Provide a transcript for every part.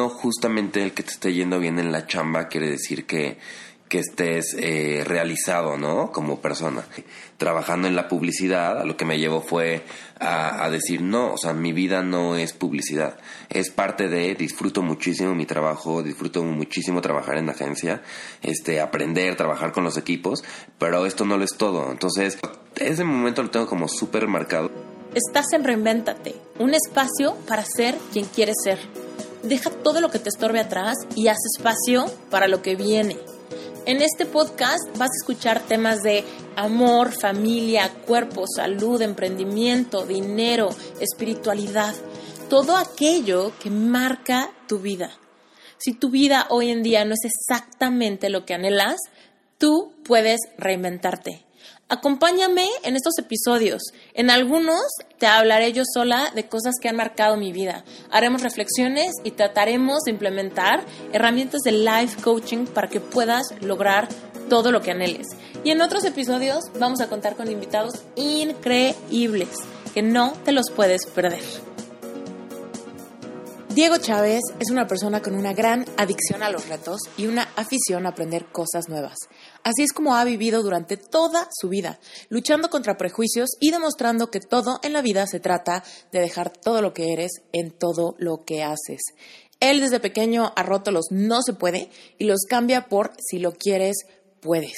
no justamente el que te esté yendo bien en la chamba quiere decir que, que estés eh, realizado, ¿no? Como persona. Trabajando en la publicidad, a lo que me llevó fue a, decir, no, o sea, mi vida no es publicidad. Es parte de, disfruto muchísimo mi trabajo, disfruto muchísimo trabajar en agencia, este, aprender, trabajar con los equipos, pero esto no lo es todo. Entonces, ese momento lo tengo como súper marcado. Estás en Reinvéntate, un espacio para ser quien quieres ser. Deja todo lo que te estorbe atrás y haz espacio para lo que viene. En este podcast vas a escuchar temas de amor, familia, cuerpo, salud, emprendimiento, dinero, espiritualidad, todo aquello que marca tu vida. Si tu vida hoy en día no es exactamente lo que anhelas, tú puedes reinventarte. Acompáñame en estos episodios. En algunos te hablaré yo sola de cosas que han marcado mi vida. Haremos reflexiones y trataremos de implementar herramientas de life coaching para que puedas lograr todo lo que anheles. Y en otros episodios vamos a contar con invitados increíbles que no te los puedes perder. Diego Chávez es una persona con una gran adicción a los retos y una afición a aprender cosas nuevas. Así es como ha vivido durante toda su vida, luchando contra prejuicios y demostrando que todo en la vida se trata de dejar todo lo que eres en todo lo que haces. Él desde pequeño ha roto los no se puede y los cambia por si lo quieres, puedes.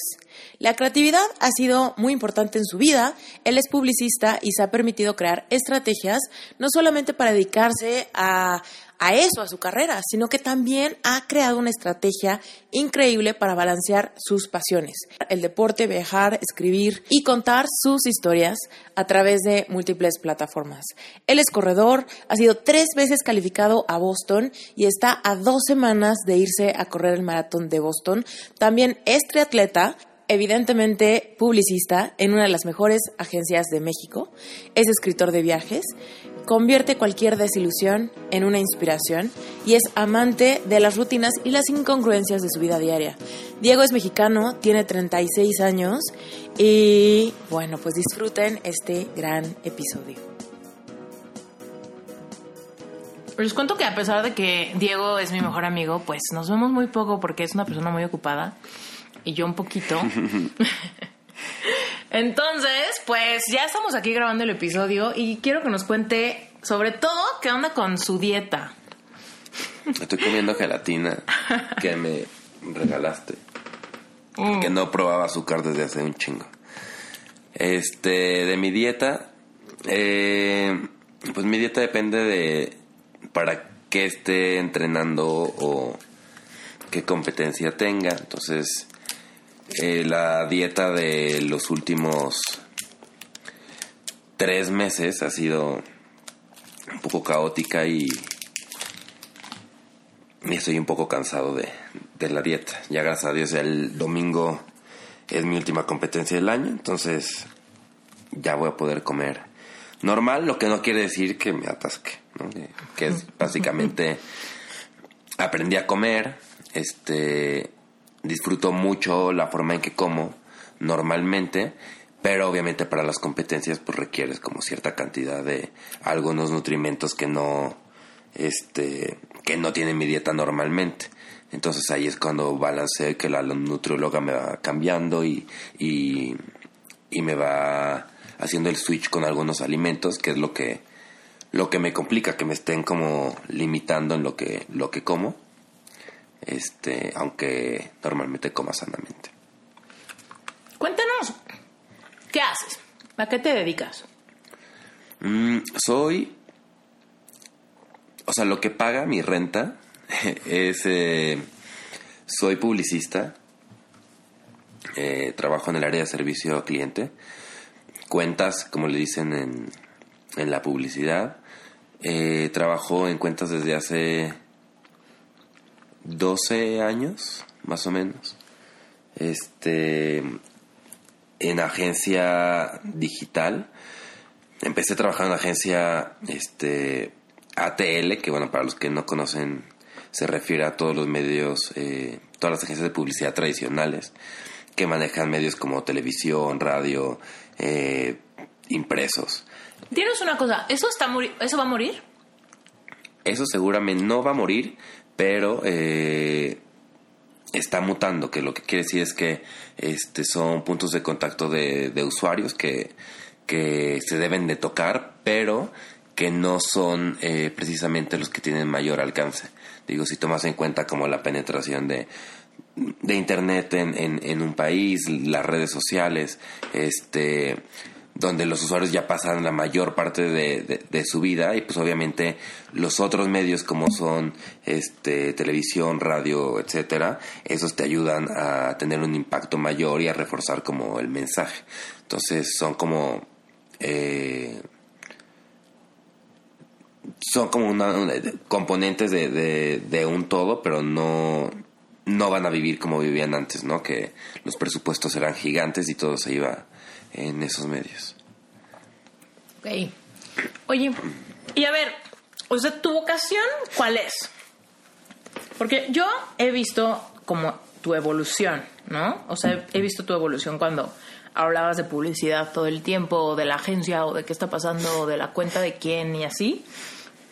La creatividad ha sido muy importante en su vida. Él es publicista y se ha permitido crear estrategias no solamente para dedicarse a, a eso, a su carrera, sino que también ha creado una estrategia increíble para balancear sus pasiones. El deporte, viajar, escribir y contar sus historias a través de múltiples plataformas. Él es corredor, ha sido tres veces calificado a Boston y está a dos semanas de irse a correr el maratón de Boston. También es triatleta evidentemente publicista en una de las mejores agencias de México, es escritor de viajes, convierte cualquier desilusión en una inspiración y es amante de las rutinas y las incongruencias de su vida diaria. Diego es mexicano, tiene 36 años y bueno, pues disfruten este gran episodio. Les cuento que a pesar de que Diego es mi mejor amigo, pues nos vemos muy poco porque es una persona muy ocupada y yo un poquito. Entonces, pues ya estamos aquí grabando el episodio y quiero que nos cuente sobre todo qué onda con su dieta. Estoy comiendo gelatina que me regalaste. Mm. Que no probaba azúcar desde hace un chingo. Este, de mi dieta, eh, pues mi dieta depende de para qué esté entrenando o qué competencia tenga. Entonces, eh, la dieta de los últimos tres meses ha sido un poco caótica y, estoy un poco cansado de, de, la dieta. Ya gracias a Dios el domingo es mi última competencia del año, entonces ya voy a poder comer normal, lo que no quiere decir que me atasque, que es básicamente aprendí a comer, este disfruto mucho la forma en que como normalmente, pero obviamente para las competencias pues requieres como cierta cantidad de algunos nutrimentos que no este que no tiene mi dieta normalmente. Entonces ahí es cuando balanceo que la nutrióloga me va cambiando y, y, y me va haciendo el switch con algunos alimentos, que es lo que lo que me complica que me estén como limitando en lo que lo que como este, aunque normalmente coma sanamente. Cuéntanos, ¿qué haces? ¿A qué te dedicas? Mm, soy, o sea, lo que paga mi renta es, eh, soy publicista, eh, trabajo en el área de servicio al cliente, cuentas, como le dicen en, en la publicidad, eh, trabajo en cuentas desde hace 12 años, más o menos. Este, en agencia digital. Empecé trabajando en agencia este, ATL, que bueno, para los que no conocen, se refiere a todos los medios, eh, todas las agencias de publicidad tradicionales, que manejan medios como televisión, radio, eh, impresos. Tienes una cosa, ¿eso, está ¿eso va a morir? Eso seguramente no va a morir, pero eh, está mutando, que lo que quiere decir es que este, son puntos de contacto de, de usuarios que, que se deben de tocar, pero que no son eh, precisamente los que tienen mayor alcance. Digo, si tomas en cuenta como la penetración de, de Internet en, en, en un país, las redes sociales, este donde los usuarios ya pasan la mayor parte de, de, su vida y pues obviamente los otros medios como son este televisión, radio, etcétera, esos te ayudan a tener un impacto mayor y a reforzar como el mensaje. Entonces son como eh, son como una, componentes de, de, de, un todo, pero no, no van a vivir como vivían antes, ¿no? Que los presupuestos eran gigantes y todo se iba en esos medios. Ok. Oye, y a ver, o sea, ¿tu vocación cuál es? Porque yo he visto como tu evolución, ¿no? O sea, he visto tu evolución cuando hablabas de publicidad todo el tiempo, o de la agencia, o de qué está pasando, o de la cuenta de quién y así.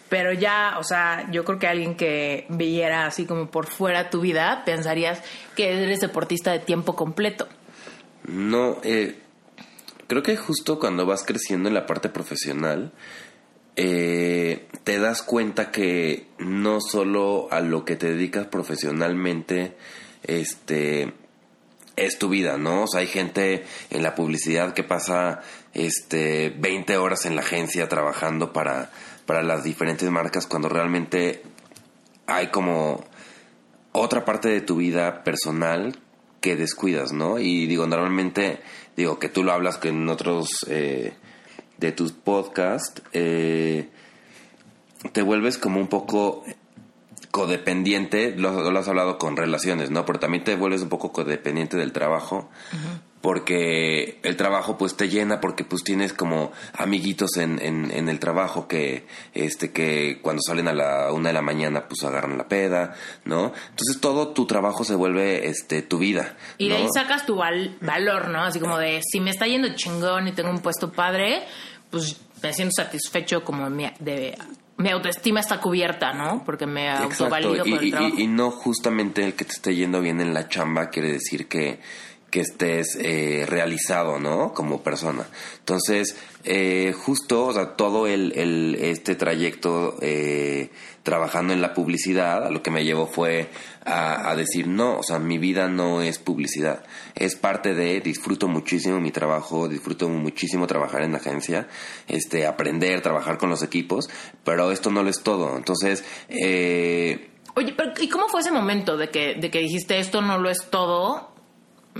Pero ya, o sea, yo creo que alguien que viera así como por fuera tu vida, pensarías que eres deportista de tiempo completo. No, eh, creo que justo cuando vas creciendo en la parte profesional, eh, te das cuenta que no solo a lo que te dedicas profesionalmente, este es tu vida, ¿no? O sea, hay gente en la publicidad que pasa este 20 horas en la agencia trabajando para para las diferentes marcas cuando realmente hay como otra parte de tu vida personal que descuidas, ¿no? Y digo, normalmente, digo, que tú lo hablas que en otros eh, de tus podcasts, eh, te vuelves como un poco codependiente, lo, lo, has hablado con relaciones, ¿no? Pero también te vuelves un poco codependiente del trabajo, porque el trabajo pues te llena porque pues tienes como amiguitos en, en, el trabajo que este que cuando salen a la una de la mañana pues agarran la peda no entonces todo tu trabajo se vuelve este tu vida y de ahí sacas tu valor no así como de si me está yendo chingón y tengo un puesto padre pues me siento satisfecho como de mi autoestima está cubierta, ¿no? Porque me autovalido con el trabajo. Y, y, no justamente el que te esté yendo bien en la chamba quiere decir que que estés eh, realizado, ¿no? Como persona. Entonces, eh, justo, o sea, todo el, este trayecto eh, trabajando en la publicidad, lo que me llevó fue a, a, decir, no, o sea, mi vida no es publicidad, es parte de, disfruto muchísimo mi trabajo, disfruto muchísimo trabajar en la agencia, este, aprender, trabajar con los equipos, pero esto no lo es todo. Entonces, eh, Oye, pero ¿y cómo fue ese momento de que, de que dijiste esto no lo es todo?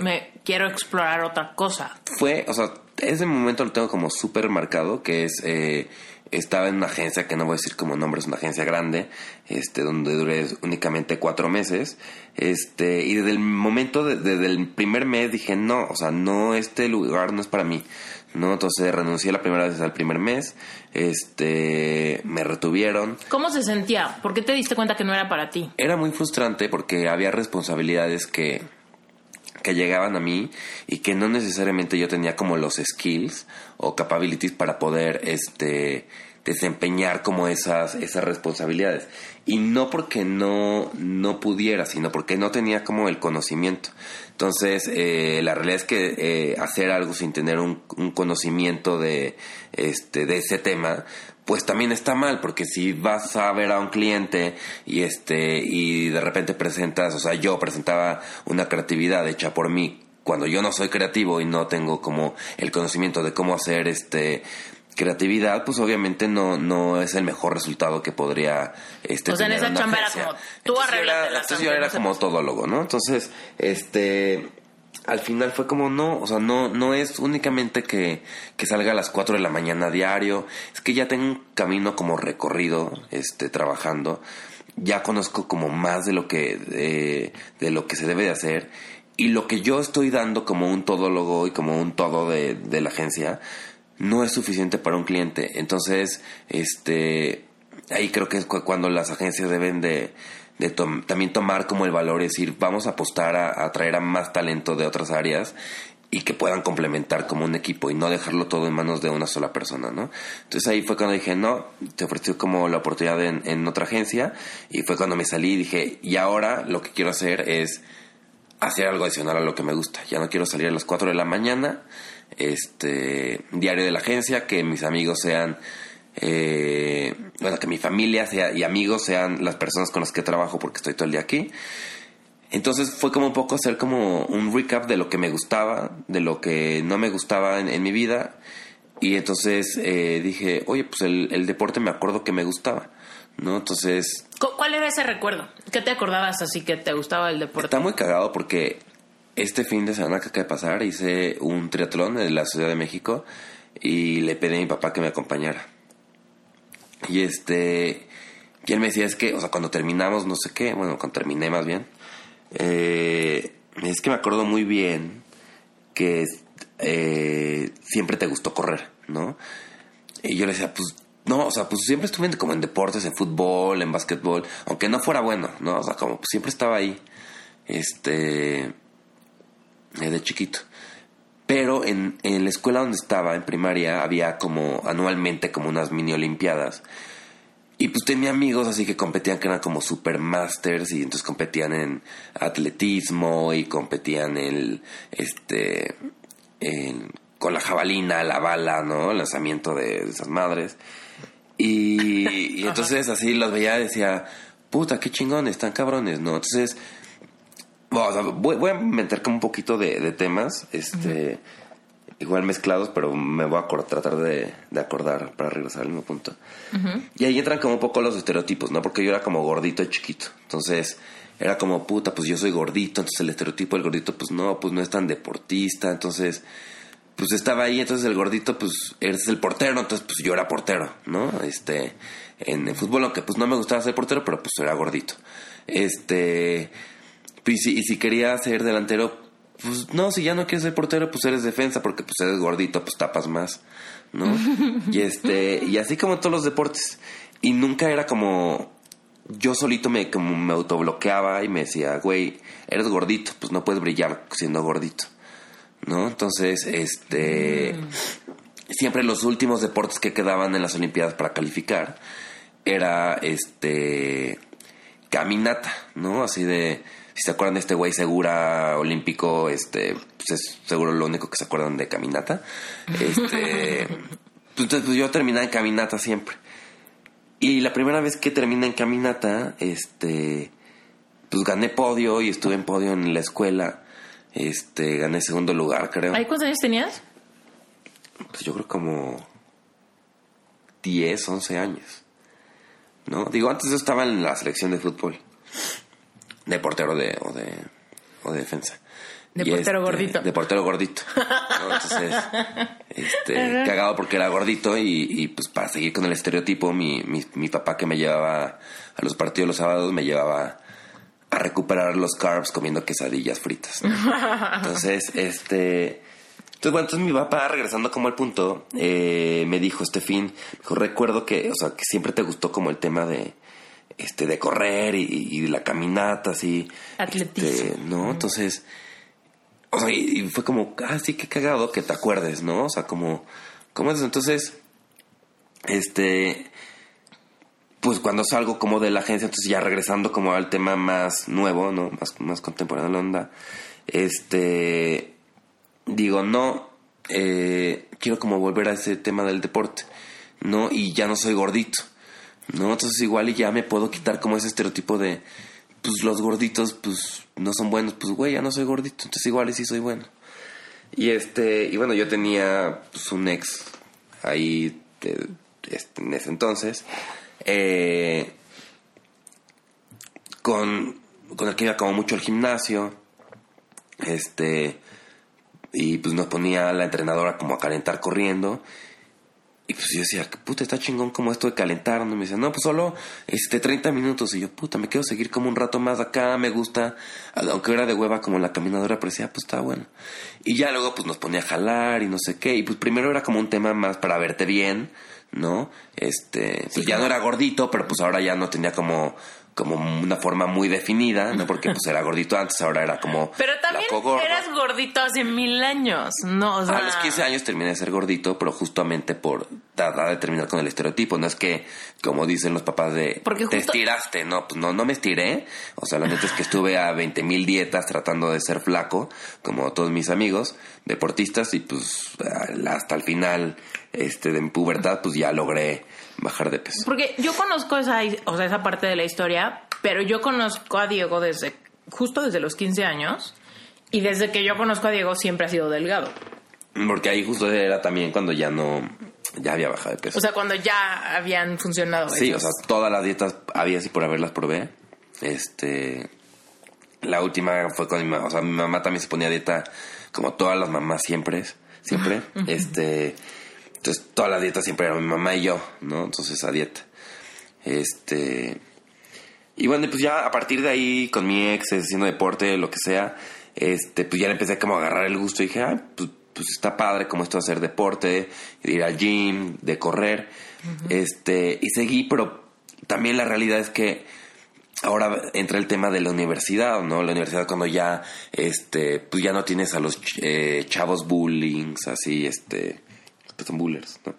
Me quiero explorar otra cosa. Fue, o sea, ese momento lo tengo como súper marcado, que es, eh, estaba en una agencia, que no voy a decir como nombre, es una agencia grande, este, donde duré únicamente cuatro meses, este, y desde el momento, desde el primer mes dije, no, o sea, no, este lugar no es para mí, ¿no? Entonces renuncié la primera vez al primer mes, este, me retuvieron. ¿Cómo se sentía? ¿Por qué te diste cuenta que no era para ti? Era muy frustrante porque había responsabilidades que que llegaban a mí y que no necesariamente yo tenía como los skills o capabilities para poder este desempeñar como esas esas responsabilidades. Y no porque no no pudiera sino porque no tenía como el conocimiento. Entonces eh, la realidad es que eh, hacer algo sin tener un, un conocimiento de este de ese tema pues también está mal porque si vas a ver a un cliente y este y de repente presentas, o sea, yo presentaba una creatividad hecha por mí cuando yo no soy creativo y no tengo como el conocimiento de cómo hacer este creatividad, pues obviamente no no es el mejor resultado que podría este O sea, en esa chamba era como tú arreglas Entonces yo era como todólogo, ¿no? Entonces, este al final fue como no, o sea, no, no es únicamente que, que salga a las 4 de la mañana diario, es que ya tengo un camino como recorrido, este, trabajando, ya conozco como más de lo que, de, de lo que se debe de hacer, y lo que yo estoy dando como un todólogo y como un todo de, de la agencia, no es suficiente para un cliente. Entonces, este, ahí creo que es cuando las agencias deben de, de también tomar como el valor, es decir, vamos a apostar a, a traer a más talento de otras áreas y que puedan complementar como un equipo y no dejarlo todo en manos de una sola persona, ¿no? Entonces ahí fue cuando dije, no, te ofreció como la oportunidad en, en otra agencia y fue cuando me salí y dije, y ahora lo que quiero hacer es hacer algo adicional a lo que me gusta. Ya no quiero salir a las 4 de la mañana, este, diario de la agencia, que mis amigos sean, eh, bueno, que mi familia sea, y amigos sean las personas con las que trabajo porque estoy todo el día aquí. Entonces fue como un poco hacer como un recap de lo que me gustaba, de lo que no me gustaba en, mi vida. Y entonces eh, dije, oye, pues el, el, deporte me acuerdo que me gustaba, ¿no? Entonces... ¿Cuál era ese recuerdo? ¿Qué te acordabas así que te gustaba el deporte? Está muy cagado porque este fin de semana que acaba de pasar hice un triatlón en la Ciudad de México y le pedí a mi papá que me acompañara. Y este... Y él me decía, es que, o sea, cuando terminamos, no sé qué, bueno, cuando terminé más bien, eh, es que me acuerdo muy bien que eh, siempre te gustó correr, ¿no? Y yo le decía, pues no, o sea, pues siempre estuve como en deportes, en fútbol, en básquetbol, aunque no fuera bueno, ¿no? O sea, como pues, siempre estaba ahí, este, eh, de chiquito. Pero en, en la escuela donde estaba, en primaria, había como anualmente como unas mini olimpiadas y pues tenía amigos así que competían que eran como supermasters y entonces competían en atletismo y competían en este con la jabalina, la bala, ¿no? El lanzamiento de, esas madres. Y, entonces así los veía y decía, puta, qué chingones, están cabrones, ¿no? Entonces, voy, a meter como un poquito de, temas, este, igual mezclados, pero me voy a tratar de, acordar para regresar al mismo punto. Y ahí entran como un poco los estereotipos, ¿no? Porque yo era como gordito y chiquito. Entonces, era como, puta, pues yo soy gordito, entonces el estereotipo del gordito, pues no, pues no es tan deportista, entonces, pues estaba ahí, entonces el gordito, pues eres el portero, entonces pues yo era portero, ¿no? Este, en el fútbol, aunque pues no me gustaba ser portero, pero pues era gordito. Este, pues, y si quería ser delantero, pues no, si ya no quieres ser portero, pues eres defensa, porque pues eres gordito, pues tapas más, ¿no? y este, y así como todos los deportes. Y nunca era como, yo solito me, como me autobloqueaba y me decía, güey, eres gordito, pues no puedes brillar siendo gordito, ¿no? Entonces, este, siempre los últimos deportes que quedaban en las Olimpiadas para calificar era, este, caminata, ¿no? Así de, si se acuerdan de este güey segura olímpico, este, pues es seguro lo único que se acuerdan de caminata. Este, pues entonces pues yo terminé en caminata siempre. Y la primera vez que terminé en caminata, este, pues gané podio y estuve en podio en la escuela. Este, gané segundo lugar, creo. ¿Ay, cuántos años tenías? Pues yo creo como 10, 11 años. ¿No? Digo, antes yo estaba en la selección de fútbol de portero de, o, de, o de defensa. De portero este, gordito. De portero gordito. Entonces, este, cagado porque era gordito y, y, pues para seguir con el estereotipo, mi, mi, mi papá que me llevaba a los partidos los sábados me llevaba a recuperar los carbs comiendo quesadillas fritas. Entonces, este... Entonces, bueno, entonces mi papá, regresando como al punto, eh, me dijo este fin, recuerdo que, o sea, que siempre te gustó como el tema de, este, de correr y, la caminata, así. Atletismo. Este, ¿No? Entonces, o sea, y, fue como, ah, sí, qué cagado que te acuerdes, ¿no? O sea, como, ¿cómo es? Entonces, este, pues cuando salgo como de la agencia, entonces ya regresando como al tema más nuevo, ¿no? Más, más contemporáneo de la onda, este, digo, no, eh, quiero como volver a ese tema del deporte, ¿no? Y ya no soy gordito. ¿No? Entonces igual y ya me puedo quitar como ese estereotipo de, pues los gorditos, pues no son buenos, pues güey, ya no soy gordito, entonces igual y sí soy bueno. Y este, y bueno, yo tenía pues un ex ahí este, en ese entonces, eh, con, con el que iba como mucho al gimnasio, este, y pues nos ponía la entrenadora como a calentar corriendo y pues yo decía, puta, está chingón como esto de calentar. ¿no? Me dice, no, pues solo este 30 minutos. Y yo, puta, me quiero seguir como un rato más acá, me gusta. Aunque era de hueva como la caminadora, pero decía, pues está bueno. Y ya luego pues nos ponía a jalar y no sé qué. Y pues primero era como un tema más para verte bien, ¿no? Este, pues ya no era gordito, pero pues ahora ya no tenía como como una forma muy definida, ¿no? Porque pues era gordito antes, ahora era como... Pero también eras gordito hace mil años, ¿no? O sea, A los 15 años terminé de ser gordito, pero justamente por tratar de terminar con el estereotipo. No es que, como dicen los papás de, Porque te justo- estiraste. No, pues no, no me estiré. O sea, la neta es que estuve a 20 mil dietas tratando de ser flaco, como todos mis amigos deportistas, y pues hasta el final este, de mi pubertad, pues ya logré bajar de peso. Porque yo conozco esa, o sea, esa parte de la historia, pero yo conozco a Diego desde justo desde los 15 años y desde que yo conozco a Diego siempre ha sido delgado. Porque ahí justo era también cuando ya no, ya había bajado de peso. O sea, cuando ya habían funcionado. Sí, o sea, todas las dietas había así por haberlas probé. Este. La última fue con mi mamá. O sea, mi mamá también se ponía a dieta como todas las mamás siempre. Siempre. este. Entonces, todas las dietas siempre eran mi mamá y yo, ¿no? Entonces, a dieta. Este. Y bueno, pues ya a partir de ahí, con mi ex, haciendo deporte, lo que sea, este, pues ya le empecé como a agarrar el gusto y dije, ah, pues, pues está padre como esto de hacer deporte, de ir al gym, de correr. Este, y seguí, pero también la realidad es que ahora entra el tema de la universidad, ¿no? La universidad cuando ya, este, pues ya no tienes a los eh, chavos bullying, así, este, pues son bullers, ¿no?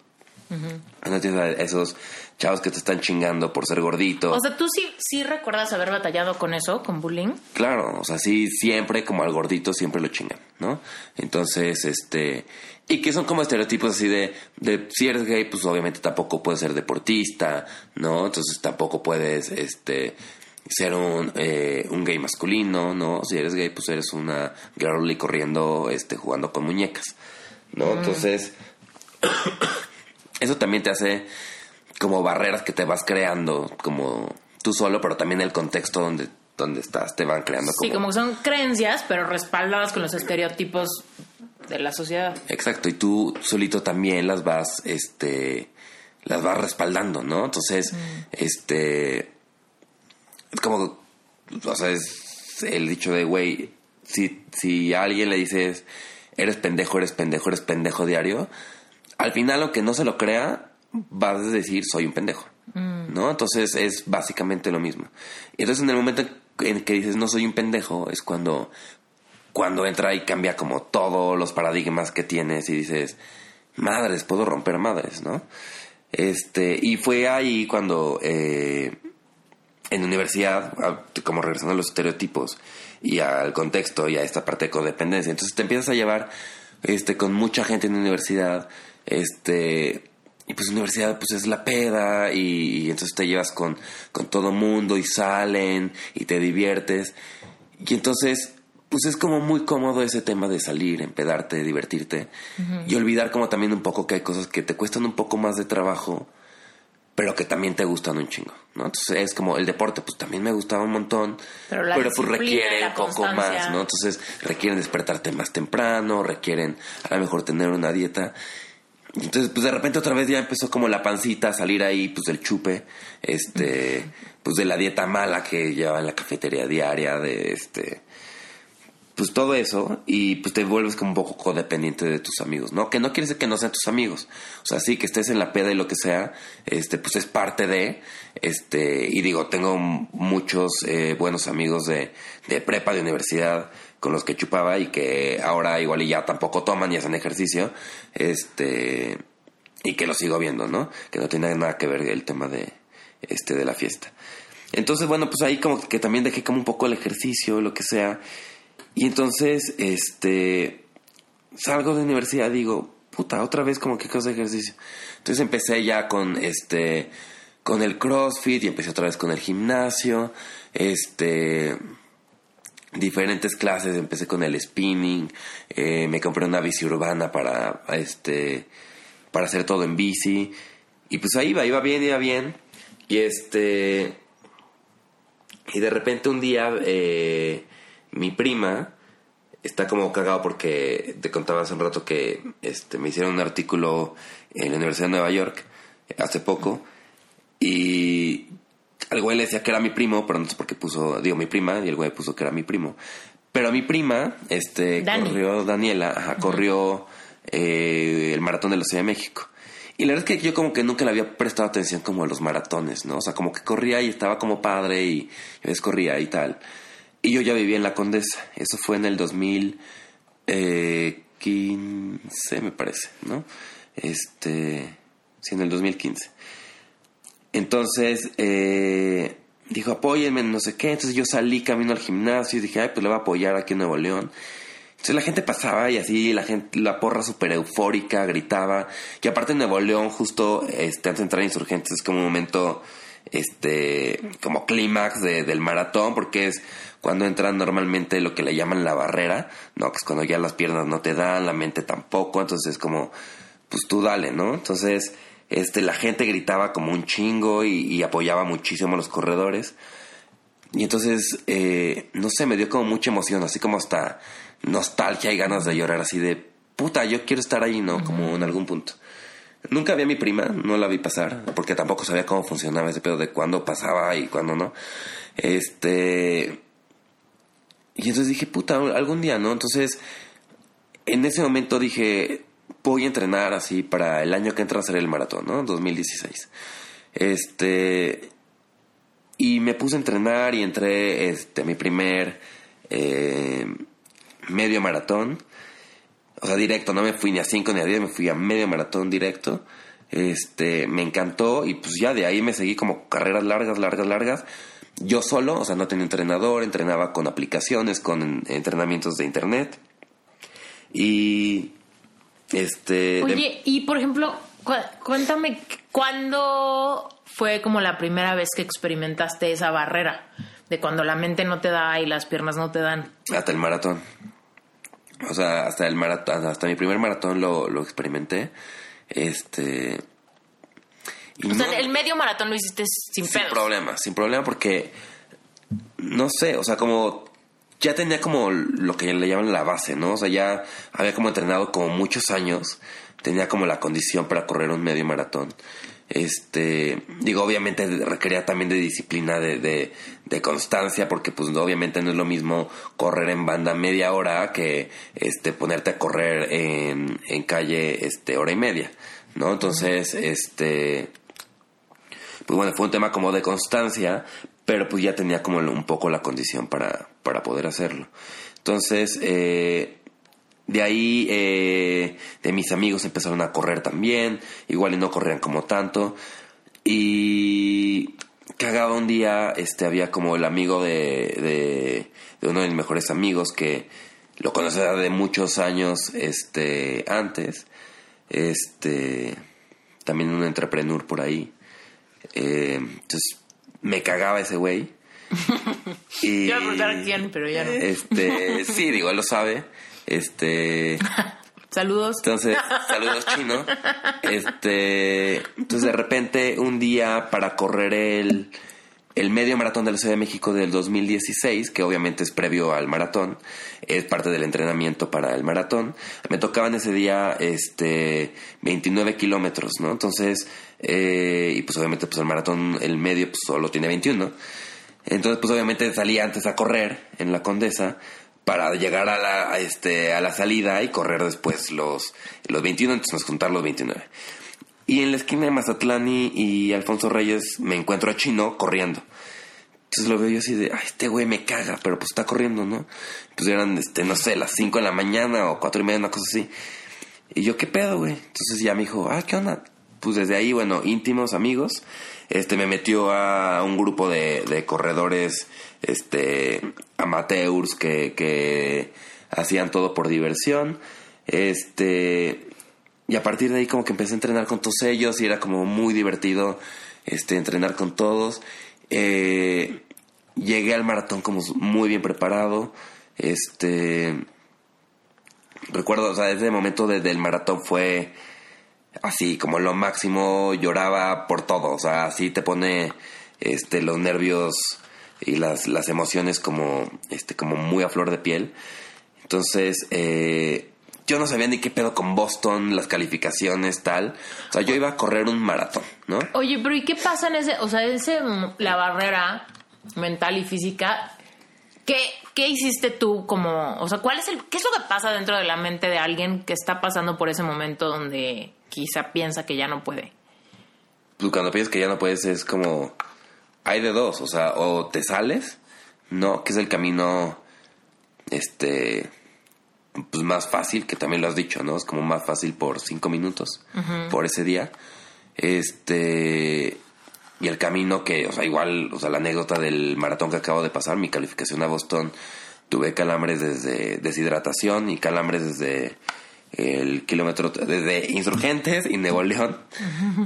No tienes a esos chavos que te están chingando por ser gordito. O sea, tú sí, sí recuerdas haber batallado con eso, con bullying. Claro, o sea, sí, siempre como al gordito siempre lo chingan, ¿no? Entonces, este, y que son como estereotipos así de, de si eres gay, pues obviamente tampoco puedes ser deportista, ¿no? Entonces tampoco puedes, este, ser un, eh, un gay masculino, ¿no? Si eres gay, pues eres una girly corriendo, este, jugando con muñecas, ¿no? Entonces, eso también te hace como barreras que te vas creando, como tú solo, pero también el contexto donde, donde estás, te van creando como... Sí, como que son creencias, pero respaldadas con los estereotipos de la sociedad. Exacto, y tú solito también las vas, este, las vas respaldando, ¿no? Entonces, este, es como, o sea, es el dicho de, güey, si, si a alguien le dices, eres pendejo, eres pendejo, eres pendejo diario, al final, aunque no se lo crea, vas a decir, soy un pendejo, ¿no? Entonces, es básicamente lo mismo. Entonces, en el momento en que dices, no soy un pendejo, es cuando cuando entra y cambia como todos los paradigmas que tienes y dices, madres, puedo romper madres, ¿no? Este, y fue ahí cuando eh, en la universidad, como regresando a los estereotipos y al contexto y a esta parte de codependencia, entonces te empiezas a llevar este, con mucha gente en la universidad, este, y pues universidad pues es la peda y, y entonces te llevas con, con todo mundo y salen y te diviertes. Y entonces, pues es como muy cómodo ese tema de salir, empedarte, divertirte y olvidar como también un poco que hay cosas que te cuestan un poco más de trabajo, pero que también te gustan un chingo, ¿no? Entonces es como el deporte, pues también me gustaba un montón, Pero la pues disciplina, requiere un poco más, ¿no? Entonces requieren despertarte más temprano, requieren a lo mejor tener una dieta. Entonces, pues de repente otra vez ya empezó como la pancita a salir ahí, pues del chupe, este, pues de la dieta mala que llevaba en la cafetería diaria, de este, pues todo eso, y pues te vuelves como un poco codependiente de tus amigos, ¿no? Que no quiere decir que no sean tus amigos, o sea, sí, que estés en la peda y lo que sea, este, pues es parte de, este, y digo, tengo muchos eh, buenos amigos de, de prepa, de universidad, con los que chupaba y que ahora igual y ya tampoco toman y hacen ejercicio, este, y que lo sigo viendo, ¿no? Que no tiene nada que ver el tema de, este, de la fiesta. Entonces, bueno, pues ahí como que también dejé como un poco el ejercicio, lo que sea. Y entonces, este, salgo de universidad digo, puta, otra vez como que cosa de ejercicio. Entonces empecé ya con este, con el CrossFit y empecé otra vez con el gimnasio, este, diferentes clases, empecé con el spinning, eh, me compré una bici urbana para, este, para hacer todo en bici. Y pues ahí iba, iba bien, iba bien. Y este, y de repente un día eh, mi prima está como cagado porque te contaba hace un rato que este, me hicieron un artículo en la Universidad de Nueva York hace poco y al güey le decía que era mi primo, pero no sé por qué puso, digo mi prima, y el güey puso que era mi primo. Pero mi prima, este, Dani. corrió, Daniela, ajá, corrió eh, el maratón de la Ciudad de México. Y la verdad es que yo como que nunca le había prestado atención como a los maratones, ¿no? O sea, como que corría y estaba como padre y a veces corría y tal. Y yo ya vivía en la Condesa. Eso fue en el 2015, me parece, ¿no? Este, sí, en el 2015. Entonces, eh, dijo, apóyenme, no sé qué. Entonces yo salí camino al gimnasio y dije, ay, pues le voy a apoyar aquí en Nuevo León. Entonces la gente pasaba y así, la gente, la porra súper eufórica, gritaba. Y aparte Nuevo León, justo este, antes de entrar a Insurgentes, es como un momento, este, como clímax de, del maratón, porque es cuando entran normalmente lo que le llaman la barrera, ¿no? Que es cuando ya las piernas no te dan, la mente tampoco, entonces es como, pues tú dale, ¿no? Entonces, este, la gente gritaba como un chingo y, y apoyaba muchísimo a los corredores. Y entonces, eh, no sé, me dio como mucha emoción, así como hasta nostalgia y ganas de llorar, así de puta, yo quiero estar ahí, ¿no? Como en algún punto. Nunca vi a mi prima, no la vi pasar, porque tampoco sabía cómo funcionaba ese pedo de cuándo pasaba y cuándo no. Este. Y entonces dije, puta, algún día, ¿no? Entonces, en ese momento dije, voy a entrenar así para el año que entra a hacer el maratón, ¿no? 2016. Este. Y me puse a entrenar y entré este, mi primer eh, medio maratón. O sea, directo, no me fui ni a 5 ni a 10, me fui a medio maratón directo. Este, me encantó y pues ya de ahí me seguí como carreras largas, largas, largas. Yo solo, o sea, no tenía entrenador, entrenaba con aplicaciones, con entrenamientos de internet. Y este Oye, y por ejemplo, cuéntame cuándo fue como la primera vez que experimentaste esa barrera de cuando la mente no te da y las piernas no te dan. Hasta el maratón. O sea, hasta el maratón, hasta mi primer maratón lo, lo experimenté. Este. o sea, el medio maratón lo hiciste sin, sin problema, sin problema porque no sé, o sea, como ya tenía como lo que le llaman la base, ¿no? O sea, ya había como entrenado como muchos años, tenía como la condición para correr un medio maratón. Este, digo, obviamente requería también de disciplina, de, de, de, constancia, porque pues obviamente no es lo mismo correr en banda media hora que este ponerte a correr en, en calle este hora y media, ¿no? Entonces, este pues bueno, fue un tema como de constancia, pero pues ya tenía como un poco la condición para, para poder hacerlo. Entonces, eh, de ahí, eh, de mis amigos empezaron a correr también, igual y no corrían como tanto. Y cagaba un día, este, había como el amigo de, de, uno de mis mejores amigos que lo conocía de muchos años, este, antes. Este, también un entrepreneur por ahí. Eh, entonces, me cagaba ese güey. y, Yo voy a preguntar quién, pero ya no. Este, sí, digo, él lo sabe. Este. saludos. Entonces, saludos chino. Este, entonces de repente un día para correr el el medio maratón de la Ciudad de México del 2016, que obviamente es previo al maratón, es parte del entrenamiento para el maratón. Me tocaban ese día este 29 kilómetros, ¿no? Entonces, eh, y pues obviamente pues el maratón, el medio, pues solo tiene 21. Entonces, pues obviamente salí antes a correr en la Condesa para llegar a la, este, a la salida y correr después los, los 21, entonces nos juntar los 29. Y en la esquina de Mazatlán y, Alfonso Reyes me encuentro a Chino corriendo. Entonces lo veo yo así de, ay, este güey me caga, pero pues está corriendo, ¿no? Pues eran, este, no sé, las 5 de la mañana o cuatro y media, una cosa así. Y yo, ¿qué pedo, güey? Entonces ya me dijo, ah, ¿qué onda? Pues desde ahí, bueno, íntimos amigos, este, me metió a un grupo de, de corredores, este, amateurs que, que hacían todo por diversión. Este, y a partir de ahí como que empecé a entrenar con todos ellos y era como muy divertido este, entrenar con todos. Eh, llegué al maratón como muy bien preparado. Este, recuerdo, o sea, ese momento desde el maratón fue así como lo máximo, lloraba por todo, o sea, así te pone este, los nervios y las, las emociones como, este, como muy a flor de piel. Entonces, eh, yo no sabía ni qué pedo con Boston, las calificaciones, tal. O sea, yo iba a correr un maratón, ¿no? Oye, pero ¿y qué pasa en ese, o sea, ese, la barrera mental y física? ¿Qué, ¿Qué hiciste tú como, o sea, cuál es el, qué es lo que pasa dentro de la mente de alguien que está pasando por ese momento donde quizá piensa que ya no puede. Pues cuando piensas que ya no puedes es como... Hay de dos, o sea, o te sales, ¿no? Que es el camino, este, pues más fácil, que también lo has dicho, ¿no? Es como más fácil por cinco minutos, por ese día. Este, y el camino que, o sea, igual, o sea, la anécdota del maratón que acabo de pasar, mi calificación a Boston, tuve calambres desde deshidratación y calambres desde el kilómetro desde Insurgentes y Nuevo León.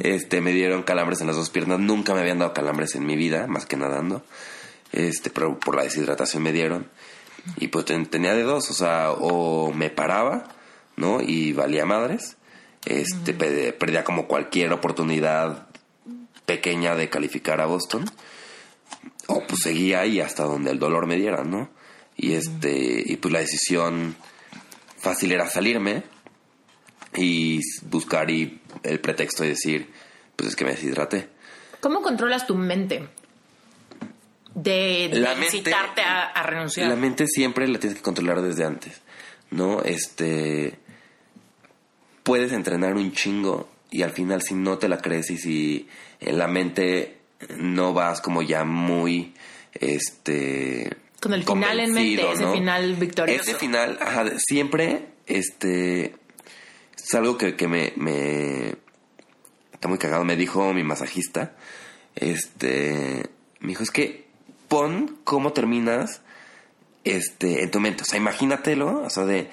Este, me dieron calambres en las dos piernas. Nunca me habían dado calambres en mi vida, más que nadando. Este, pero por la deshidratación me dieron. Y pues tenía de dos, o sea, o me paraba, ¿no? Y valía madres. Este, perdía como cualquier oportunidad pequeña de calificar a Boston. O pues seguía ahí hasta donde el dolor me diera, ¿no? Y este, y pues la decisión fácil era salirme y buscar y el pretexto de decir, pues es que me deshidraté. ¿Cómo controlas tu mente? De, incitarte a, renunciar. La mente siempre la tienes que controlar desde antes, ¿no? Este. Puedes entrenar un chingo y al final, si no te la crees y si en la mente no vas como ya muy. Este. Con el final en mente, ese final victorioso. Ese final, ajá, siempre, este es algo que, que me, me, Está muy cagado. Me dijo mi masajista. Este. Me dijo, es que pon cómo terminas este, en tu mente. O sea, imagínatelo. O sea, de.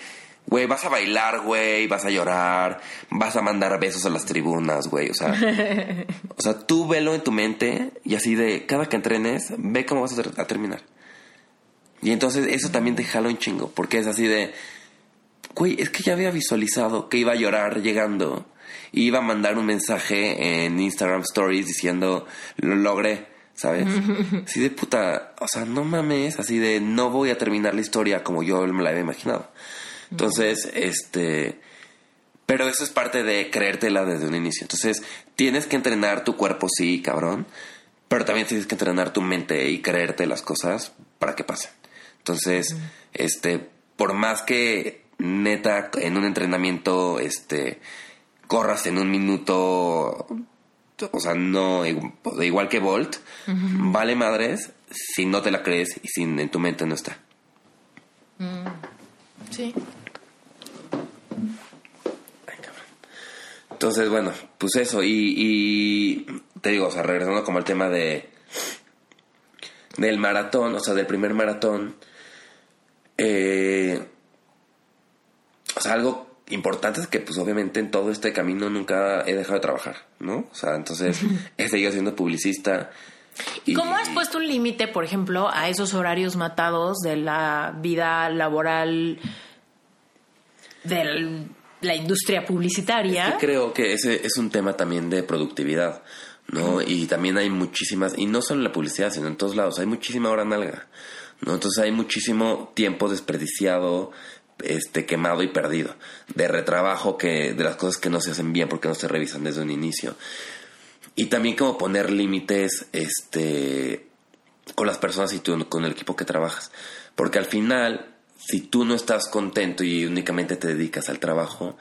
Güey, vas a bailar, güey, vas a llorar, vas a mandar besos a las tribunas, güey. O sea, o sea, tú velo en tu mente y así de cada que entrenes, ve cómo vas a, a terminar. Y entonces eso también te jala un chingo, porque es así de, güey, es que ya había visualizado que iba a llorar llegando. Y iba a mandar un mensaje en Instagram Stories diciendo, lo logré, ¿sabes? Así de puta, o sea, no mames, así de no voy a terminar la historia como yo me la había imaginado. Entonces, este, pero eso es parte de creértela desde un inicio. Entonces, tienes que entrenar tu cuerpo, sí, cabrón, pero también tienes que entrenar tu mente y creerte las cosas para que pasen. Entonces, este, por más que neta en un entrenamiento este corras en un minuto o sea no igual que Bolt vale madres si no te la crees y si en tu mente no está. Mm. sí. Entonces bueno pues eso y, y te digo o sea regresando como al tema de del maratón o sea del primer maratón eh o sea, algo importante es que, pues, obviamente en todo este camino nunca he dejado de trabajar, ¿no? O sea, entonces he seguido siendo publicista. Y, ¿Cómo has puesto un límite, por ejemplo, a esos horarios matados de la vida laboral de la industria publicitaria? creo que ese es un tema también de productividad, ¿no? Y también hay muchísimas, y no solo en la publicidad, sino en todos lados, hay muchísima hora nalga, ¿no? Entonces hay muchísimo tiempo desperdiciado este quemado y perdido, de retrabajo que de las cosas que no se hacen bien porque no se revisan desde un inicio. Y también como poner límites este con las personas y tú, con el equipo que trabajas, porque al final si tú no estás contento y únicamente te dedicas al trabajo,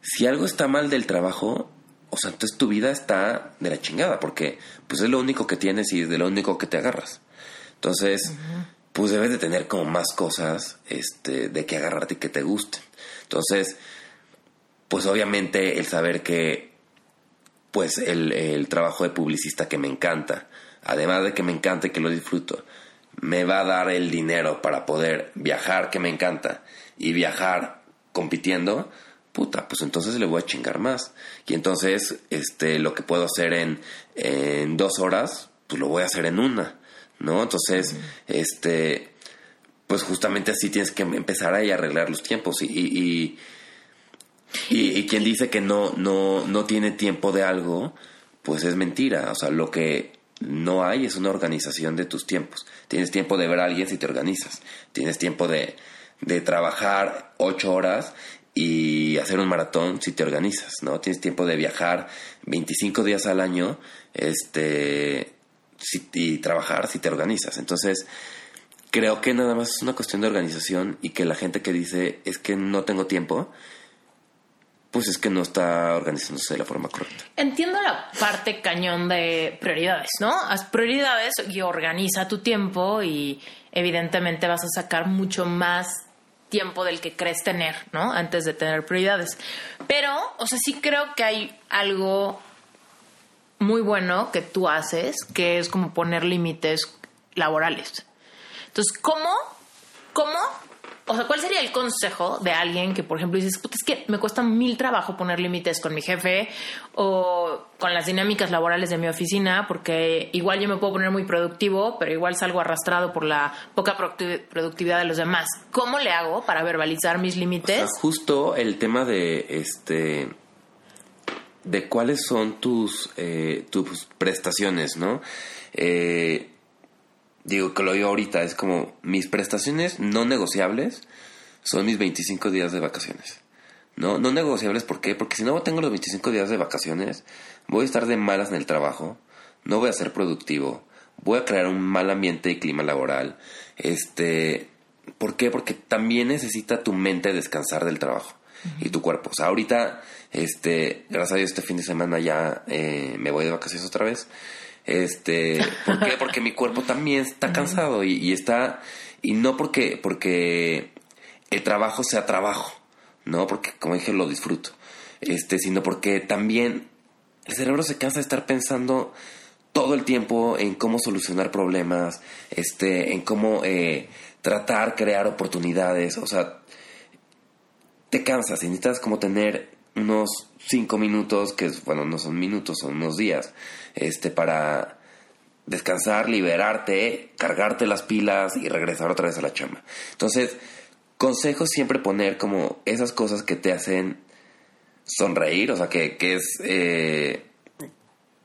si algo está mal del trabajo, o sea, entonces tu vida está de la chingada, porque pues es lo único que tienes y es de lo único que te agarras. Entonces, pues debes de tener como más cosas este, de que agarrarte y que te gusten. Entonces, pues obviamente el saber que pues el, el, trabajo de publicista que me encanta, además de que me encanta y que lo disfruto, me va a dar el dinero para poder viajar que me encanta y viajar compitiendo, puta, pues entonces le voy a chingar más. Y entonces, este, lo que puedo hacer en, en dos horas, pues lo voy a hacer en una. ¿No? Entonces, este, pues justamente así tienes que empezar ahí a arreglar los tiempos y, y, y, quien dice que no, no, no tiene tiempo de algo, pues es mentira, o sea, lo que no hay es una organización de tus tiempos. Tienes tiempo de ver a alguien si te organizas, tienes tiempo de, de trabajar ocho horas y hacer un maratón si te organizas, ¿no? Tienes tiempo de viajar 25 días al año, este, y trabajar si te organizas. Entonces, creo que nada más es una cuestión de organización y que la gente que dice es que no tengo tiempo, pues es que no está organizándose de la forma correcta. Entiendo la parte cañón de prioridades, ¿no? Haz prioridades y organiza tu tiempo y evidentemente vas a sacar mucho más tiempo del que crees tener, ¿no? Antes de tener prioridades. Pero, o sea, sí creo que hay algo muy bueno que tú haces, que es como poner límites laborales. Entonces, ¿cómo? ¿Cómo? O sea, ¿cuál sería el consejo de alguien que, por ejemplo, dices, "Puta, es que me cuesta mil trabajo poner límites con mi jefe o con las dinámicas laborales de mi oficina, porque igual yo me puedo poner muy productivo, pero igual salgo arrastrado por la poca producti- productividad de los demás. ¿Cómo le hago para verbalizar mis O límites? sea, justo el tema de este de cuáles son tus eh, tus prestaciones, ¿no? Eh, digo que lo digo ahorita, es como mis prestaciones no negociables son mis 25 días de vacaciones. No, no negociables, ¿por qué? Porque si no tengo los 25 días de vacaciones, voy a estar de malas en el trabajo, no voy a ser productivo, voy a crear un mal ambiente y clima laboral. Este, ¿por qué? Porque también necesita tu mente descansar del trabajo y tu cuerpo. O sea, ahorita, este, gracias a Dios, este fin de semana ya eh, me voy de vacaciones otra vez. Este, ¿por qué? Porque mi cuerpo también está cansado y, y está, y no porque, porque el trabajo sea trabajo, no porque, como dije, lo disfruto, este, sino porque también el cerebro se cansa de estar pensando todo el tiempo en cómo solucionar problemas, este, en cómo eh, tratar, crear oportunidades, o sea, te cansas y necesitas como tener unos cinco minutos, que es, bueno, no son minutos, son unos días, este, para descansar, liberarte, cargarte las pilas y regresar otra vez a la chamba. Entonces, consejo siempre poner como esas cosas que te hacen sonreír, o sea, que, que es... Eh,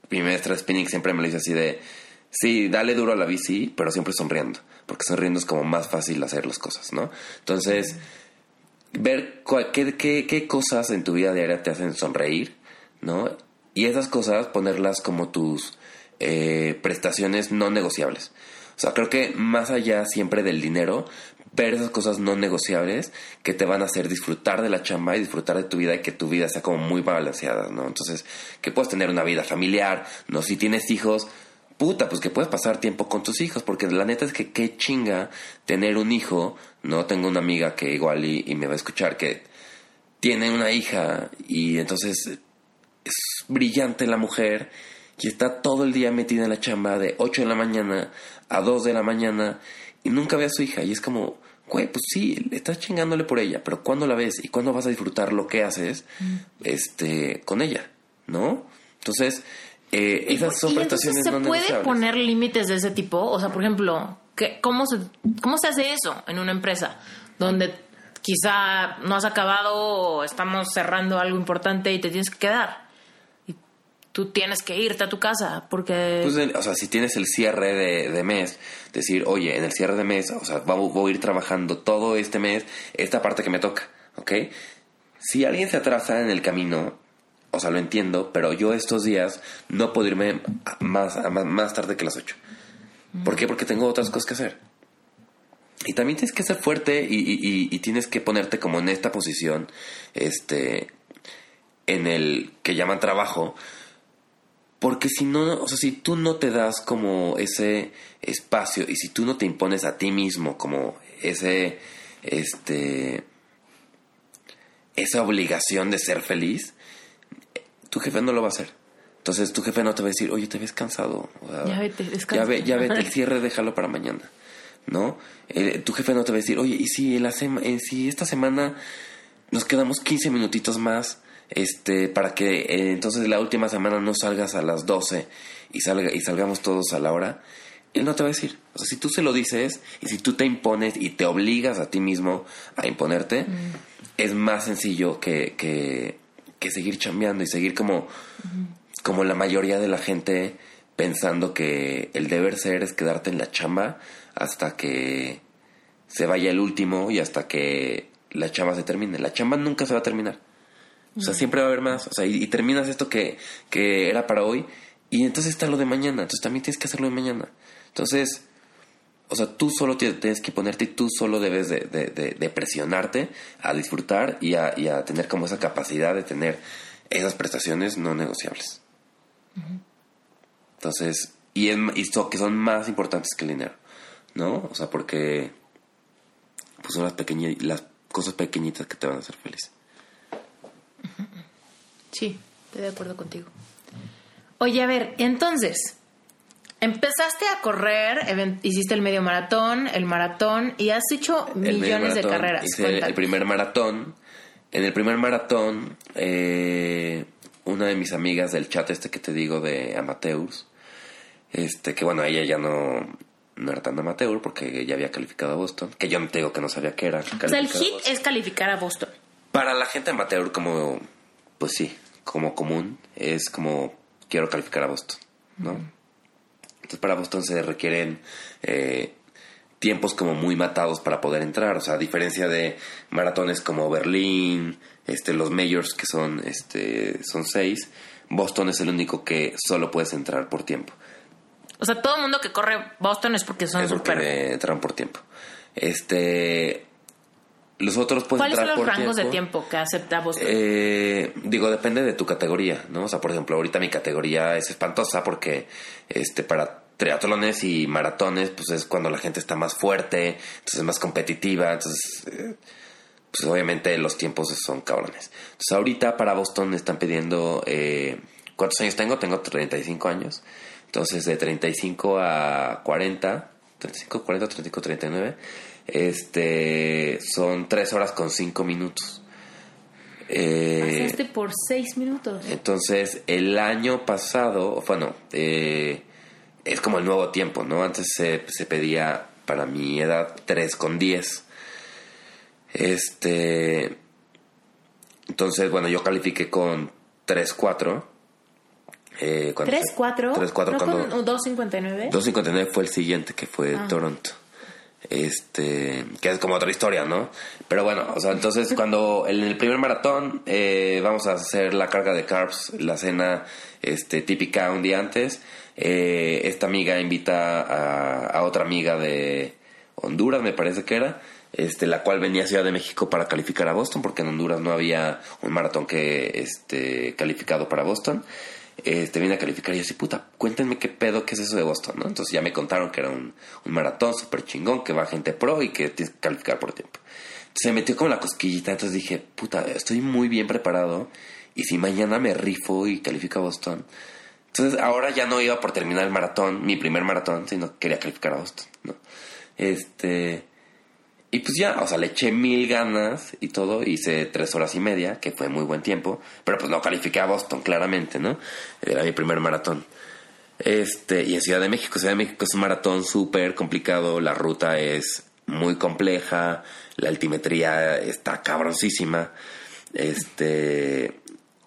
mi maestra spinning siempre me lo dice así de... Sí, dale duro a la bici, pero siempre sonriendo, porque sonriendo es como más fácil hacer las cosas, ¿no? Entonces, ver qué, qué, qué cosas en tu vida diaria te hacen sonreír, ¿no? Y esas cosas ponerlas como tus eh, prestaciones no negociables. O sea, creo que más allá siempre del dinero, ver esas cosas no negociables que te van a hacer disfrutar de la chamba y disfrutar de tu vida y que tu vida sea como muy balanceada, ¿no? Entonces, que puedes tener una vida familiar, ¿no? Si tienes hijos, puta, pues que puedes pasar tiempo con tus hijos, porque la neta es que qué chinga tener un hijo, ¿no? Tengo una amiga que igual y, y me va a escuchar que tiene una hija y entonces es brillante la mujer y está todo el día metida en la chamba de 8 de la mañana a 2 de la mañana y nunca ve a su hija y es como, güey, pues sí, estás chingándole por ella, pero ¿cuándo la ves y cuándo vas a disfrutar lo que haces este con ella? ¿No? Entonces, eh, esas son y prestaciones se puede poner límites de ese tipo, o sea, por ejemplo, ¿qué- cómo se cómo se hace eso en una empresa donde quizá no has acabado o estamos cerrando algo importante y te tienes que quedar. Y tú tienes que irte a tu casa porque Pues, el- o sea, si tienes el cierre de, de mes, decir, oye, en el cierre de mes, o sea, voy, voy a ir trabajando todo este mes, esta parte que me toca, ¿ok? Si alguien se atrasa en el camino, o sea, lo entiendo, pero yo estos días no puedo irme más, más, tarde que las 8. ¿Por qué? Porque tengo otras cosas que hacer. Y también tienes que ser fuerte y- y tienes que ponerte como en esta posición, este, en el que llaman trabajo, porque si no, o sea, si tú no te das como ese espacio y si tú no te impones a ti mismo como ese, este, esa obligación de ser feliz, tu jefe no lo va a hacer. Entonces tu jefe no te va a decir, oye, te ves cansado. O sea, Ya vete, descansa. Ya, ve, ya vete, el cierre déjalo para mañana. ¿No? Eh, tu jefe no te va a decir, oye, y si, la sema- eh, si esta semana nos quedamos 15 minutitos más este para que eh, entonces la última semana no salgas a las 12 y salga y salgamos todos a la hora él no te va a decir o sea si tú se lo dices y si tú te impones y te obligas a ti mismo a imponerte es más sencillo que, que, que seguir chambeando y seguir como como la mayoría de la gente pensando que el deber ser es quedarte en la chamba hasta que se vaya el último y hasta que la chamba se termine. La chamba nunca se va a terminar. O sea, siempre va a haber más. O sea, y, y terminas esto que, que era para hoy y entonces está lo de mañana. Entonces también tienes que hacerlo de mañana. Entonces, o sea, tú solo tienes que ponerte y tú solo debes de, de, de, presionarte a disfrutar y a, y a, tener como esa capacidad de tener esas prestaciones no negociables. Entonces, y, y que son más importantes que el dinero, ¿no? O sea, porque pues son las, pequeñas, las cosas pequeñitas que te van a hacer feliz. Sí, estoy de acuerdo contigo. Oye, a ver, entonces, empezaste a correr, hiciste el medio maratón, el maratón y has hecho millones de carreras. Hice el primer maratón. En el primer maratón, eh, una de mis amigas del chat este que te digo de amateurs, este, que bueno, ella ya no, no era tan amateur porque ya había calificado a Boston, que yo te digo que no sabía qué era. O sea, el hit es calificar a Boston. Para la gente amateur como, pues sí, como común, es como quiero calificar a Boston, ¿no? Entonces para Boston se requieren eh, tiempos como muy matados para poder entrar, o sea, a diferencia de maratones como Berlín, este, los majors que son, este, son seis, Boston es el único que solo puedes entrar por tiempo. O sea, todo el mundo que corre Boston es porque son es porque entran por tiempo. Este, los otros pueden ¿Cuáles son los rangos de tiempo que acepta Boston? Eh, digo, depende de tu categoría, ¿no? O sea, por ejemplo, ahorita mi categoría es espantosa porque este para triatlones y maratones, pues es cuando la gente está más fuerte, entonces es más competitiva, entonces eh, pues obviamente los tiempos son cabrones. Entonces ahorita para Boston están pidiendo eh, ¿cuántos años tengo? Tengo 35 años. Entonces de 35 a 40, 35, 40, 35, 39 este, son 3 horas con 5 minutos. Eh, por 6 minutos. Entonces, el año pasado, bueno, eh, es como el nuevo tiempo, ¿no? Antes se, se pedía para mi edad 3 con 10. Este. Entonces, bueno, yo califiqué con 3, 4. Eh, 3, 4. 3, 4 ¿No cuando, con 2.59. 2.59 fue el siguiente, que fue ah. Toronto este que es como otra historia no pero bueno o sea entonces cuando en el primer maratón eh, vamos a hacer la carga de carbs la cena este típica un día antes. Eh, esta amiga invita a, otra amiga de Honduras me parece que era este la cual venía a Ciudad de México para calificar a Boston porque en Honduras no había un maratón que este calificado para Boston este, viene a calificar y así, puta, cuéntenme qué pedo, qué es eso de Boston, ¿no? Entonces ya me contaron que era un, maratón súper chingón, que va gente pro y que tienes que calificar por tiempo. Se metió como la cosquillita, entonces dije, puta, estoy muy bien preparado y si mañana me rifo y califico a Boston. Entonces ahora ya no iba por terminar el maratón, mi primer maratón, sino quería calificar a Boston, ¿no? Este... Y pues ya, o sea, le eché mil ganas y todo, hice tres horas y media, que fue muy buen tiempo, pero pues no califiqué a Boston, claramente, ¿no? Era mi primer maratón. Este, y en Ciudad de México, Ciudad de México es un maratón súper complicado, la ruta es muy compleja, la altimetría está cabroncísima, este,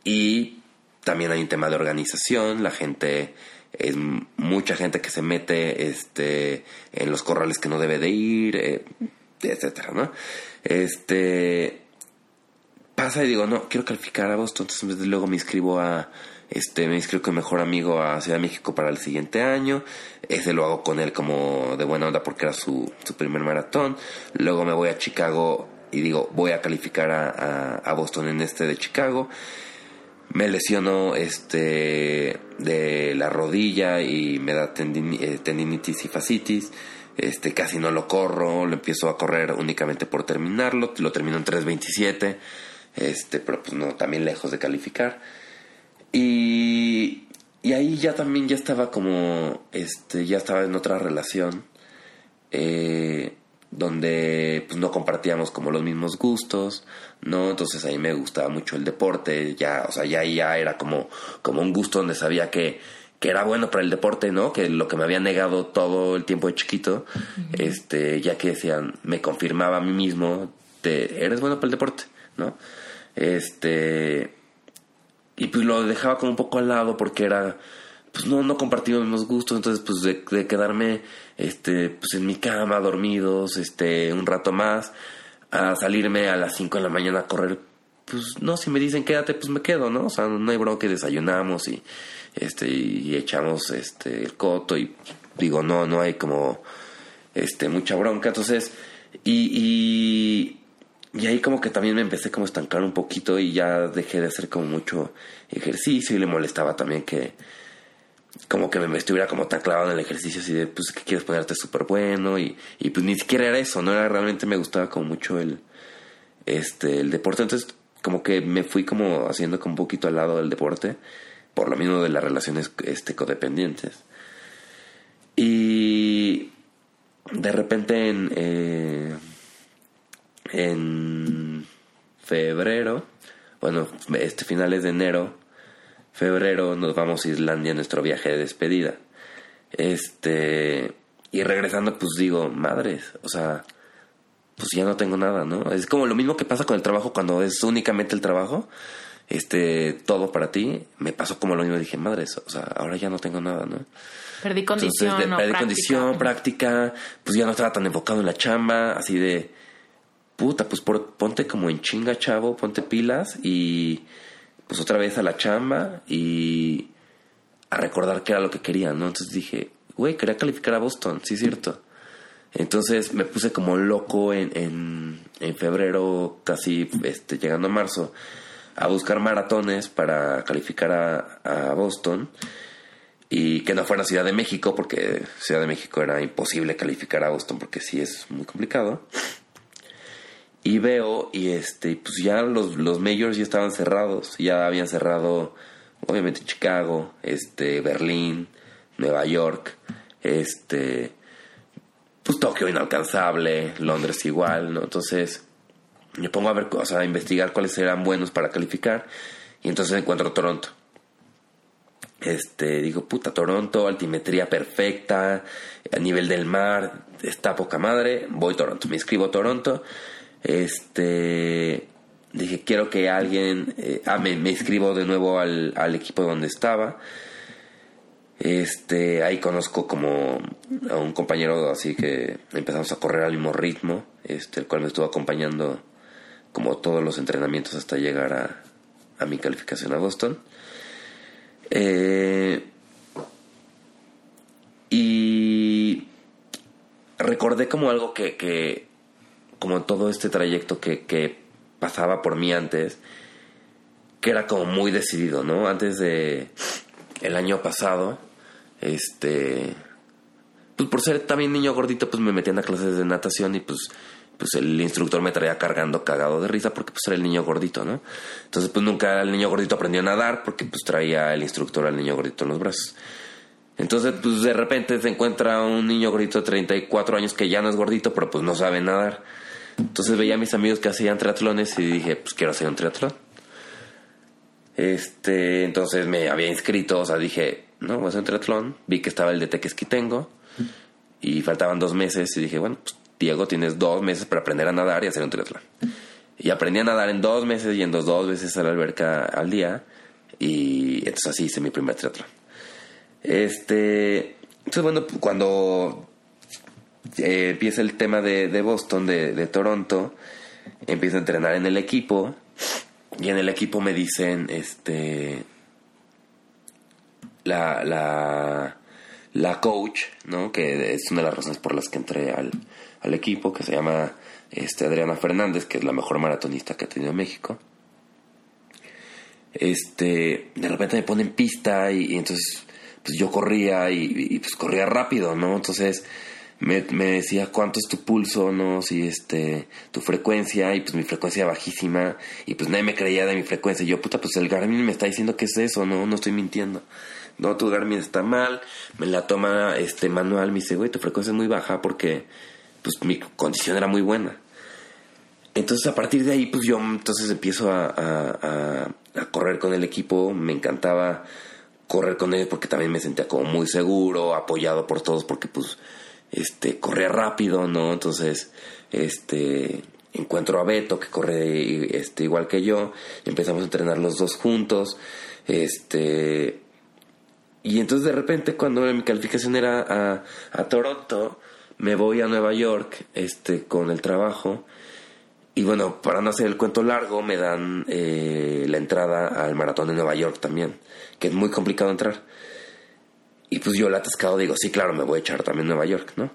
y también hay un tema de organización, la gente es mucha gente que se mete este en los corrales que no debe de ir eh, etcétera, ¿no? Este pasa y digo, no, quiero calificar a Boston, entonces luego me inscribo a este me inscribo con mejor amigo a Ciudad de México para el siguiente año. Ese lo hago con él como de buena onda porque era su, su primer maratón. Luego me voy a Chicago y digo, voy a calificar a, a, Boston en este de Chicago. Me lesiono este de la rodilla y me da eh, tendinitis y fascitis este, casi no lo corro, lo empiezo a correr únicamente por terminarlo, lo termino en 3.27, este, pero pues no, también lejos de calificar. Y, y ahí ya también ya estaba como, este, ya estaba en otra relación, eh, donde pues no compartíamos como los mismos gustos, ¿no? Entonces ahí me gustaba mucho el deporte, ya, o sea, ya, ya era como, como un gusto donde sabía que que era bueno para el deporte, ¿no? Que lo que me había negado todo el tiempo de chiquito, este, ya que decían, me confirmaba a mí mismo, te, eres bueno para el deporte, ¿no? Este, y pues lo dejaba como un poco al lado porque era, pues no, no compartimos los gustos, entonces pues de, de, quedarme, este, pues en mi cama, dormidos, este, un rato más, a salirme a las 5 de la mañana a correr, pues no, si me dicen quédate, pues me quedo, ¿no? O sea, no hay bronca que desayunamos y este y echamos este el coto y digo no no hay como este, mucha bronca. Entonces, y, y, ahí como que también me empecé como a estancar un poquito y ya dejé de hacer como mucho ejercicio y le molestaba también que como que me estuviera como tan clavado en el ejercicio así de pues que quieres ponerte súper bueno y, y pues ni siquiera era eso, no era realmente me gustaba como mucho el este el deporte, entonces como que me fui como haciendo como un poquito al lado del deporte por lo mismo de las relaciones este codependientes. Y de repente en eh, en febrero, bueno, este finales de enero febrero nos vamos a Islandia nuestro viaje de despedida. Este, y regresando, pues digo, madres, o sea, pues ya no tengo nada, ¿no? Es como lo mismo que pasa con el trabajo cuando es únicamente el trabajo, este, todo para ti. Me pasó como lo mismo, dije, madres, o sea, ahora ya no tengo nada, ¿no? Perdí condición, Entonces, de- perdí condición, práctica, pues ya no estaba tan enfocado en la chamba, así de, puta, pues por- ponte como en chinga, chavo, ponte pilas y pues otra vez a la chamba y a recordar qué era lo que quería, ¿no? Entonces dije, güey, quería calificar a Boston, sí es cierto. Entonces me puse como loco en, en, en febrero, casi este, llegando a marzo, a buscar maratones para calificar a, Boston y que no fuera Ciudad de México, porque Ciudad de México era imposible calificar a Boston porque sí es muy complicado. Y veo, y este, pues ya los, los majors ya estaban cerrados, ya habían cerrado, obviamente Chicago, este, Berlín, Nueva York, este, pues Tokio inalcanzable, Londres igual, ¿no? Entonces, me pongo a ver, o sea, a investigar cuáles eran buenos para calificar, y entonces encuentro Toronto. Este, digo, puta, Toronto, altimetría perfecta, a nivel del mar, está poca madre, voy Toronto, me inscribo a Toronto, este, dije, quiero que alguien, eh, ah, me, me inscribo de nuevo al, al equipo donde estaba, este, ahí conozco como a un compañero así que empezamos a correr al mismo ritmo, este, el cual me estuvo acompañando como todos los entrenamientos hasta llegar a, a mi calificación a Boston. Eh, y recordé como algo que, que como todo este trayecto que, que pasaba por mí antes, que era como muy decidido, ¿no? Antes de el año pasado, este, pues por ser también niño gordito, pues me metían a clases de natación y pues, pues el instructor me traía cargando cagado de risa porque pues era el niño gordito, ¿no? Entonces pues nunca el niño gordito aprendió a nadar porque pues traía el instructor al niño gordito en los brazos. Entonces, pues de repente se encuentra un niño gordito de 34 años que ya no es gordito, pero pues no sabe nadar. Entonces veía a mis amigos que hacían triatlones y dije, pues quiero hacer un triatlón. Este, entonces me había inscrito, o sea, dije, no, voy a hacer un triatlón. Vi que estaba el de Tequesquitengo y faltaban dos meses y dije, bueno, pues Diego, tienes dos meses para aprender a nadar y hacer un triatlón. Y aprendí a nadar en dos meses yendo dos veces a la alberca al día y entonces así hice mi primer triatlón. Este, entonces bueno, cuando eh, empieza el tema de, Boston, de, de Toronto, empiezo a entrenar en el equipo y en el equipo me dicen, este, la, la, la coach, ¿no? Que es una de las razones por las que entré al, al equipo, que se llama este, Adriana Fernández, que es la mejor maratonista que ha tenido México. Este, de repente me pone en pista y, entonces pues yo corría y, pues corría rápido, ¿no? Entonces me, decía cuánto es tu pulso, ¿no? Si este, tu frecuencia y pues mi frecuencia bajísima y pues nadie me creía de mi frecuencia. Yo, puta, pues el Garmin me está diciendo que es eso, ¿no? No estoy mintiendo. No, tu Garmin está mal, me la toma este manual, me dice, güey, tu frecuencia es muy baja porque pues mi condición era muy buena. Entonces a partir de ahí pues yo entonces empiezo a, a, a, correr con el equipo, me encantaba correr con ellos porque también me sentía como muy seguro, apoyado por todos porque pues este corría rápido, ¿no? Entonces, este encuentro a Beto que corre este igual que yo, empezamos a entrenar los dos juntos, este y entonces de repente cuando mi calificación era a, a Toronto, me voy a Nueva York este con el trabajo y bueno, para no hacer el cuento largo, me dan eh, la entrada al maratón de Nueva York también, que es muy complicado entrar. Y pues yo la atascado digo, sí, claro, me voy a echar también Nueva York, ¿no?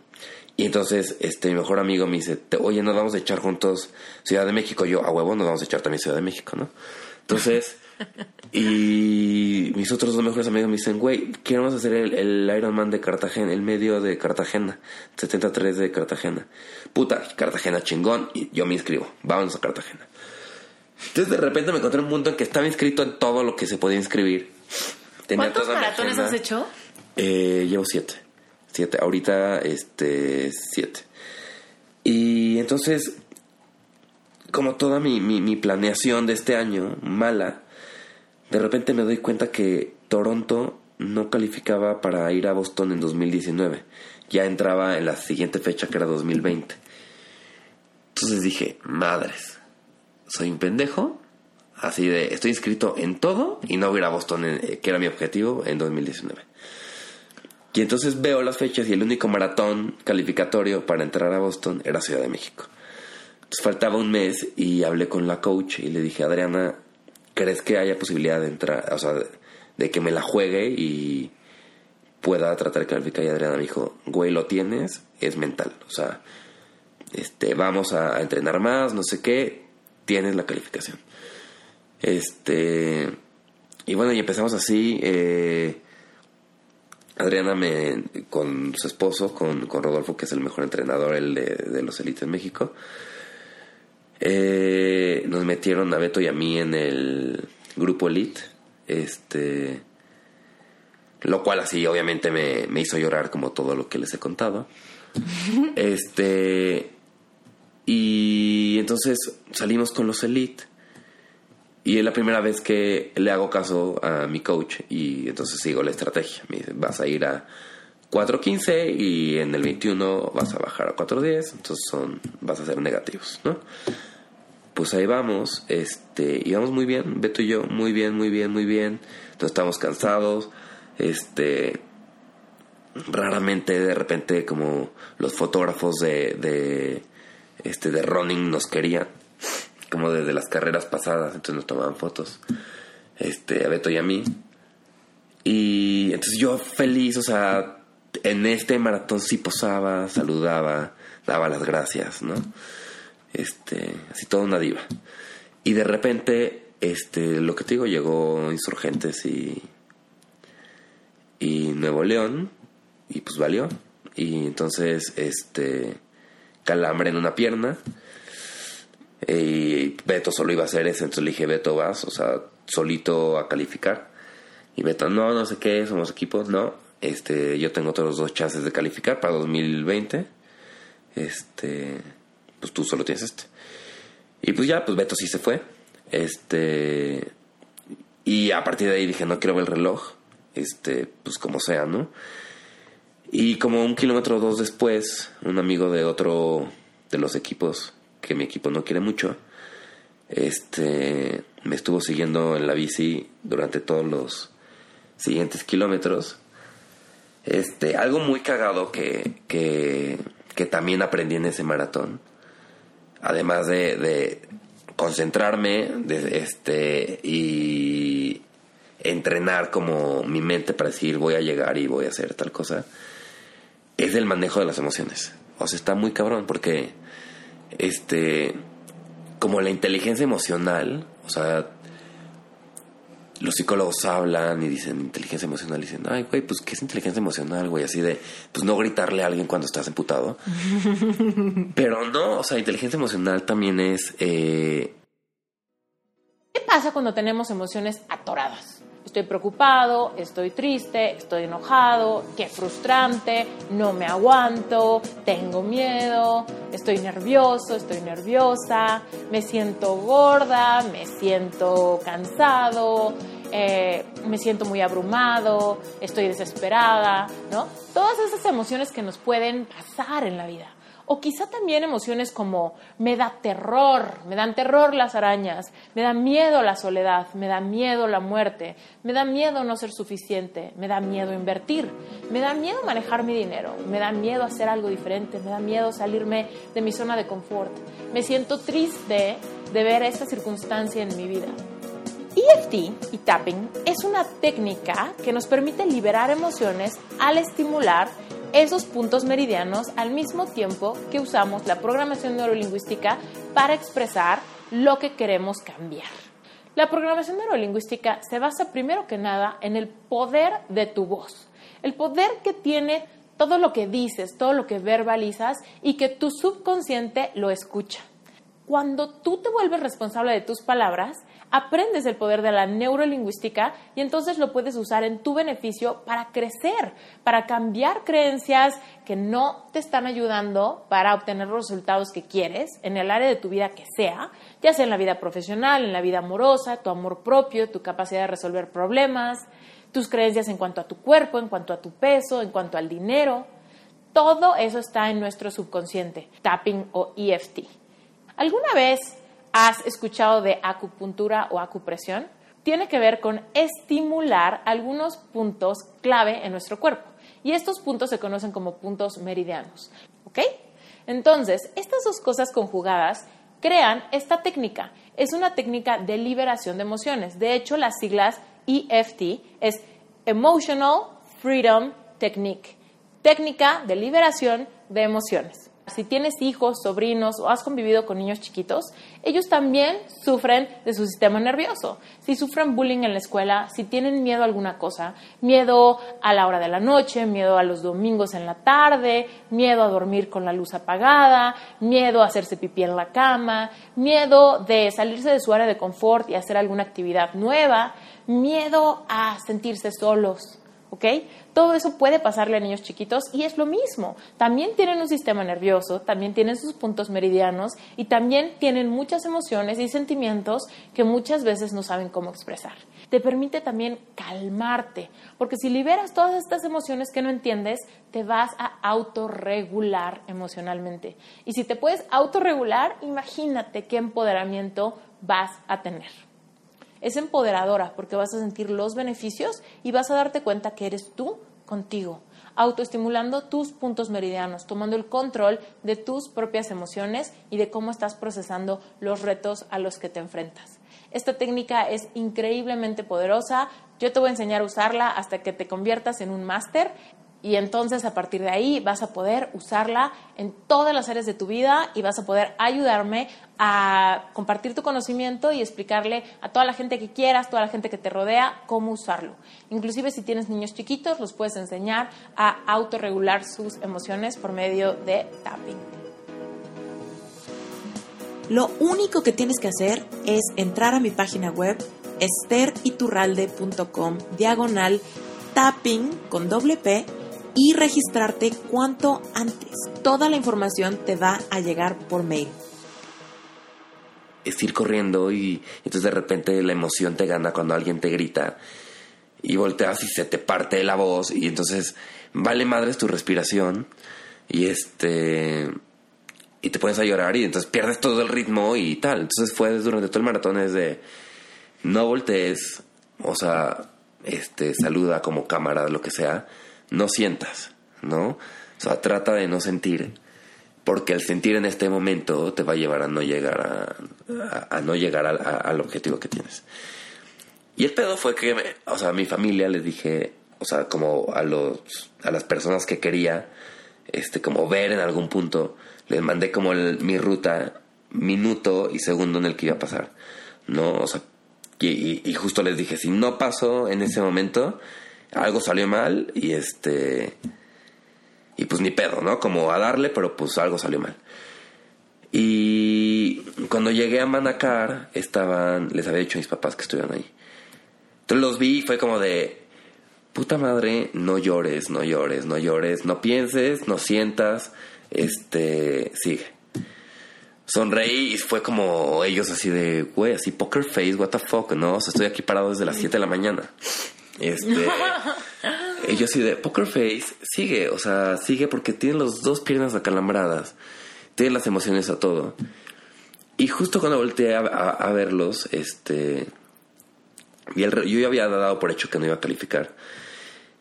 Y entonces, este, mi mejor amigo me dice, "Te- oye, nos vamos a echar juntos Ciudad de México. Yo, a huevo, nos vamos a echar también Ciudad de México, ¿no? Entonces, y mis otros dos mejores amigos me dicen, güey, queremos hacer el, el Ironman de Cartagena, el medio de Cartagena, 73 de Cartagena. Puta, Cartagena chingón, y yo me inscribo, vámonos a Cartagena. Entonces de repente me encontré en un punto en que estaba inscrito en todo lo que se podía inscribir. Tenía ¿Cuántos maratones has hecho? Eh, llevo siete. Siete. Ahorita, este, siete. Y entonces, como toda mi, mi, mi planeación de este año, mala, de repente me doy cuenta que Toronto no calificaba para ir a Boston en 2019. Ya entraba en la siguiente fecha, que era 2020. Entonces dije, madres, soy un pendejo. Así de, estoy inscrito en todo y no voy a ir a Boston, eh, que era mi objetivo, en 2019. Y entonces veo las fechas y el único maratón calificatorio para entrar a Boston era Ciudad de México. Entonces faltaba un mes y hablé con la coach y le dije, Adriana, ¿crees que haya posibilidad de entrar, o sea, de, que me la juegue y pueda tratar de calificar? Y Adriana me dijo, güey, lo tienes, es mental. O sea, este, vamos a, a entrenar más, no sé qué, tienes la calificación. Este, y bueno, y empezamos así. eh, Adriana me, con su esposo, con, con Rodolfo, que es el mejor entrenador el de, de los élites en México, eh, nos metieron a Beto y a mí en el grupo Elite. Este, lo cual así obviamente me, me hizo llorar como todo lo que les he contado. Este, y entonces salimos con los Elite. Y es la primera vez que le hago caso a mi coach y entonces sigo la estrategia. Me dice, vas a ir a 4.15 y en el 21 vas a bajar a 4.10, entonces son, vas a ser negativos, ¿no? Pues ahí vamos, este, y vamos muy bien, Beto y yo, muy bien, muy bien, muy bien. No estamos cansados, este, raramente de repente como los fotógrafos de, de, este, de running nos querían como desde las carreras pasadas, entonces nos tomaban fotos, este, a Beto y a mí. Y entonces yo feliz, o sea, en este maratón sí posaba, saludaba, daba las gracias, ¿no? Este, así toda una diva. Y de repente, este, lo que te digo, llegó Insurgentes y, y Nuevo León, y pues valió. Y entonces, este, calambre en una pierna, y Beto solo iba a hacer eso, entonces le dije, Beto, vas, o sea, solito a calificar. Y Beto, no, no sé qué, somos equipos, no. Este, yo tengo otros dos chances de calificar para 2020. Este, pues tú solo tienes este. Y pues ya, pues Beto sí se fue. Este, y a partir de ahí dije, no quiero ver el reloj. Este, pues como sea, ¿no? Y como un kilómetro o dos después, un amigo de otro de los equipos, que mi equipo no quiere mucho, este, me estuvo siguiendo en la bici durante todos los siguientes kilómetros. Este, algo muy cagado que, que, que también aprendí en ese maratón, además de, concentrarme de, este, y entrenar como mi mente para decir voy a llegar y voy a hacer tal cosa, es el manejo de las emociones. O sea, está muy cabrón porque este como la inteligencia emocional, o sea, los psicólogos hablan y dicen inteligencia emocional y dicen, ay, güey, pues ¿qué es inteligencia emocional, güey? Así de, pues no gritarle a alguien cuando estás emputado. Pero no, o sea, inteligencia emocional también es... Eh, ¿Qué pasa cuando tenemos emociones atoradas? Estoy preocupado, estoy triste, estoy enojado, qué frustrante, no me aguanto, tengo miedo, estoy nervioso, estoy nerviosa, me siento gorda, me siento cansado, eh, me siento muy abrumado, estoy desesperada, ¿no? Todas esas emociones que nos pueden pasar en la vida. O quizá también emociones como me da terror, me dan terror las arañas, me da miedo la soledad, me da miedo la muerte, me da miedo no ser suficiente, me da miedo invertir, me da miedo manejar mi dinero, me da miedo hacer algo diferente, me da miedo salirme de mi zona de confort. Me siento triste de ver esta circunstancia en mi vida. EFT y tapping es una técnica que nos permite liberar emociones al estimular esos puntos meridianos al mismo tiempo que usamos la programación neurolingüística para expresar lo que queremos cambiar. La programación neurolingüística se basa primero que nada en el poder de tu voz, el poder que tiene todo lo que dices, todo lo que verbalizas y que tu subconsciente lo escucha. Cuando tú te vuelves responsable de tus palabras, aprendes el poder de la neurolingüística y entonces lo puedes usar en tu beneficio para crecer, para cambiar creencias que no te están ayudando para obtener los resultados que quieres en el área de tu vida que sea, ya sea en la vida profesional, en la vida amorosa, tu amor propio, tu capacidad de resolver problemas, tus creencias en cuanto a tu cuerpo, en cuanto a tu peso, en cuanto al dinero. Todo eso está en nuestro subconsciente, tapping o EFT. ¿Alguna vez has escuchado de acupuntura o acupresión? Tiene que ver con estimular algunos puntos clave en nuestro cuerpo. Y estos puntos se conocen como puntos meridianos. ¿Ok? Entonces, estas dos cosas conjugadas crean esta técnica. Es una técnica de liberación de emociones. De hecho, las siglas EFT es Emotional Freedom Technique, técnica de liberación de emociones. Si tienes hijos, sobrinos o has convivido con niños chiquitos, ellos también sufren de su sistema nervioso. Si sufren bullying en la escuela, si tienen miedo a alguna cosa, miedo a la hora de la noche, miedo a los domingos en la tarde, miedo a dormir con la luz apagada, miedo a hacerse pipí en la cama, miedo de salirse de su área de confort y hacer alguna actividad nueva, miedo a sentirse solos, Todo eso puede pasarle a niños chiquitos y es lo mismo. También tienen un sistema nervioso, también tienen sus puntos meridianos y también tienen muchas emociones y sentimientos que muchas veces no saben cómo expresar. Te permite también calmarte, porque si liberas todas estas emociones que no entiendes, te vas a autorregular emocionalmente. Y si te puedes autorregular, imagínate qué empoderamiento vas a tener es empoderadora porque vas a sentir los beneficios y vas a darte cuenta que eres tú contigo, autoestimulando tus puntos meridianos, tomando el control de tus propias emociones y de cómo estás procesando los retos a los que te enfrentas. Esta técnica es increíblemente poderosa. Yo te voy a enseñar a usarla hasta que te conviertas en un máster y entonces a partir de ahí vas a poder usarla en todas las áreas de tu vida y vas a poder ayudarme a compartir tu conocimiento y explicarle a toda la gente que quieras, toda la gente que te rodea, cómo usarlo. Inclusive si tienes niños chiquitos, los puedes enseñar a autorregular sus emociones por medio de tapping. Lo único que tienes que hacer es entrar a mi página web esteriturralde.com diagonal tapping con doble P y registrarte cuanto antes. Toda la información te va a llegar por mail. Es ir corriendo y entonces de repente la emoción te gana cuando alguien te grita y volteas y se te parte la voz y entonces vale madres tu respiración y este y te pones a llorar y entonces pierdes todo el ritmo y tal. Entonces fue durante todo el maratón es de no voltees, o sea, este saluda como cámara, lo que sea no sientas, ¿no? O sea, trata de no sentir, porque el sentir en este momento te va a llevar a no llegar a, no llegar al objetivo que tienes. Y el pedo fue que, o sea, a mi familia les dije, o sea, como a los, a las personas que quería, este, como ver en algún punto, les mandé como mi ruta, minuto y segundo en el que iba a pasar, ¿no? O sea, y, y justo les dije, si no paso en ese momento, algo salió mal y este y pues ni pedo, ¿no? Como a darle, pero pues algo salió mal. Y cuando llegué a Manacar, estaban, les había dicho a mis papás que estuvieran ahí. Entonces los vi y fue como de, puta madre, no llores, no llores, no llores, no pienses, no sientas, este, sigue. Sonreí y fue como ellos así de, güey, así poker face, what the fuck, ¿no? O sea, estoy aquí parado desde las 7 de la mañana. Este, ellos sí de Poker Face sigue, o sea, sigue porque tiene las dos piernas acalambradas, tiene las emociones a todo. Y justo cuando volteé a, verlos, este, vi el, yo ya había dado por hecho que no iba a calificar.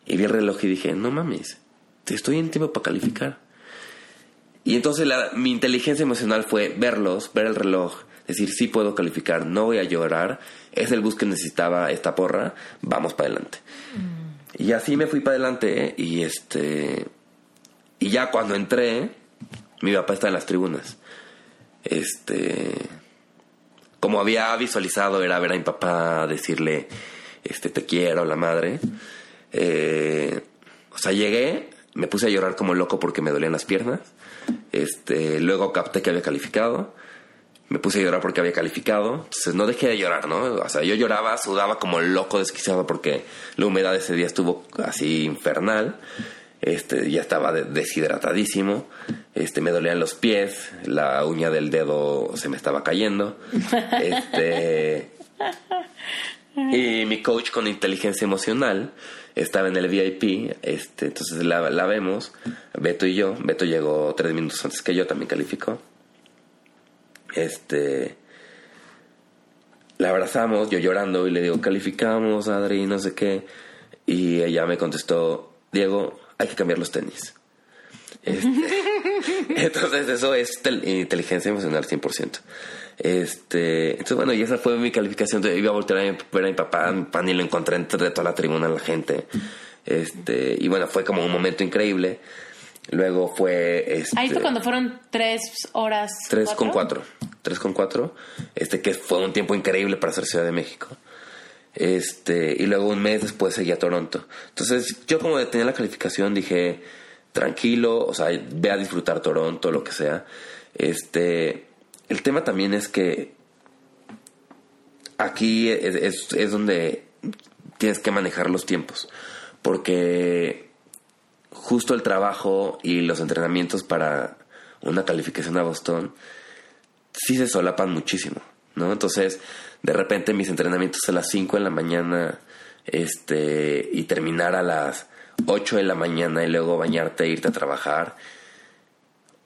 Y vi el reloj y dije, no mames, estoy en tiempo para calificar. Y entonces mi inteligencia emocional fue verlos, ver el reloj, decir, sí puedo calificar, no voy a llorar, es el bus que necesitaba esta porra, vamos para adelante. Y así me fui para adelante y este y ya cuando entré, mi papá está en las tribunas. Este, como había visualizado, era ver a mi papá decirle, este, te quiero, la madre. Eh, o sea, llegué, me puse a llorar como loco porque me dolían las piernas. Este, luego capté que había calificado. Me puse a llorar porque había calificado. Entonces no dejé de llorar, ¿no? O sea, yo lloraba, sudaba como loco, desquiciado porque la humedad ese día estuvo así infernal. Este, ya estaba deshidratadísimo. Este, me dolían los pies, la uña del dedo se me estaba cayendo. Este, y mi coach con inteligencia emocional estaba en el VIP, este, entonces la, la vemos, Beto y yo. Beto llegó tres minutos antes que yo, también calificó. Este, la abrazamos, yo llorando y le digo, calificamos, Adri, no sé qué. Y ella me contestó, Diego, hay que cambiar los tenis. Este, entonces eso es inteligencia emocional 100%. Este, entonces bueno, y esa fue mi calificación. Iba a voltear a ver a mi papá, mi papá ni lo encontré entre toda la tribuna la gente. Este, y bueno, fue como un momento increíble. Luego fue... Este, Ahí fue cuando fueron tres horas. Tres con cuatro. Tres con cuatro. Este, que fue un tiempo increíble para hacer Ciudad de México. Este, y luego un mes después seguí a Toronto. Entonces, yo como tenía la calificación dije, tranquilo, o sea, ve a disfrutar Toronto, lo que sea. Este, el tema también es que aquí es, es donde tienes que manejar los tiempos. Porque justo el trabajo y los entrenamientos para una calificación a Boston sí se solapan muchísimo, ¿no? Entonces, de repente mis entrenamientos a las 5 de la mañana este y terminar a las 8 de la mañana y luego bañarte e irte a trabajar.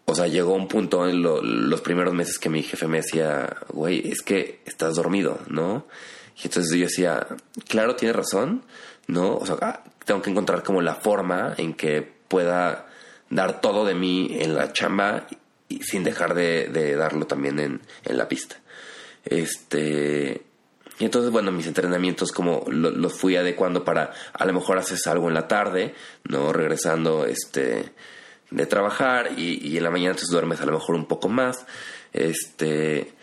O sea, llegó un punto en los primeros meses que mi jefe me decía, güey, es que estás dormido, ¿no? Y entonces yo decía, claro, tiene razón, ¿no? O sea, ah, tengo que encontrar como la forma en que pueda dar todo de mí en la chamba y sin dejar de, darlo también en, en la pista. Este. Y entonces, bueno, mis entrenamientos como los fui adecuando para a lo mejor haces algo en la tarde, ¿no? Regresando este de trabajar y, y en la mañana entonces duermes a lo mejor un poco más. Este.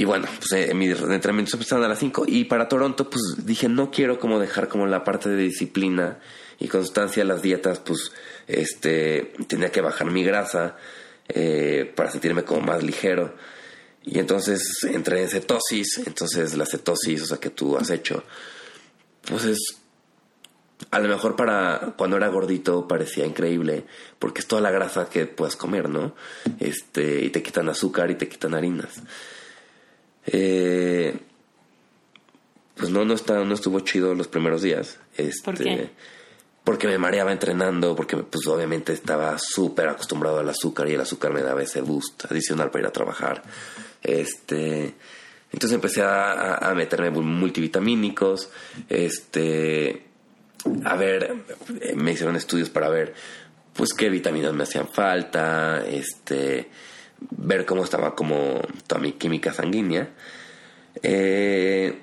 Y bueno, pues eh, mis entrenamientos empezaron a las 5 y para Toronto pues dije no quiero como dejar como la parte de disciplina y constancia las dietas pues este tenía que bajar mi grasa eh, para sentirme como más ligero. Y entonces entré en cetosis, entonces la cetosis, o sea, que tú has hecho, pues es, a lo mejor para cuando era gordito parecía increíble, porque es toda la grasa que puedes comer, ¿no? Este, y te quitan azúcar y te quitan harinas. Eh, pues no, no, está, no estuvo chido los primeros días. Este, ¿Por qué? porque me mareaba entrenando, porque pues obviamente estaba súper acostumbrado al azúcar y el azúcar me daba ese boost adicional para ir a trabajar. Este, entonces empecé a, a meterme multivitamínicos, este, a ver, me hicieron estudios para ver pues qué vitaminas me hacían falta, este, ver cómo estaba como toda mi química sanguínea. Eh,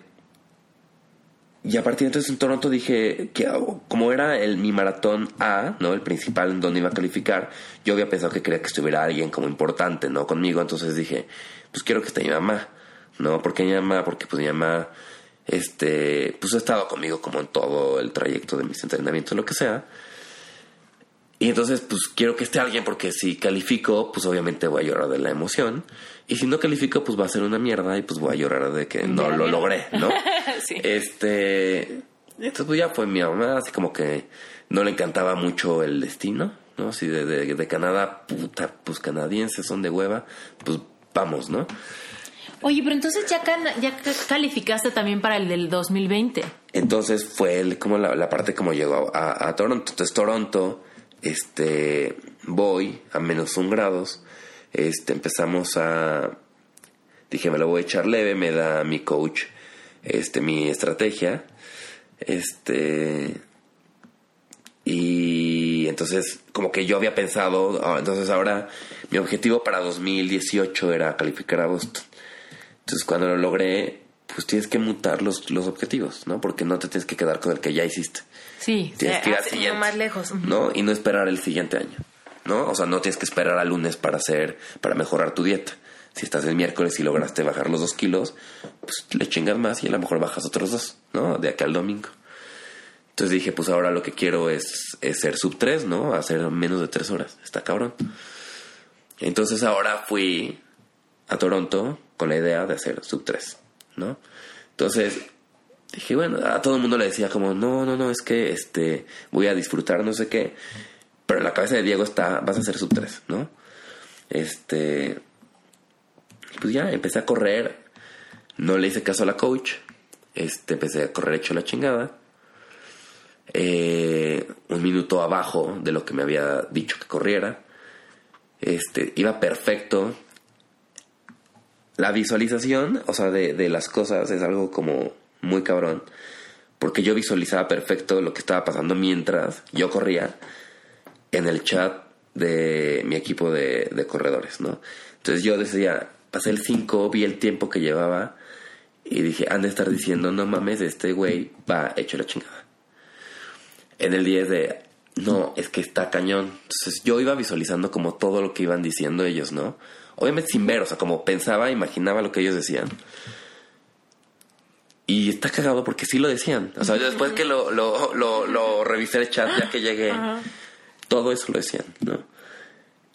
y a partir de entonces en Toronto dije que como era el mi maratón A, ¿no? El principal en donde iba a calificar, yo había pensado que quería que estuviera alguien como importante, ¿no? Conmigo, entonces dije, pues quiero que esté mi mamá, ¿no? porque mi mamá? Porque pues mi mamá, este, pues ha estado conmigo como en todo el trayecto de mis entrenamientos, lo que sea. Y entonces, pues quiero que esté alguien porque si califico, pues obviamente voy a llorar de la emoción. Y si no califico, pues va a ser una mierda y pues voy a llorar de que no lo logré, ¿no? sí. Este. Entonces, pues ya fue mi mamá, así como que no le encantaba mucho el destino, ¿no? Así de, de, de Canadá, puta, pues canadienses son de hueva, pues vamos, ¿no? Oye, pero entonces ya, ya calificaste también para el del 2020. Entonces fue el, como la, la, parte como llegó a, a Toronto. Entonces Toronto este, voy a menos un grados, este, empezamos a, dije, me lo voy a echar leve, me da mi coach, este, mi estrategia, este, y entonces, como que yo había pensado, ah, entonces ahora mi objetivo para 2018 era calificar a Boston. Entonces, cuando lo logré, pues tienes que mutar los, los objetivos, ¿no? Porque no te tienes que quedar con el que ya hiciste. Sí, Tienes se que ir al siguiente. más lejos. ¿no? Y no esperar el siguiente año, ¿no? O sea, no tienes que esperar al lunes para hacer, para mejorar tu dieta. Si estás el miércoles y lograste bajar los dos kilos, pues le chingas más y a lo mejor bajas otros dos, ¿no? De aquí al domingo. Entonces dije, pues ahora lo que quiero es, es ser sub 3, ¿no? Hacer menos de tres horas. Está cabrón. Entonces ahora fui a Toronto con la idea de hacer sub 3, ¿no? Entonces dije, bueno, a todo el mundo le decía como, no, no, no, es que este, voy a disfrutar no sé qué. Pero en la cabeza de Diego está, vas a hacer sub 3, ¿no? Este, pues ya empecé a correr, no le hice caso a la coach, este, empecé a correr hecho la chingada. Eh, un minuto abajo de lo que me había dicho que corriera. Este, iba perfecto. La visualización, o sea, de, de las cosas es algo como muy cabrón. Porque yo visualizaba perfecto lo que estaba pasando mientras yo corría en el chat de mi equipo de, de corredores, ¿no? Entonces yo decía, pasé el 5, vi el tiempo que llevaba y dije, han de estar diciendo, no mames, este güey va hecho la chingada. En el 10 de, no, es que está cañón. Entonces yo iba visualizando como todo lo que iban diciendo ellos, ¿no? Obviamente sin ver, o sea, como pensaba, imaginaba lo que ellos decían. Y está cagado porque sí lo decían. O sea, después que lo, lo, lo, lo revisé el chat, ya que llegué, todo eso lo decían, ¿no?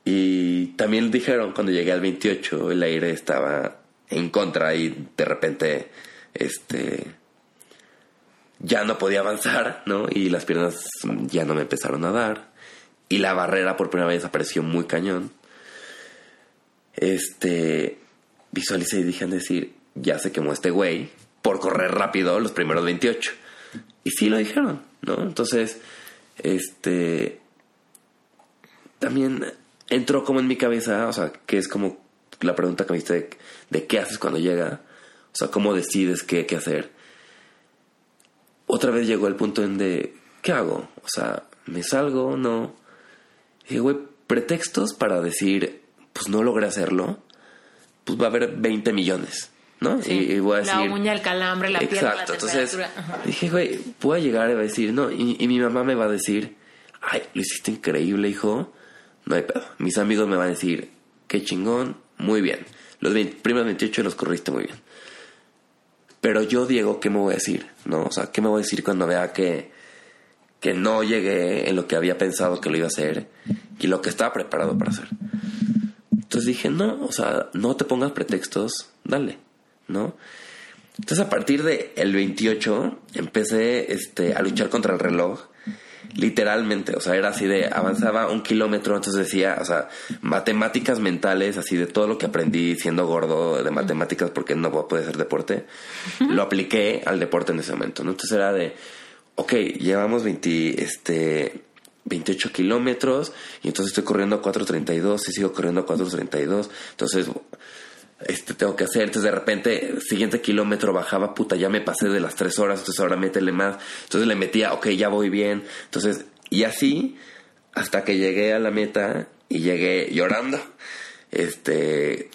Y también dijeron cuando llegué al 28, el aire estaba en contra y de repente, este, ya no podía avanzar, ¿no? Y las piernas ya no me empezaron a dar. Y la barrera por primera vez apareció muy cañón. Este, visualicé y dije, decir, ya se quemó este güey por correr rápido los primeros 28. Y sí lo dijeron, ¿no? Entonces, este, también entró como en mi cabeza, o sea, que es como la pregunta que me hiciste de, qué haces cuando llega, o sea, cómo decides qué, qué hacer. Otra vez llegó el punto en de, ¿qué hago? O sea, ¿me salgo? No. Dije, güey, pretextos para decir, pues no logré hacerlo, pues va a haber 20 millones, ¿no? Sí. Y, y voy a La decir... uña, el calambre, la pierna, la Exacto, entonces. Ajá. dije, güey, voy a llegar y va a decir, no, y, y mi mamá me va a decir, ay, lo hiciste increíble, hijo, no hay pedo. Mis amigos me van a decir, qué chingón, muy bien. Los 20 primeros 28 los corriste muy bien. Pero yo, Diego, ¿qué me voy a decir? ¿No? O sea, ¿qué me voy a decir cuando vea que, que no llegué en lo que había pensado que lo iba a hacer y lo que estaba preparado para hacer? Entonces dije, no, o sea, no te pongas pretextos, dale, ¿no? Entonces a partir de el 28 empecé este, a luchar contra el reloj. Literalmente, o sea, era así de avanzaba un kilómetro, entonces decía, o sea, matemáticas mentales, así de todo lo que aprendí siendo gordo de matemáticas porque no puede ser deporte, lo apliqué al deporte en ese momento, ¿no? Entonces era de, ok, llevamos 20, este, 28 kilómetros y entonces estoy corriendo a 4.32 y sigo corriendo a 4.32, entonces este tengo que hacer. Entonces de repente, siguiente kilómetro bajaba, puta, ya me pasé de las tres horas, entonces ahora métele más. Entonces le metía, ok, ya voy bien. Entonces, y así, hasta que llegué a la meta y llegué llorando. Este,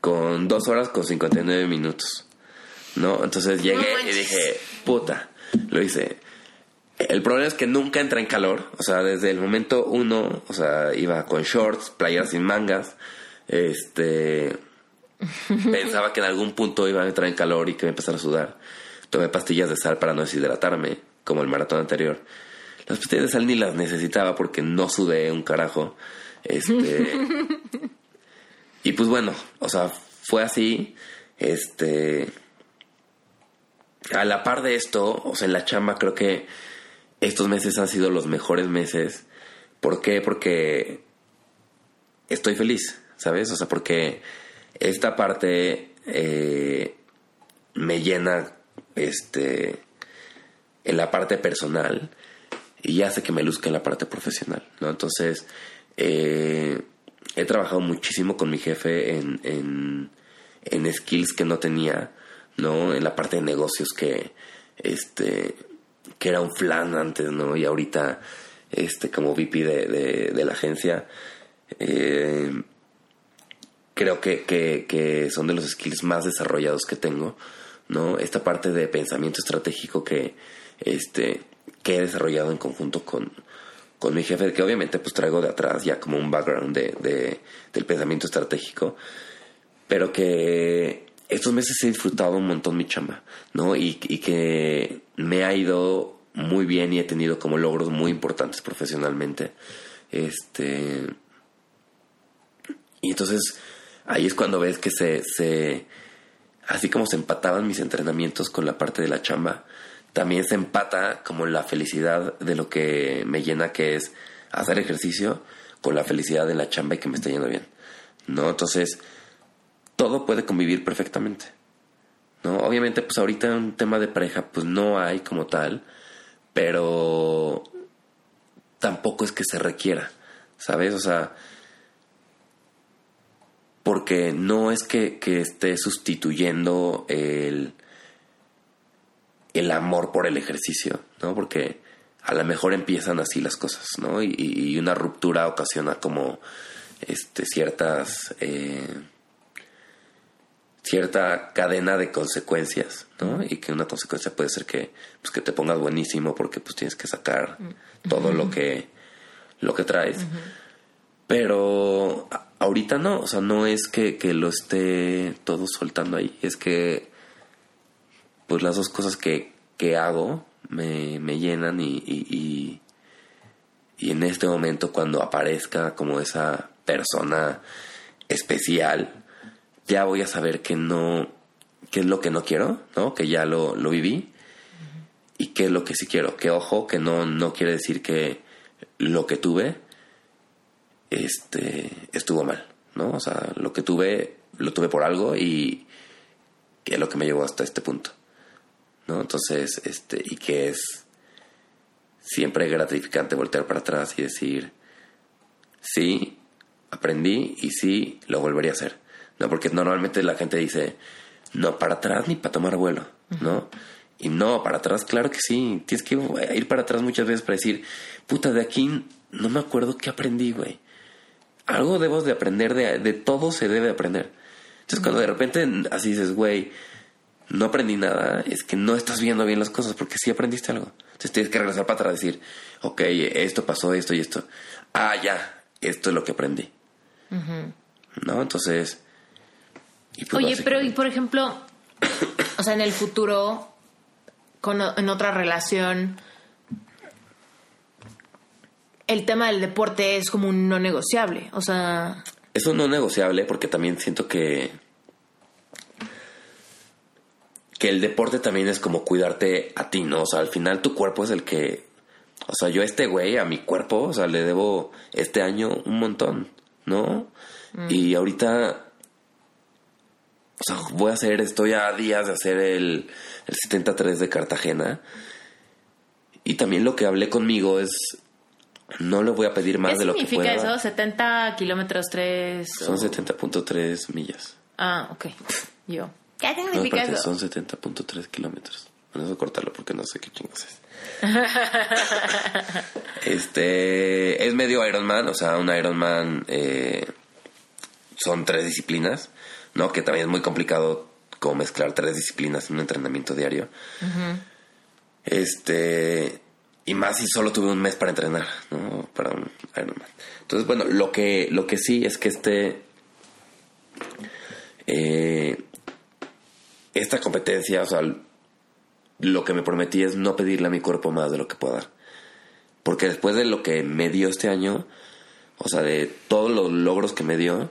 con dos horas con 59 minutos. ¿No? Entonces llegué y dije, puta, lo hice. El problema es que nunca entra en calor. O sea, desde el momento uno, o sea, iba con shorts, playeras sin mangas. Este. Pensaba que en algún punto iba a entrar en calor y que iba a empezar a sudar. Tomé pastillas de sal para no deshidratarme, como el maratón anterior. Las pastillas de sal ni las necesitaba porque no sudé un carajo. Este. y pues bueno, o sea, fue así. Este. A la par de esto, o sea, en la chamba creo que estos meses han sido los mejores meses. ¿Por qué? Porque estoy feliz, ¿sabes? O sea, porque esta parte eh, me llena este en la parte personal y hace que me luzca en la parte profesional, ¿no? Entonces, eh, he trabajado muchísimo con mi jefe en, en, en skills que no tenía, ¿no? En la parte de negocios que, este, que era un flan antes, ¿no? Y ahorita, este, como VP de, de, la agencia, eh, creo que, que, que son de los skills más desarrollados que tengo, ¿no? Esta parte de pensamiento estratégico que, este, que he desarrollado en conjunto con, con mi jefe, que obviamente pues traigo de atrás ya como un background de, de, del pensamiento estratégico, pero que estos meses he disfrutado un montón mi chamba, ¿no? Y, que me ha ido muy bien y he tenido como logros muy importantes profesionalmente. Este. Y entonces ahí es cuando ves que se, se. Así como se empataban mis entrenamientos con la parte de la chamba, también se empata como la felicidad de lo que me llena, que es hacer ejercicio, con la felicidad de la chamba y que me está yendo bien. ¿No? Entonces, todo puede convivir perfectamente. ¿No? Obviamente, pues ahorita un tema de pareja, pues no hay como tal, pero tampoco es que se requiera, ¿sabes? O sea, porque no es que, que esté sustituyendo el, el amor por el ejercicio, ¿no? Porque a lo mejor empiezan así las cosas, ¿no? Y, una ruptura ocasiona como este, ciertas... Eh, cierta cadena de consecuencias, ¿no? Y que una consecuencia puede ser que, pues, que te pongas buenísimo porque pues tienes que sacar todo lo que, lo que traes. Pero ahorita no, o sea, no es que, que, lo esté todo soltando ahí, es que pues las dos cosas que, que hago me, me llenan y, y, y, y en este momento cuando aparezca como esa persona especial, ya voy a saber que no, qué es lo que no quiero, ¿no? Que ya lo, lo viví y qué es lo que sí quiero. Que ojo, que no, no quiere decir que lo que tuve este, estuvo mal, ¿no? O sea, lo que tuve, lo tuve por algo y que es lo que me llevó hasta este punto, ¿no? Entonces, este, y que es siempre gratificante voltear para atrás y decir, sí, aprendí y sí, lo volvería a hacer. ¿No? Porque normalmente la gente dice, no para atrás ni para tomar vuelo, ¿no? Y no, para atrás, claro que sí. Tienes que ir para atrás muchas veces para decir, puta, de aquí no me acuerdo qué aprendí, güey. Algo debo de aprender, de, de todo se debe aprender. Entonces, cuando de repente así dices, güey, no aprendí nada, es que no estás viendo bien las cosas porque sí aprendiste algo. Entonces tienes que regresar para atrás y decir, ok, esto pasó, esto y esto. Ah, ya, esto es lo que aprendí. ¿No? Entonces, pues Oye, pero y por ejemplo, o sea, en el futuro, con, en otra relación, el tema del deporte es como un no negociable, o sea... Es un no negociable porque también siento que... Que el deporte también es como cuidarte a ti, ¿no? O sea, al final tu cuerpo es el que... O sea, yo a este güey, a mi cuerpo, o sea, le debo este año un montón, ¿no? Mm. Y ahorita o sea, voy a hacer, estoy a días de hacer el, el 73 de Cartagena. Y también lo que hablé conmigo es, no le voy a pedir más de lo que pueda. ¿Qué significa eso? 70 kilómetros 3. Son 70.3 millas. Ah, ok. Yo. ¿Qué significa no, eso? Son 70.3 kilómetros. Bueno, eso cortarlo porque no sé qué chingos es. este es medio Ironman, o sea, un Ironman eh, son tres disciplinas. ¿No? Que también es muy complicado como mezclar tres disciplinas en un entrenamiento diario. Este, y más si solo tuve un mes para entrenar, ¿no? Para un Ironman. Entonces, bueno, lo que, lo que sí es que este, eh, esta competencia, o sea, lo que me prometí es no pedirle a mi cuerpo más de lo que pueda dar. Porque después de lo que me dio este año, o sea, de todos los logros que me dio,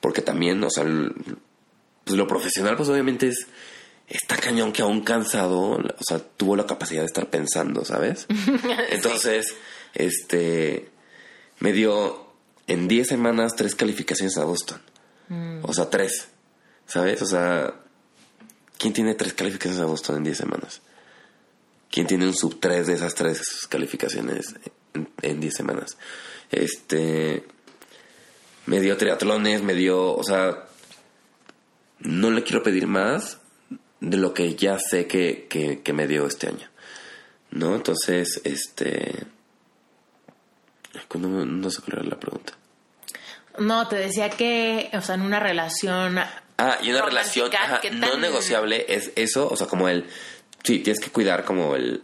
porque también, o sea, pues lo profesional, pues obviamente es. Está cañón que aún cansado, o sea, tuvo la capacidad de estar pensando, ¿sabes? Entonces, este. Me dio en 10 semanas tres calificaciones a Boston. Mm. O sea, tres. ¿Sabes? O sea, ¿quién tiene tres calificaciones a Boston en 10 semanas? ¿Quién tiene un sub 3 de esas tres calificaciones en 10 semanas? Este me dio triatlones, me dio, o sea, no le quiero pedir más de lo que ya sé que, que, me dio este año. ¿No? Entonces, este... No, sé cuál era la pregunta. No, te decía que, o sea, en una relación Ah, y una relación romántica, ajá, ¿qué no negociable es eso, o sea, como el... Sí, tienes que cuidar como el...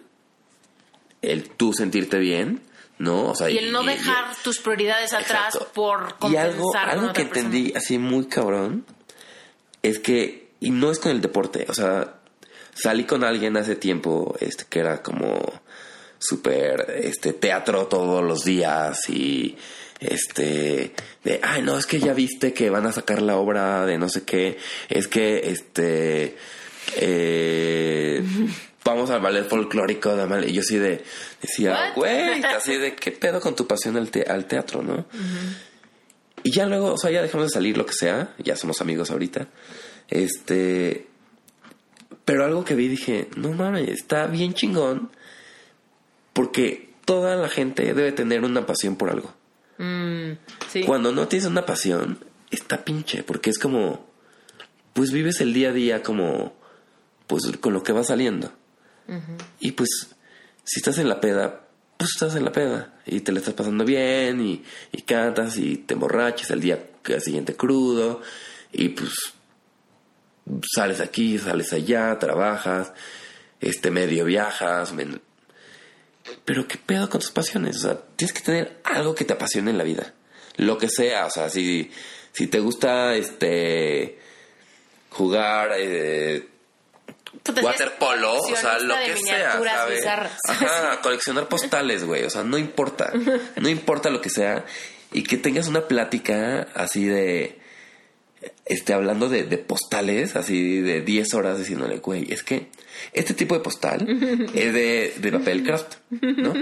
El tú sentirte bien, ¿no? O sea, Y el no dejar tus prioridades atrás Exacto. por Y compensar algo, con algo otra que persona. entendí así muy cabrón es que, y no es con el deporte, o sea, salí con alguien hace tiempo este, que era como súper este, teatro todos los días y este de ay no es que ya viste que van a sacar la obra de no sé qué es que este eh, vamos al ballet folclórico de Amal-". y yo así de decía güey así de qué pedo con tu pasión al, te- al teatro no y ya luego o sea ya dejamos de salir lo que sea ya somos amigos ahorita este pero algo que vi dije no mames está bien chingón porque toda la gente debe tener una pasión por algo Mm, sí. cuando no tienes una pasión, está pinche, porque es como, pues vives el día a día como, pues con lo que va saliendo. Y pues, si estás en la peda, pues estás en la peda. Y te la estás pasando bien y, cantas y te emborrachas el día siguiente crudo. Y pues sales aquí, sales allá, trabajas, este medio viajas, pero qué pedo con tus pasiones, o sea, tienes que tener algo que te apasione en la vida. Lo que sea, o sea, si, si te gusta este jugar eh, waterpolo, o sea, lo que sea, ¿sabes? Ajá, coleccionar postales, güey, o sea, no importa, no importa lo que sea y que tengas una plática así de este hablando de, de postales, así de 10 horas diciéndole, güey, es que este tipo de postal es de, de papel craft, ¿no?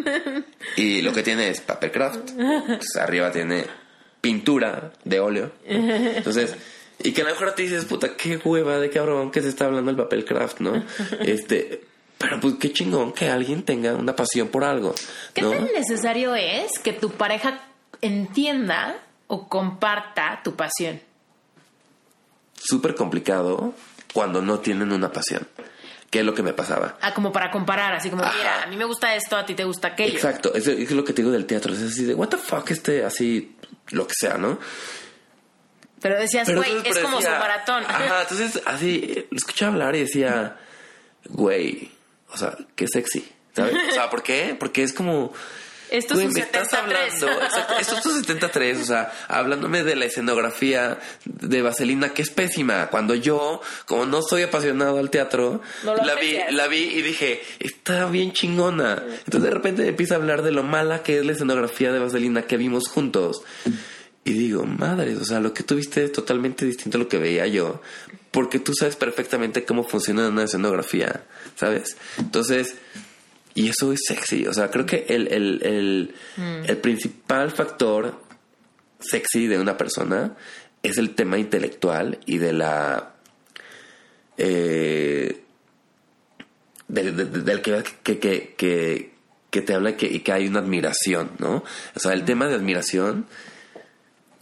Y lo que tiene es papel craft. Pues arriba tiene pintura de óleo. Entonces, y que a lo mejor te dices, puta, qué hueva de cabrón que se está hablando el papel craft, ¿no? Este, pero pues qué chingón que alguien tenga una pasión por algo, ¿Qué ¿no? tan necesario es que tu pareja entienda o comparta tu pasión? Súper complicado cuando no tienen una pasión. ¿Qué es lo que me pasaba? Ah, como para comparar, así como, Ajá. mira, a mí me gusta esto, a ti te gusta aquello. Exacto, es, es lo que te digo del teatro, es así de, what the fuck, este, así, lo que sea, ¿no? Pero decías, güey, es pero como su maratón. Ajá, entonces, así, lo escuchaba hablar y decía, güey, o sea, qué sexy, ¿sabes? O sea, ¿por qué? Porque es como... Esto es un me estás 73. hablando, exacto, esto es un 73, o sea, hablándome de la escenografía de Vaselina, que es pésima. Cuando yo, como no soy apasionado al teatro, No la vi, la vi y dije, está bien chingona. Entonces de repente empieza a hablar de lo mala que es la escenografía de Vaselina que vimos juntos. Y digo, madre, o sea, lo que tú viste es totalmente distinto a lo que veía yo. Porque tú sabes perfectamente cómo funciona una escenografía, ¿sabes? Entonces, y eso es sexy. O sea, creo que el, el, el, el principal factor sexy de una persona es el tema intelectual y de la... eh, del, del- del que, que, que, que, te habla que, y que hay una admiración, ¿no? O sea, el tema de admiración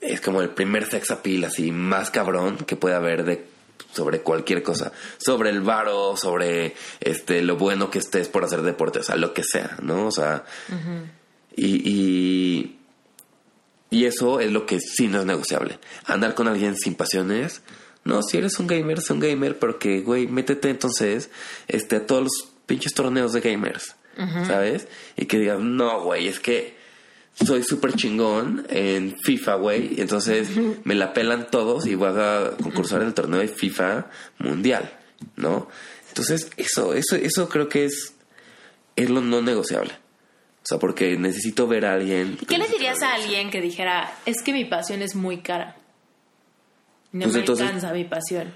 es como el primer sex appeal así más cabrón que puede haber de sobre cualquier cosa, sobre el varo, sobre este lo bueno que estés por hacer deporte, o sea, lo que sea, ¿no? O sea, y, y y eso es lo que sí no es negociable. Andar con alguien sin pasiones, no, si eres un gamer, es un gamer, pero que, güey, métete entonces este, a todos los pinches torneos de gamers, ¿sabes? Y que digas, no, güey, es que soy súper chingón en FIFA, güey, entonces me la pelan todos y voy a concursar en el torneo de FIFA mundial, ¿no? Entonces, eso, eso, eso creo que es, es lo no negociable. O sea, porque necesito ver a alguien. ¿Y qué le dirías a alguien que dijera, es que mi pasión es muy cara? No Pues me entonces- alcanza mi pasión.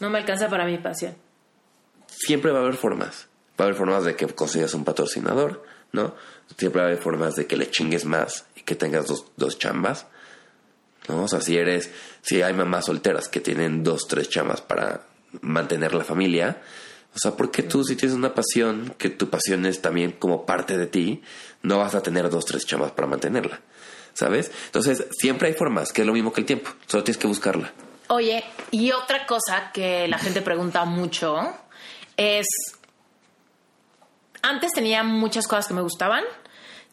No me alcanza para mi pasión. siempre va a haber formas. Va a haber formas de que consigas un patrocinador, ¿no? Siempre haber formas de que le chingues más y que tengas dos, dos chambas, ¿no? O sea, si eres, si hay mamás solteras que tienen dos, tres chambas para mantener la familia, o sea, ¿por qué tú si tienes una pasión, que tu pasión es también como parte de ti, no vas a tener dos, tres chambas para mantenerla? ¿Sabes? Entonces, siempre hay formas, que es lo mismo que el tiempo, solo tienes que buscarla. Oye, y otra cosa que la gente pregunta mucho es, antes tenía muchas cosas que me gustaban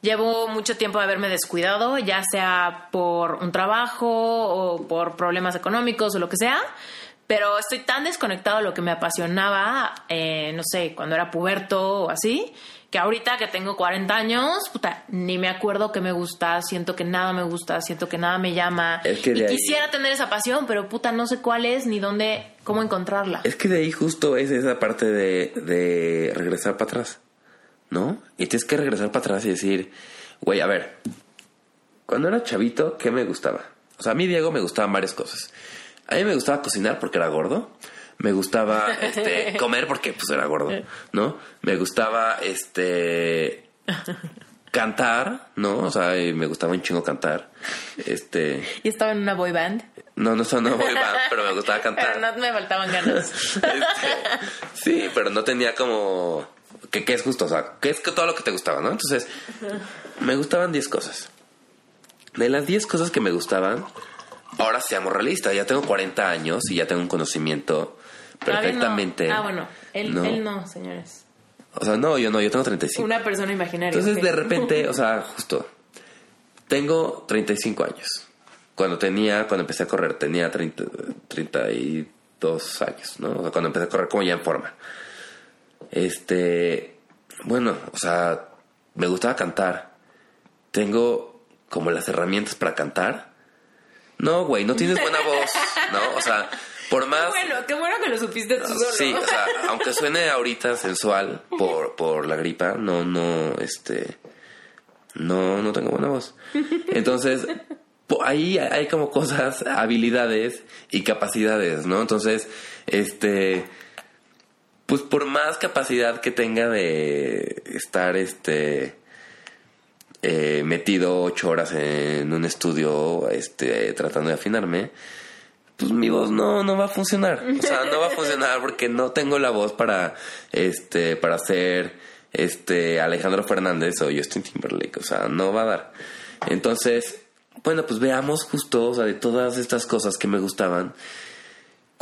Llevo mucho tiempo de haberme descuidado, ya sea por un trabajo o por problemas económicos o lo que sea, pero estoy tan desconectado de lo que me apasionaba, eh, no sé, cuando era puberto o así, que ahorita que tengo 40 años, puta, ni me acuerdo que me gusta, siento que nada me gusta, siento que nada me llama. Es que y ahí- quisiera tener esa pasión, pero puta, no sé cuál es ni dónde, cómo encontrarla. Es que de ahí justo es esa parte de, de regresar para atrás, ¿no? Y tienes que regresar para atrás y decir, güey, a ver, cuando era chavito, ¿qué me gustaba? O sea, a mí, Diego, me gustaban varias cosas. A mí me gustaba cocinar porque era gordo. Me gustaba este, comer porque pues era gordo, ¿no? Me gustaba este cantar, ¿no? O sea, me gustaba un chingo cantar. Este, Y estaba en una boy band, no, no son no boy band, pero me gustaba cantar. pero no me faltaban ganas. Este, sí, pero no tenía como... que qué es justo? O sea, ¿qué es que todo lo que te gustaba, no? Entonces, me gustaban 10 cosas. De las 10 cosas que me gustaban, ahora seamos realistas. Ya tengo 40 años y ya tengo un conocimiento no. perfectamente... Ah, bueno, él ¿no? él no, señores. O sea, no, yo no, yo tengo 35. Una persona imaginaria. Entonces, de repente, o sea, justo, tengo 35 años. Cuando tenía, cuando empecé a correr, tenía 30, 32 años, ¿no? O sea, cuando empecé a correr como ya en forma. Este, bueno, o sea, me gustaba cantar. Tengo como las herramientas para cantar. No, güey, no tienes buena voz, ¿no? O sea, por más... Bueno, qué bueno que lo supiste tú solo. Sí, o sea, aunque suene ahorita sensual por, por la gripa, no, no, este, no, no tengo buena voz. Entonces, ahí hay como cosas, habilidades y capacidades, ¿no? Entonces, este, pues por más capacidad que tenga de estar, este, eh, metido ocho horas en un estudio, este, tratando de afinarme, pues mi voz no, no va a funcionar. O sea, no va a funcionar porque no tengo la voz para, este, para ser, este, Alejandro Fernández o Justin Timberlake. O sea, no va a dar. Entonces, bueno, pues veamos justo, o sea, de todas estas cosas que me gustaban,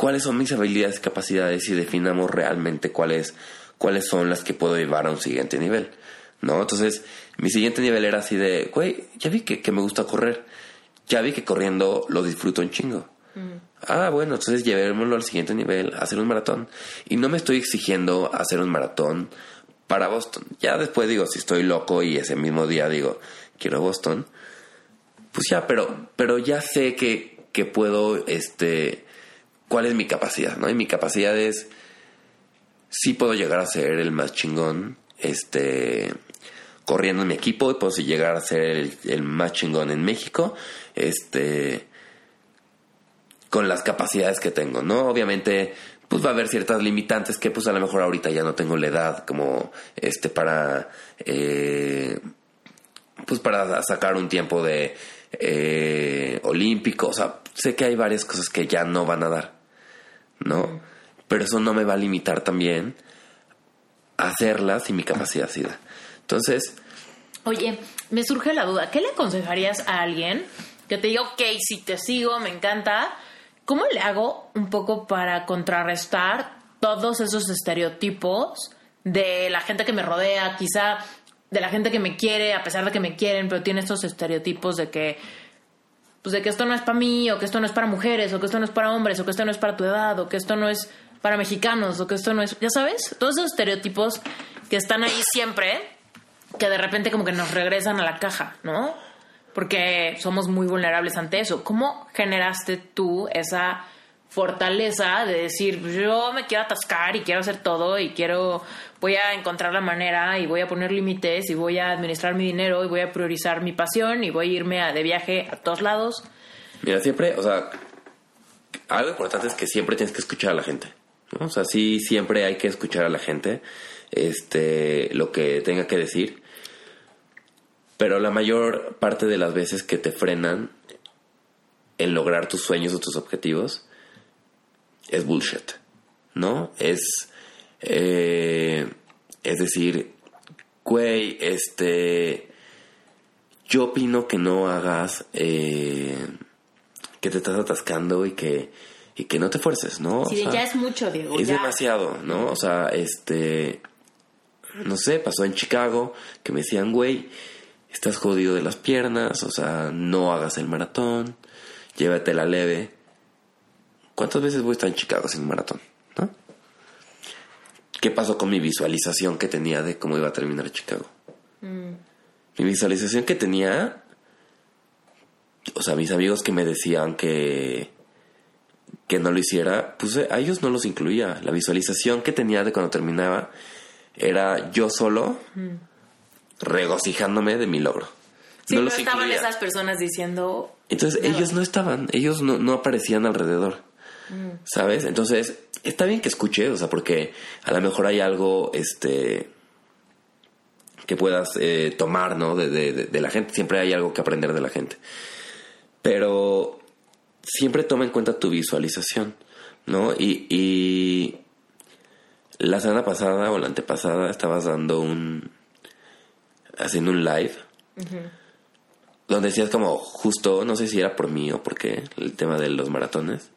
cuáles son mis habilidades y capacidades y definamos realmente cuáles, cuáles son las que puedo llevar a un siguiente nivel. ¿No? Entonces, mi siguiente nivel era así de, güey, ya vi que, que me gusta correr. Ya vi que corriendo lo disfruto un chingo. Ah, bueno, entonces llevémoslo al siguiente nivel, hacer un maratón. Y no me estoy exigiendo hacer un maratón para Boston. Ya después digo, si estoy loco y ese mismo día digo, quiero Boston, pues ya, pero, pero ya sé que, que puedo, este, cuál es mi capacidad, ¿no? Y mi capacidad es, sí puedo llegar a ser el más chingón, este, corriendo en mi equipo, y puedo llegar a ser el, el más chingón en México, este, con las capacidades que tengo, ¿no? Obviamente, pues va a haber ciertas limitantes que pues a lo mejor ahorita ya no tengo la edad como este para eh, pues para sacar un tiempo de eh, olímpico, o sea, sé que hay varias cosas que ya no van a dar, ¿no? Pero eso no me va a limitar también a hacerlas y mi capacidad da. Entonces, Oye, me surge la duda. ¿Qué le aconsejarías a alguien que te diga, ok, si te sigo, me encanta? ¿Cómo le hago un poco para contrarrestar todos esos estereotipos de la gente que me rodea, quizá de la gente que me quiere, a pesar de que me quieren, pero tiene estos estereotipos de que pues de que esto no es para mí, o que esto no es para mujeres, o que esto no es para hombres, o que esto no es para tu edad, o que esto no es para mexicanos, o que esto no es, ya sabes, todos esos estereotipos que están ahí siempre, que de repente como que nos regresan a la caja, ¿no? Porque somos muy vulnerables ante eso. ¿Cómo generaste tú esa fortaleza de decir, "Pues yo me quiero atascar y quiero hacer todo y quiero, voy a encontrar la manera y voy a poner límites y voy a administrar mi dinero y voy a priorizar mi pasión y voy a irme a- de viaje a todos lados? Mira, siempre, o sea, algo importante es que siempre tienes que escuchar a la gente. ¿no? O sea, sí, siempre hay que escuchar a la gente, este, lo que tenga que decir. Pero la mayor parte de las veces que te frenan en lograr tus sueños o tus objetivos es bullshit, ¿no? Es, eh, es decir, güey, este, yo opino que no hagas, eh, que te estás atascando y que, y que no te fuerces, ¿no? O Sí, sea, ya es mucho, Diego. es ya. demasiado, ¿no? O sea, este, no sé, pasó en Chicago que me decían, güey, estás jodido de las piernas, o sea, no hagas el maratón, llévate la leve. ¿Cuántas veces voy a estar en Chicago sin maratón? ¿No? ¿Qué pasó con mi visualización que tenía de cómo iba a terminar Chicago? Mi visualización que tenía, o sea, mis amigos que me decían que que no lo hiciera, pues a ellos no los incluía. La visualización que tenía de cuando terminaba era yo solo regocijándome de mi logro. Sí, no los estaban incluía. esas personas diciendo... Entonces Nada. ellos no estaban, ellos no, no aparecían alrededor. ¿Sabes? Entonces, está bien que escuche, o sea, porque a lo mejor hay algo, este, que puedas eh, tomar, ¿no? De, de- de- de la gente. Siempre hay algo que aprender de la gente. Pero siempre toma en cuenta tu visualización, ¿no? Y, y la semana pasada o la antepasada estabas dando un, haciendo un live donde decías como justo, no sé si era por mí o por qué, el tema de los maratones.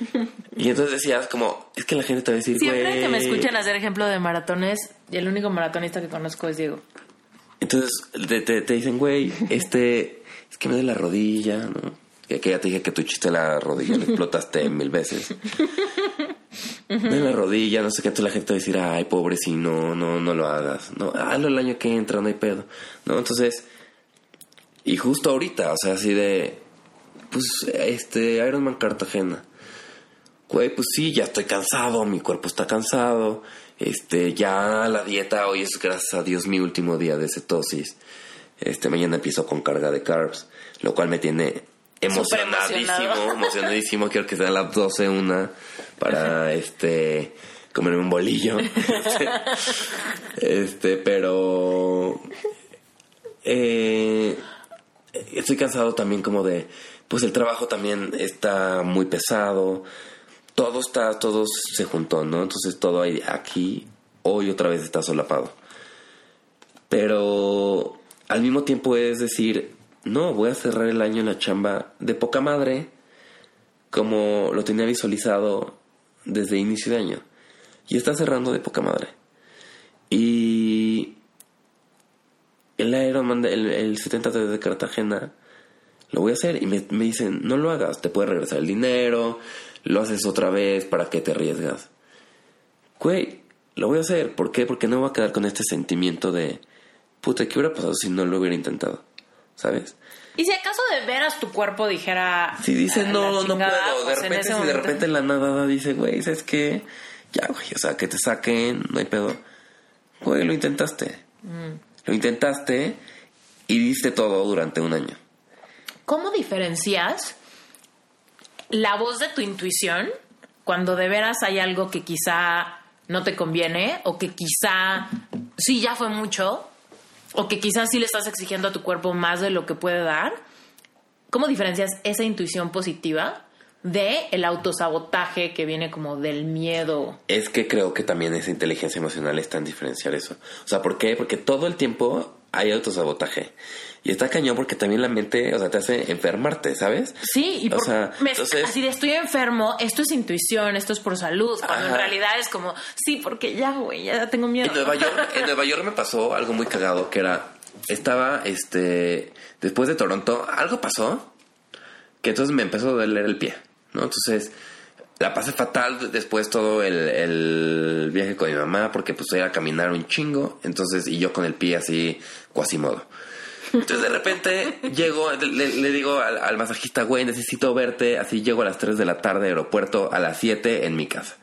Y entonces decías como, es que la gente te va a decir, Siempre que me escuchan hacer ejemplo de maratones, y el único maratonista que conozco es Diego. Entonces te, te- te dicen, güey, este, es que me duele la rodilla, ¿no? Que, que ya te dije que tu chiste la rodilla lo explotaste mil veces. Me duele la rodilla, no sé qué, entonces la gente te va a decir, ay, pobre, si no, no, no lo hagas. No, hazlo el año que entra, no hay pedo. ¿No? Entonces, y justo ahorita, o sea, así de, pues, este, Ironman Cartagena. Güey, pues sí, ya estoy cansado, mi cuerpo está cansado. Este, ya la dieta hoy es gracias a Dios mi último día de cetosis. Este, mañana empiezo con carga de carbs, lo cual me tiene emocionadísimo, emocionadísimo. Quiero que sean las 12 una para este comerme un bolillo. este, pero eh, estoy cansado también como de pues el trabajo también está muy pesado todo está todo se juntó no entonces todo aquí hoy otra vez está solapado. Pero al mismo tiempo es decir no voy a cerrar el año en la chamba de poca madre como lo tenía visualizado desde inicio de año. Y está cerrando de poca madre. Y el Ironman, el, el 73 de Cartagena, lo voy a hacer. Y me, me dicen, no lo hagas, te puede regresar el dinero, lo haces otra vez, ¿para qué te arriesgas? Güey, lo voy a hacer. ¿Por qué? Porque no voy a quedar con este sentimiento de, puta, ¿qué hubiera pasado si no lo hubiera intentado? ¿Sabes? Y si acaso de veras tu cuerpo dijera... Si dice, "Ah, no, no chingada", puedo. De pues, en repente, si de repente en la nada dice, güey, ¿sabes qué? Ya, güey, o sea, que te saquen, no hay pedo. Güey, lo intentaste. Lo intentaste y diste todo durante un año. ¿Cómo diferencias la voz de tu intuición cuando de veras hay algo que quizá no te conviene o que quizá sí ya fue mucho o que quizás sí le estás exigiendo a tu cuerpo más de lo que puede dar? ¿Cómo diferencias esa intuición positiva de el autosabotaje que viene como del miedo? Es que creo que también esa inteligencia emocional está en diferenciar eso. O sea, ¿por qué? Porque todo el tiempo hay autosabotaje. Y está cañón porque también la mente, o sea, te hace enfermarte, ¿sabes? Sí, y O por- sea, me- entonces- así de estoy enfermo, esto es intuición, esto es por salud, cuando en realidad es como, sí, porque ya, güey, ya tengo miedo. En Nueva York, en Nueva York me pasó algo muy cagado que era estaba este después de Toronto, algo pasó que entonces me empezó a doler el pie, ¿no? Entonces la pasé fatal después todo el, el viaje con mi mamá porque pues era a caminar un chingo, entonces y yo con el pie así cuasimodo. Entonces de repente llego, le, digo al, masajista, güey, necesito verte, así llego a las 3 de la tarde aeropuerto, a las 7 en mi casa.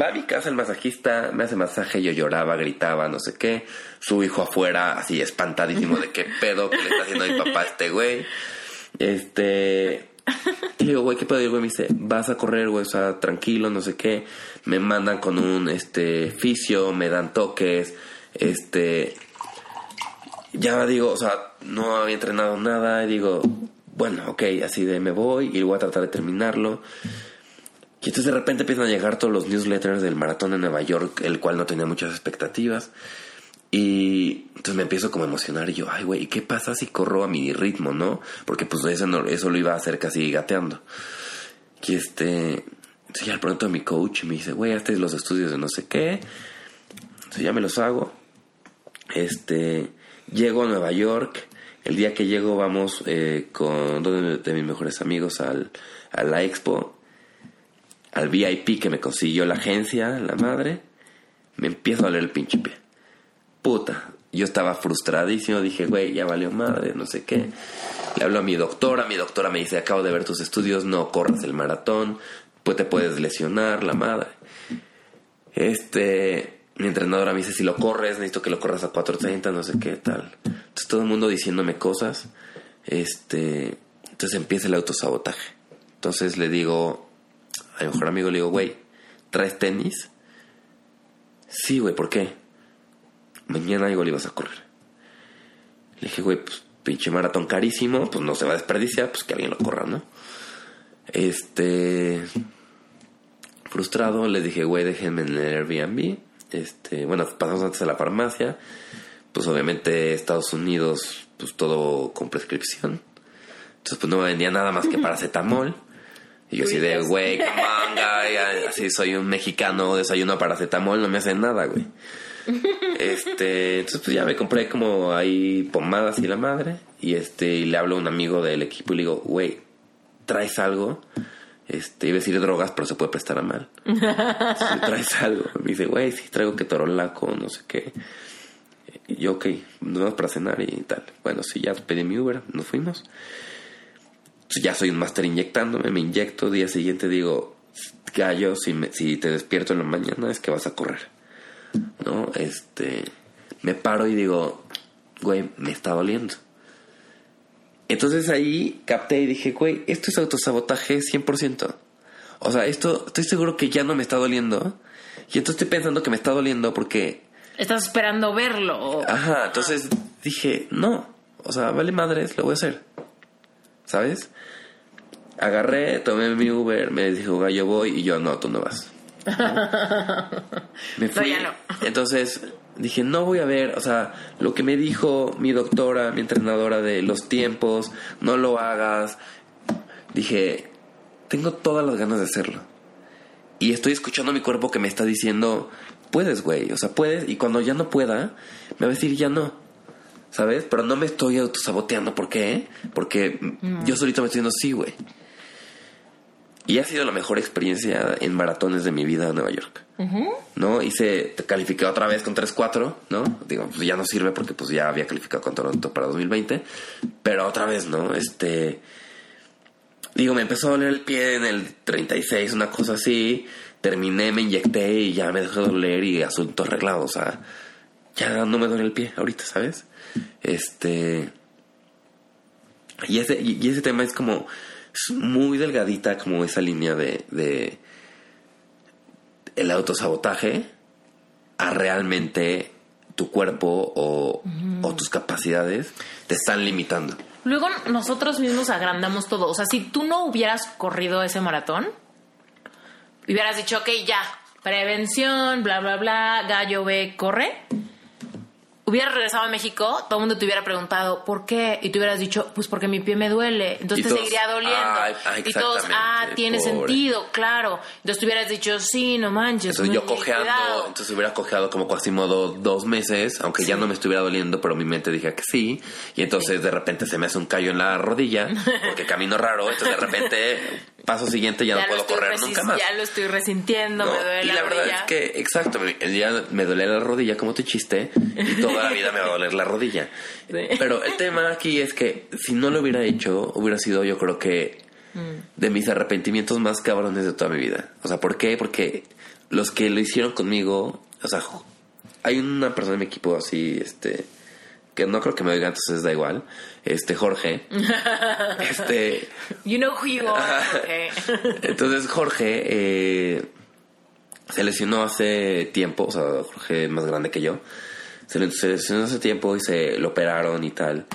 Va a mi casa el masajista, me hace masaje, yo lloraba, gritaba, no sé qué. Su hijo afuera, así espantadísimo de qué pedo que le está haciendo mi papá a este güey. Este. Y digo, güey, ¿qué pedo? Y el güey me dice, vas a correr, güey, o sea, tranquilo, no sé qué. Me mandan con un este fisio, me dan toques, este. Ya digo, o sea, no había entrenado nada, y digo, bueno, ok, así de me voy y voy a tratar de terminarlo. Y entonces de repente empiezan a llegar todos los newsletters del maratón de Nueva York, el cual no tenía muchas expectativas. Y entonces me empiezo como a emocionar y yo, ay, güey, ¿y qué pasa si corro a mi ritmo, no? Porque pues eso, no- eso lo iba a hacer casi gateando. Y este, entonces ya pronto mi coach me dice, güey, hazte los estudios de no sé qué. Entonces ya me los hago. Este, Llego a Nueva York. El día que llego vamos eh, con dos de mis mejores amigos al, a la expo. Al VIP que me consiguió la agencia, la madre. Me empiezo a leer el pinche pie. Puta. Yo estaba frustradísimo. Dije, güey, ya valió madre, no sé qué. Le hablo a mi doctora. Mi doctora me dice, acabo de ver tus estudios. No corras el maratón. Pues te puedes lesionar, la madre. Este mi entrenadora me dice, si lo corres, necesito que lo corras a 4.30, no sé qué tal. Entonces todo el mundo diciéndome cosas. Este, entonces empieza el autosabotaje. Entonces le digo, a mi mejor amigo le digo, güey, ¿traes tenis? Sí, güey, ¿por qué? Mañana igual ibas a correr. Le dije, güey, pues pinche maratón carísimo, pues no se va a desperdiciar, pues que alguien lo corra, ¿no? Este... Frustrado, le dije, güey, déjenme en el Airbnb este, bueno, pasamos antes a la farmacia. Pues obviamente Estados Unidos, pues todo con prescripción. Entonces pues no me vendía nada más que paracetamol. Y yo así de, güey, manga, así soy un mexicano, desayuno paracetamol, no me hace nada, güey. Este, entonces pues ya me compré como ahí pomadas y la madre. Y este, y le hablo a un amigo del equipo y le digo, güey, ¿traes algo? Este, iba a decir drogas, pero se puede prestar a mal. si traes algo. Me dice, güey, sí traigo que torolaco, no sé qué. Y yo, ok, nos vamos para cenar y tal. Bueno, sí, ya pedí mi Uber, nos fuimos. ya soy un máster inyectándome, me inyecto. Día siguiente digo, gallo, si, me, si te despierto en la mañana es que vas a correr. ¿No? Este, me paro y digo, güey, me está doliendo. Entonces ahí capté y dije, güey, esto es autosabotaje 100%. O sea, esto estoy seguro que ya no me está doliendo. Y entonces estoy pensando que me está doliendo porque... Estás esperando verlo. Ajá, entonces dije, no. O sea, vale madres, lo voy a hacer. ¿Sabes? Agarré, tomé mi Uber, me dijo, yo voy, y yo, no, tú no vas. Me fui. No, ya no. Entonces dije, no voy a ver, o sea, lo que me dijo mi doctora, mi entrenadora de los tiempos, no lo hagas. Dije, tengo todas las ganas de hacerlo. Y estoy escuchando a mi cuerpo que me está diciendo, puedes, güey, o sea, puedes. Y cuando ya no pueda, me va a decir, ya no. ¿Sabes? Pero no me estoy autosaboteando. ¿Por qué? Porque mm. yo solito me estoy diciendo, sí, güey. Y ha sido la mejor experiencia en maratones de mi vida en Nueva York. ¿No? Hice, califiqué otra vez con 3-4, ¿no? Digo, pues ya no sirve porque pues ya había calificado con Toronto para 2020. Pero otra vez, ¿no? Este. Digo, me empezó a doler el pie en el 36, una cosa así. Terminé, me inyecté y ya me dejó de doler y asunto arreglado. O sea, ya no me duele el pie ahorita, ¿sabes? Este. Y ese, y ese tema es como es muy delgadita como esa línea de, de el autosabotaje a realmente tu cuerpo o, o, tus capacidades te están limitando. Luego nosotros mismos agrandamos todo. O sea, si tú no hubieras corrido ese maratón, hubieras dicho, ok, ya, prevención, bla, bla, bla, gallo ve, corre hubieras regresado a México, todo el mundo te hubiera preguntado ¿por qué? Y tú hubieras dicho, pues porque mi pie me duele. Entonces te seguiría doliendo. y todos, ah, tiene sentido, claro. Entonces tú hubieras dicho, sí, no manches. Entonces yo cojeando, entonces hubiera cojeado como casi modo dos meses, aunque ya no me estuviera doliendo, pero mi mente dije que sí. Y entonces de repente se me hace un callo en la rodilla, porque camino raro, entonces de repente paso siguiente ya, no puedo correr nunca más. Ya lo estoy resintiendo, me duele y la, verdad es que, exacto, el día me duele la rodilla, como te chiste, y toda la vida me va a doler la rodilla. Pero el tema aquí es que si no lo hubiera hecho, hubiera sido yo creo que mm. de mis arrepentimientos más cabrones de toda mi vida. O sea, ¿por qué? Porque los que lo hicieron conmigo, o sea, hay una persona en mi equipo así, este que no creo que me oiga, entonces da igual. Este, Jorge. este. You know who you are, entonces, Jorge eh, se lesionó hace tiempo, o sea, Jorge es más grande que yo. Se lesionó hace tiempo y se lo operaron y tal.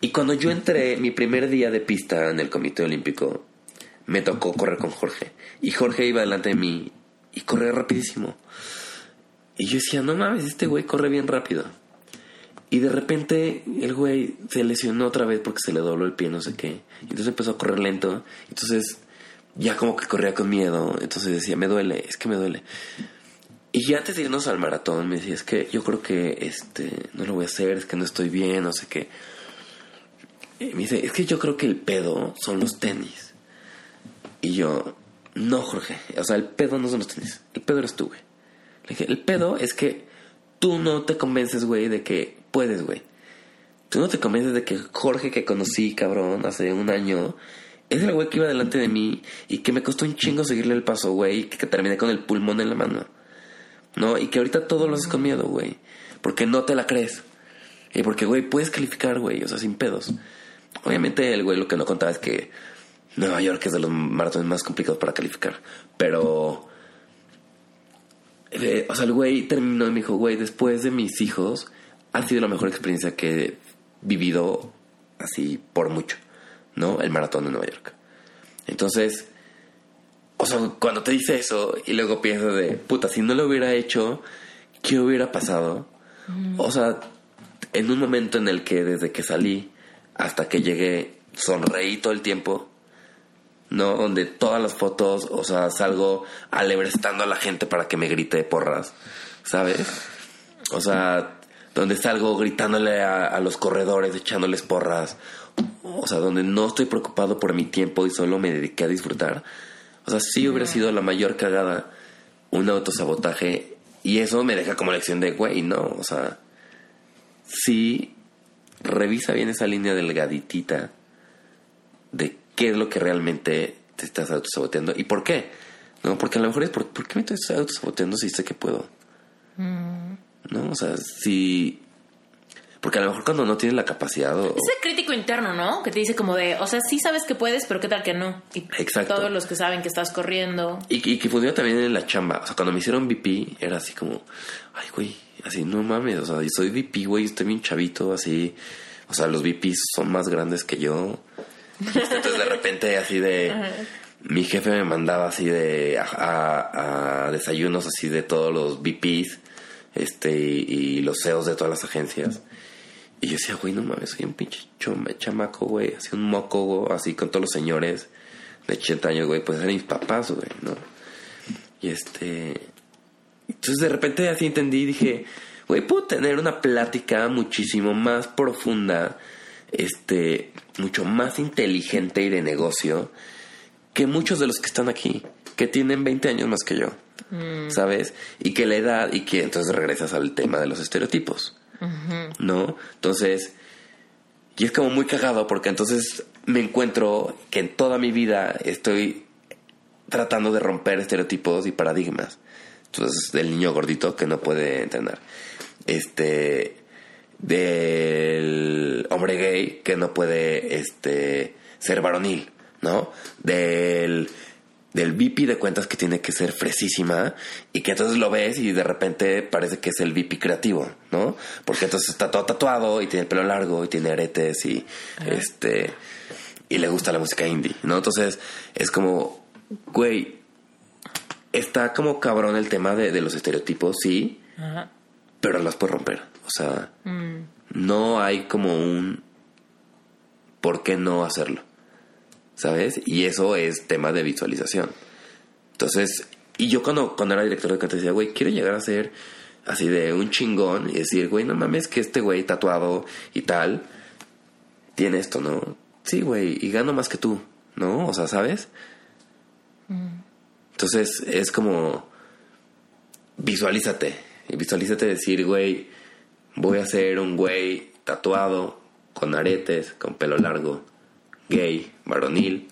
Y cuando yo entré, mi primer día de pista en el Comité Olímpico, me tocó correr con Jorge. Y Jorge iba delante de mí y corría rapidísimo. Y yo decía, no mames, este güey corre bien rápido. Y de repente el güey se lesionó otra vez porque se le dobló el pie, no sé qué. Y entonces empezó a correr lento. Entonces ya como que corría con miedo. Entonces decía, me duele, es que me duele. Y antes de irnos al maratón me decía, es que yo creo que este no lo voy a hacer, es que no estoy bien, no sé qué. Me dice, es que yo creo que el pedo son los tenis. Y yo, no, Jorge, o sea, el pedo no son los tenis, el pedo eres tú, güey. Le dije, el pedo es que tú no te convences, güey, de que puedes, güey. Tú no te convences de que Jorge que conocí, cabrón, hace un año, es el güey que iba delante de mí y que me costó un chingo seguirle el paso, güey, y que terminé con el pulmón en la mano. ¿No? Y que ahorita todo lo haces con miedo, güey. Porque no te la crees. Y porque, güey, puedes calificar, güey, o sea, sin pedos. Obviamente el güey lo que no contaba es que Nueva York es de los maratones más complicados para calificar. Pero... eh, o sea, el güey terminó y me dijo, güey, después de mis hijos, ha sido la mejor experiencia que he vivido así por mucho, ¿no? El maratón de Nueva York. Entonces, o sea, cuando te dice eso y luego piensas de, puta, si no lo hubiera hecho, ¿qué hubiera pasado? O sea, en un momento en el que desde que salí hasta que llegué, sonreí todo el tiempo, ¿no? Donde todas las fotos, o sea, salgo alebrestando a la gente para que me grite porras, ¿sabes? O sea, donde salgo gritándole a, a los corredores, echándoles porras, o sea, donde no estoy preocupado por mi tiempo y solo me dediqué a disfrutar. O sea, sí hubiera sido la mayor cagada un autosabotaje y eso me deja como lección de, güey, no, o sea, sí revisa bien esa línea delgaditita de qué es lo que realmente te estás autosaboteando y por qué. No, porque a lo mejor es por, ¿por qué me estoy autosaboteando si sé que puedo? ¿No? O sea, si... Porque a lo mejor cuando no tienes la capacidad o... Ese crítico interno, ¿no? Que te dice como de, o sea, sí sabes que puedes, pero qué tal que no. Y Exacto. todos los que saben que estás corriendo. Y, y que funciona también en la chamba. O sea, cuando me hicieron VP, era así como, ay, güey, así, no mames, o sea, yo soy VP, güey, estoy bien chavito, así. O sea, los VPs son más grandes que yo. Entonces, de repente, así de. Mi jefe me mandaba así de. A, a- a desayunos así de todos los VPs, este, y, los CEOs de todas las agencias. Y yo decía, güey, no mames, soy un pinche choma- chamaco, güey, así un moco, güey, así con todos los señores de 80 años, güey, pues eran mis papás, güey, ¿no? Y este. Entonces de repente así entendí y dije, güey, puedo tener una plática muchísimo más profunda, este, mucho más inteligente y de negocio que muchos de los que están aquí, que tienen 20 años más que yo, ¿sabes? Y que la edad, y que entonces regresas al tema de los estereotipos, ¿no? Entonces, y es como muy cagado porque entonces me encuentro que en toda mi vida estoy tratando de romper estereotipos y paradigmas. Entonces, del niño gordito que no puede entender. Este. Del hombre gay que no puede este, ser varonil, ¿no? Del. Del VP de cuentas que tiene que ser fresísima y que entonces lo ves y de repente parece que es el VP creativo, ¿no? Porque entonces está todo tatuado y tiene el pelo largo y tiene aretes y este y le gusta la música indie, ¿no? Entonces es como, güey, está como cabrón el tema de, de los estereotipos, sí, Ajá. pero las puedes romper. O sea, no hay como un por qué no hacerlo, ¿sabes? Y eso es tema de visualización. Entonces, y yo cuando, cuando era director de canto decía, güey, quiero llegar a ser así de un chingón y decir, güey, no mames que este güey tatuado y tal tiene esto, ¿no? Sí, güey, y gano más que tú, ¿no? O sea, ¿sabes? Entonces es como visualízate. Y visualízate decir, güey, voy a ser un güey tatuado, con aretes, con pelo largo, gay, varonil,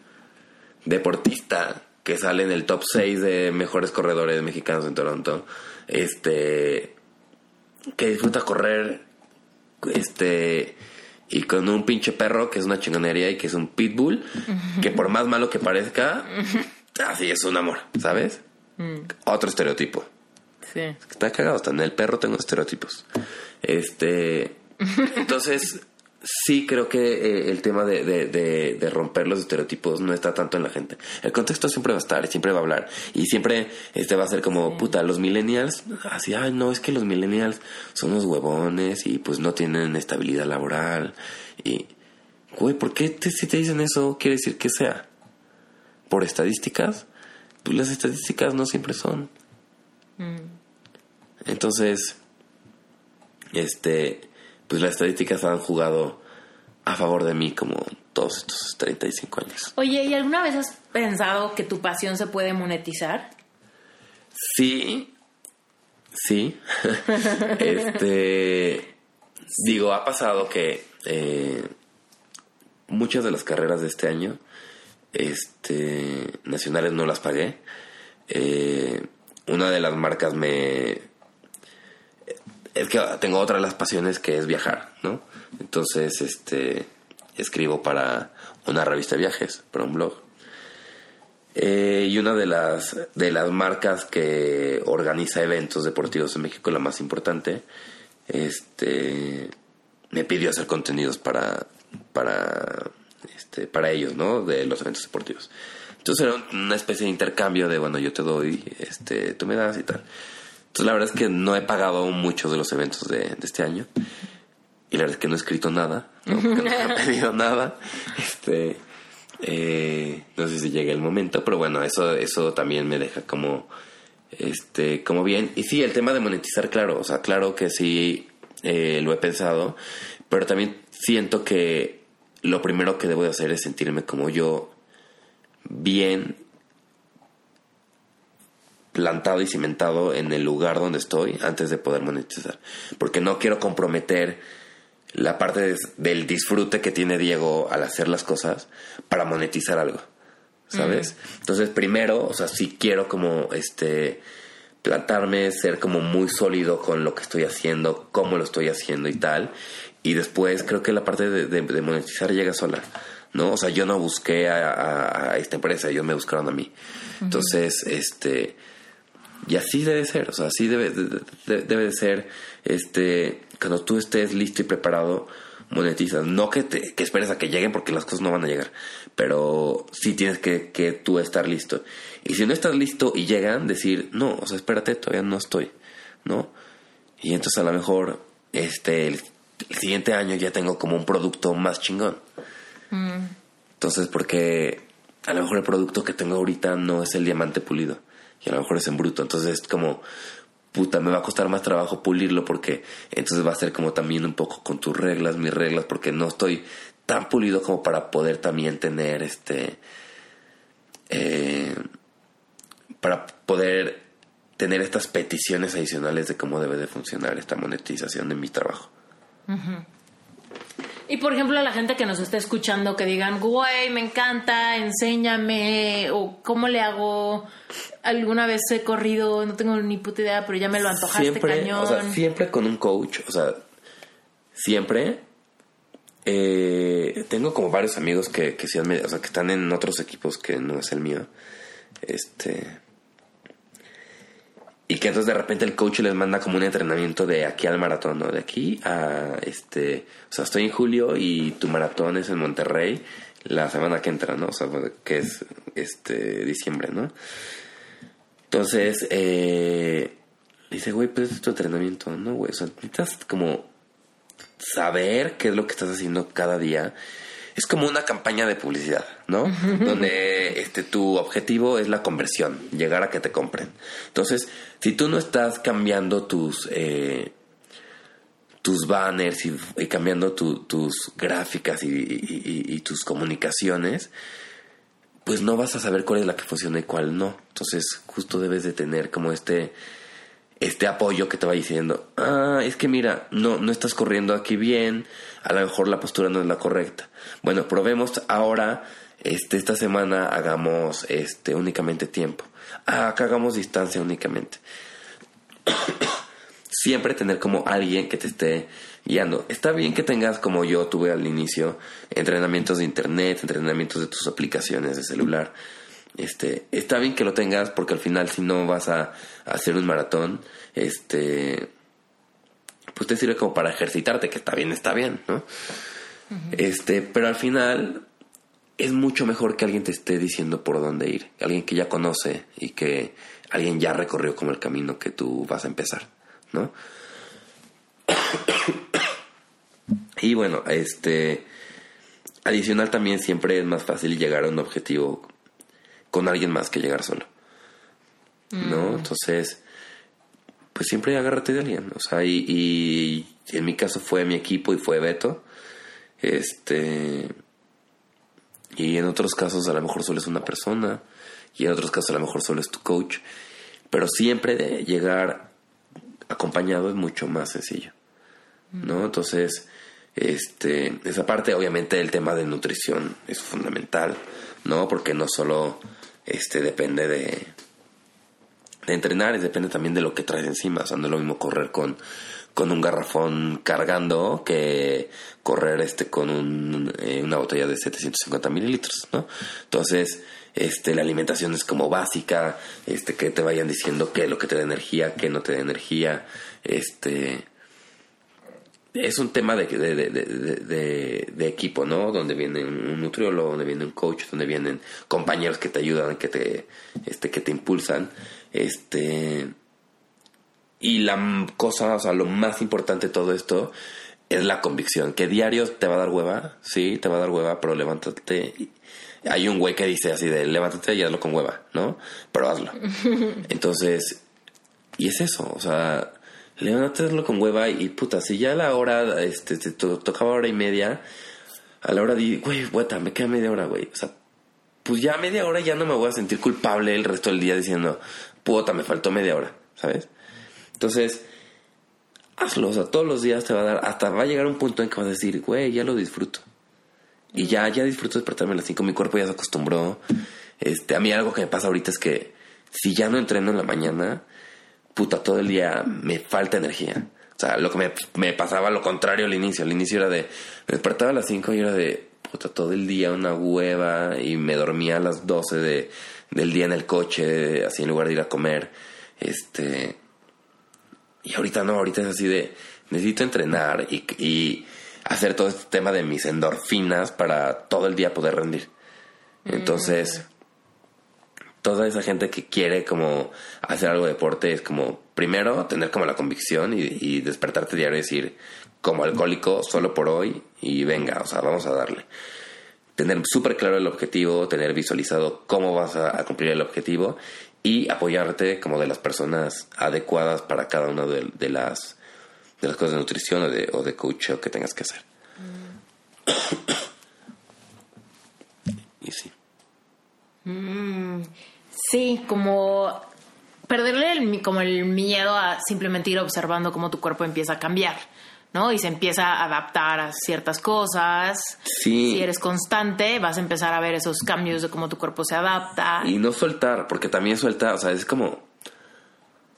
deportista, que sale en el top 6 de mejores corredores mexicanos en Toronto. Este que disfruta correr este y con un pinche perro que es una chingonería y que es un pitbull, que por más malo que parezca, así es un amor, ¿sabes? Otro estereotipo. Sí. Está cagado, hasta en el perro tengo estereotipos. Este. Entonces, sí creo que eh, el tema de, de- de- de romper los estereotipos no está tanto en la gente. El contexto siempre va a estar, siempre va a hablar. Y siempre este va a ser como, puta, los millennials, así, ay, no, es que los millennials son unos huevones y pues no tienen estabilidad laboral. Y, güey, ¿por qué te- si te dicen eso quiere decir que sea? ¿Por estadísticas? Pues las estadísticas no siempre son. Entonces, este, pues las estadísticas han jugado a favor de mí como todos estos 35 años. Oye, ¿y alguna vez has pensado que tu pasión se puede monetizar? Sí, sí. este, digo, ha pasado que eh, muchas de las carreras de este año, este, nacionales no las pagué. Eh, una de las marcas me es que tengo otra de las pasiones que es viajar, ¿no? Entonces, este, escribo para una revista de viajes, para un blog. Eh, y una de las, de las marcas que organiza eventos deportivos en México, la más importante, este, me pidió hacer contenidos para, para, este, para ellos, ¿no? De los eventos deportivos. Entonces era una especie de intercambio de, bueno, yo te doy, este, tú me das y tal. Entonces la verdad es que no he pagado muchos de los eventos de, este año. Y la verdad es que no he escrito nada, ¿no? no he pedido nada. Este, eh, no sé si llega el momento, pero bueno, eso, eso también me deja como, este, como bien. Y sí, el tema de monetizar, claro, o sea, claro que sí eh, lo he pensado, pero también siento que lo primero que debo de hacer es sentirme como yo bien plantado y cimentado en el lugar donde estoy antes de poder monetizar. Porque no quiero comprometer la parte del disfrute que tiene Diego al hacer las cosas para monetizar algo. ¿Sabes? Entonces, primero, o sea, sí quiero como este plantarme, ser como muy sólido con lo que estoy haciendo, cómo lo estoy haciendo y tal. Y después creo que la parte de, monetizar llega sola. ¿no? O sea, yo no busqué a, esta empresa, ellos me buscaron a mí. Entonces, este, y así debe ser, o sea, así debe de, debe de ser, este, cuando tú estés listo y preparado, monetizas. No que, te, que esperes a que lleguen porque las cosas no van a llegar, pero sí tienes que, que tú estar listo. Y si no estás listo y llegan, decir, no, o sea, espérate, todavía no estoy, ¿no? Y entonces a lo mejor, este, el, siguiente año ya tengo como un producto más chingón. Mm. Entonces, porque a lo mejor el producto que tengo ahorita no es el diamante pulido y a lo mejor es en bruto. Entonces es como, puta, me va a costar más trabajo pulirlo porque entonces va a ser como también un poco con tus reglas, mis reglas, porque no estoy tan pulido como para poder también tener este... Eh, para poder tener estas peticiones adicionales de cómo debe de funcionar esta monetización de mi trabajo. Y por ejemplo, a la gente que nos está escuchando que digan, güey, me encanta, enséñame, o cómo le hago, alguna vez he corrido, no tengo ni puta idea, pero ya me lo antojaste siempre, cañón. O sea, siempre con un coach, o sea, siempre. Eh, tengo como varios amigos que, que, o sea, que están en otros equipos que no es el mío. Este y que entonces de repente el coach les manda como un entrenamiento de aquí al maratón, ¿no? De aquí a este, o sea, estoy en julio y tu maratón es en Monterrey la semana que entra, ¿no? O sea, que es este diciembre, ¿no? Entonces, eh, dice, güey, pues es tu entrenamiento, ¿no, güey? O sea, necesitas como saber qué es lo que estás haciendo cada día es como una campaña de publicidad, ¿no? Donde este tu objetivo es la conversión, llegar a que te compren. Entonces, si tú no estás cambiando tus eh, tus banners y, cambiando tus gráficas y, tus comunicaciones, pues no vas a saber cuál es la que funciona y cuál no. Entonces, justo debes de tener como este este apoyo que te va diciendo, ah, es que mira, no, no estás corriendo aquí bien, a lo mejor la postura no es la correcta. Bueno, probemos ahora, este, esta semana hagamos este, únicamente tiempo. Ah, acá hagamos distancia únicamente. Siempre tener como alguien que te esté guiando. Está bien que tengas, como yo tuve al inicio, entrenamientos de internet, entrenamientos de tus aplicaciones de celular este, está bien que lo tengas porque al final si no vas a, hacer un maratón, este, pues te sirve como para ejercitarte, que está bien, está bien, ¿no? Este, pero al final es mucho mejor que alguien te esté diciendo por dónde ir, alguien que ya conoce y que alguien ya recorrió como el camino que tú vas a empezar, ¿no? y bueno, este, adicional también siempre es más fácil llegar a un objetivo con alguien más que llegar solo. ¿No? Mm. Entonces, pues siempre agárrate de alguien. O sea, y, y en mi caso fue mi equipo y fue Beto. Este. Y en otros casos a lo mejor solo es una persona. Y en otros casos a lo mejor solo es tu coach. Pero siempre de llegar acompañado es mucho más sencillo. ¿No? Entonces, este, esa parte, obviamente, el tema de nutrición es fundamental, ¿no? Porque no solo este, depende de, entrenar, depende también de lo que traes encima. O sea, no es lo mismo correr con, con un garrafón cargando que correr este con un, eh, una botella de 750 mililitros, ¿no? Entonces, este, la alimentación es como básica, este, que te vayan diciendo qué es lo que te da energía, qué no te da energía, este, es un tema de, de, de, de, equipo, ¿no? Donde viene un nutriólogo, donde viene un coach, donde vienen compañeros que te ayudan, que te, este, que te impulsan, este, y la cosa, o sea, lo más importante de todo esto es la convicción, que diario te va a dar hueva, sí, te va a dar hueva, pero levántate. Hay un güey que dice así de levántate y hazlo con hueva, ¿no? Pero hazlo. Entonces, y es eso, o sea, levántate hazlo con hueva y puta, si ya a la hora, este, te tocaba hora y media, a la hora di, güey, hueta, me queda media hora, güey. O sea, pues ya media hora ya no me voy a sentir culpable el resto del día diciendo, puta, me faltó media hora, ¿sabes? Entonces, hazlo, o sea, todos los días te va a dar, hasta va a llegar un punto en que vas a decir, güey, ya lo disfruto. Y ya, ya disfruto despertarme a las 5, mi cuerpo ya se acostumbró. Este, a mí algo que me pasa ahorita es que si ya no entreno en la mañana, puta, todo el día me falta energía. O sea, lo que me, me pasaba lo contrario al inicio. Al inicio era de, me despertaba a las 5 y era de, puta, todo el día una hueva y me dormía a las 12 de, del día en el coche, así en lugar de ir a comer. Este, y ahorita no, ahorita es así de, necesito entrenar y, y hacer todo este tema de mis endorfinas para todo el día poder rendir. Entonces, toda esa gente que quiere como hacer algo de deporte es como, primero, tener como la convicción y, y despertarte diario y decir, como alcohólico, solo por hoy y venga, o sea, vamos a darle. Tener súper claro el objetivo, tener visualizado cómo vas a, a cumplir el objetivo y apoyarte como de las personas adecuadas para cada una de, de las de las cosas de nutrición o de, o de coaching que tengas que hacer. y sí. Mm, sí, como perderle el, como el miedo a simplemente ir observando cómo tu cuerpo empieza a cambiar. ¿no? Y se empieza a adaptar a ciertas cosas. Sí. Si eres constante, vas a empezar a ver esos cambios de cómo tu cuerpo se adapta. Y no soltar, porque también suelta, o sea, es como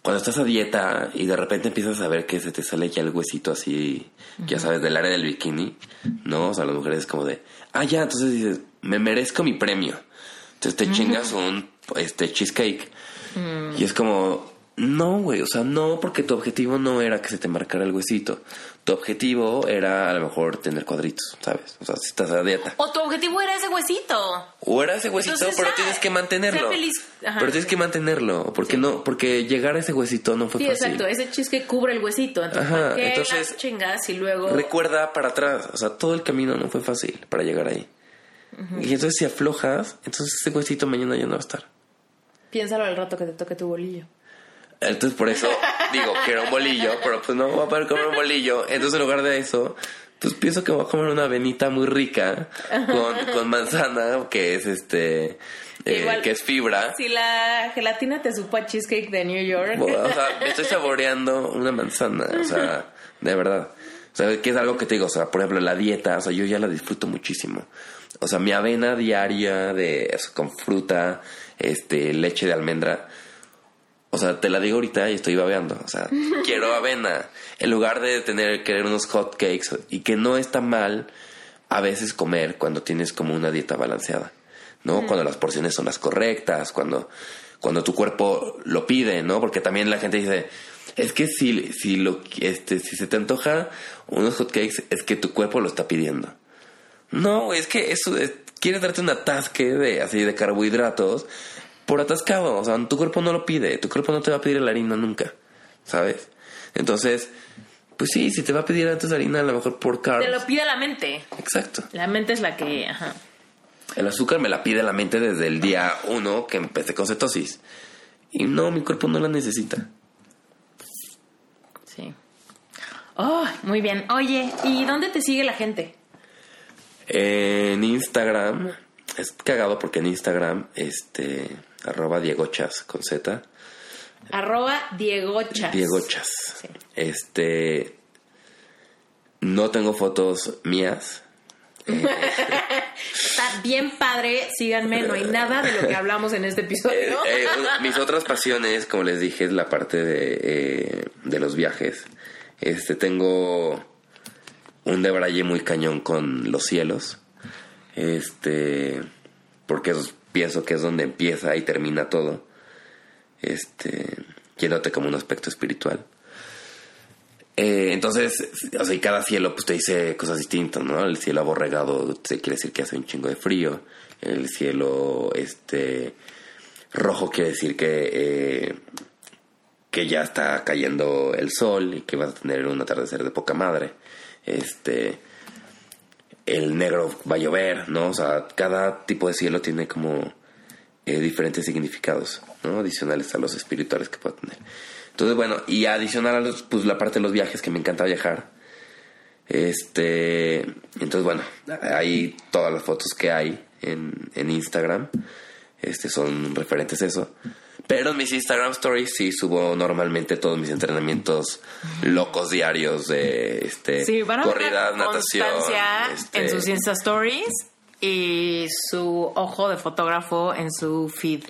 cuando estás a dieta y de repente empiezas a ver que se te sale ya el huesito así, ya sabes, del área del bikini, ¿no? O sea, las mujeres es como de, ah, ya, entonces dices, me merezco mi premio. Entonces te chingas un este cheesecake. Y es como, no, güey, o sea, no, porque tu objetivo no era que se te marcara el huesito. Tu objetivo era a lo mejor tener cuadritos, ¿sabes? O sea, si estás a dieta. O tu objetivo era ese huesito. O era ese huesito, Entonces, pero ah, tienes que mantenerlo. feliz. Ajá. Pero tienes que mantenerlo, porque no, porque llegar a ese huesito no fue Sí, fácil. exacto. Ese cheesecake cubre el huesito. Entonces, Ajá, ¿para qué entonces, las chingas y luego... Recuerda para atrás, o sea, todo el camino no fue fácil para llegar ahí. Y entonces si aflojas, entonces ese huesito mañana ya no va a estar. Piénsalo al rato que te toque tu bolillo. Entonces por eso digo, quiero un bolillo, pero pues no voy a poder comer un bolillo. Entonces en lugar de eso, pues pienso que voy a comer una avenita muy rica con, con manzana, que es este, eh, Igual. que es fibra. Si la gelatina te supo a cheesecake de New York. O sea, me estoy saboreando una manzana, o sea, de verdad. O sea, que es algo que te digo, o sea, por ejemplo, la dieta, o sea, yo ya la disfruto muchísimo. O sea, mi avena diaria de eso, con fruta, este, leche de almendra. O sea, te la digo ahorita y estoy babeando. O sea, quiero avena. En lugar de tener, querer unos hot cakes. Y que no está mal a veces comer cuando tienes como una dieta balanceada. ¿No? Cuando las porciones son las correctas, cuando, cuando tu cuerpo lo pide, ¿no? Porque también la gente dice, es que si, si lo, este, si se te antoja unos hot cakes, es que tu cuerpo lo está pidiendo. No, es que eso es, quieres darte un atasque de así de carbohidratos por atascado, o sea, tu cuerpo no lo pide, tu cuerpo no te va a pedir la harina nunca, ¿sabes? Entonces, pues sí, si te va a pedir antes harina, a lo mejor por carbs. Te lo pide la mente. Exacto. La mente es la que... Ajá. El azúcar me la pide la mente desde el día uno que empecé con cetosis. Y no, mi cuerpo no la necesita. Oh, muy bien. Oye, ¿y dónde te sigue la gente? En Instagram, es cagado porque en Instagram, este, arroba Diegochas con Z. Arroba Diegochas. Diegochas. Este, no tengo fotos mías. Está bien padre, síganme, no hay nada de lo que hablamos en este episodio. Eh, eh, mis otras pasiones, como les dije, es la parte de, eh, de los viajes. Este, tengo un debraye muy cañón con los cielos. Este, porque pienso que es donde empieza y termina todo. Este, yéndote como un aspecto espiritual. Eh, entonces, o sea, y cada cielo pues te dice cosas distintas, ¿no? El cielo aborregado te quiere decir que hace un chingo de frío. El cielo este rojo quiere decir que eh, que ya está cayendo el sol y que vas a tener un atardecer de poca madre. Este el negro va a llover, ¿no? O sea, cada tipo de cielo tiene como eh, diferentes significados, ¿no? Adicionales a los espirituales que pueda tener. Entonces, bueno, y adicional a los, pues la parte de los viajes que me encanta viajar. Este, entonces, bueno, ahí todas las fotos que hay en, en Instagram, este, son referentes a eso. Pero en mis Instagram stories sí subo normalmente todos mis entrenamientos locos diarios de este sí, van a corridas, natación. Este... En sus Insta stories y su ojo de fotógrafo en su feed.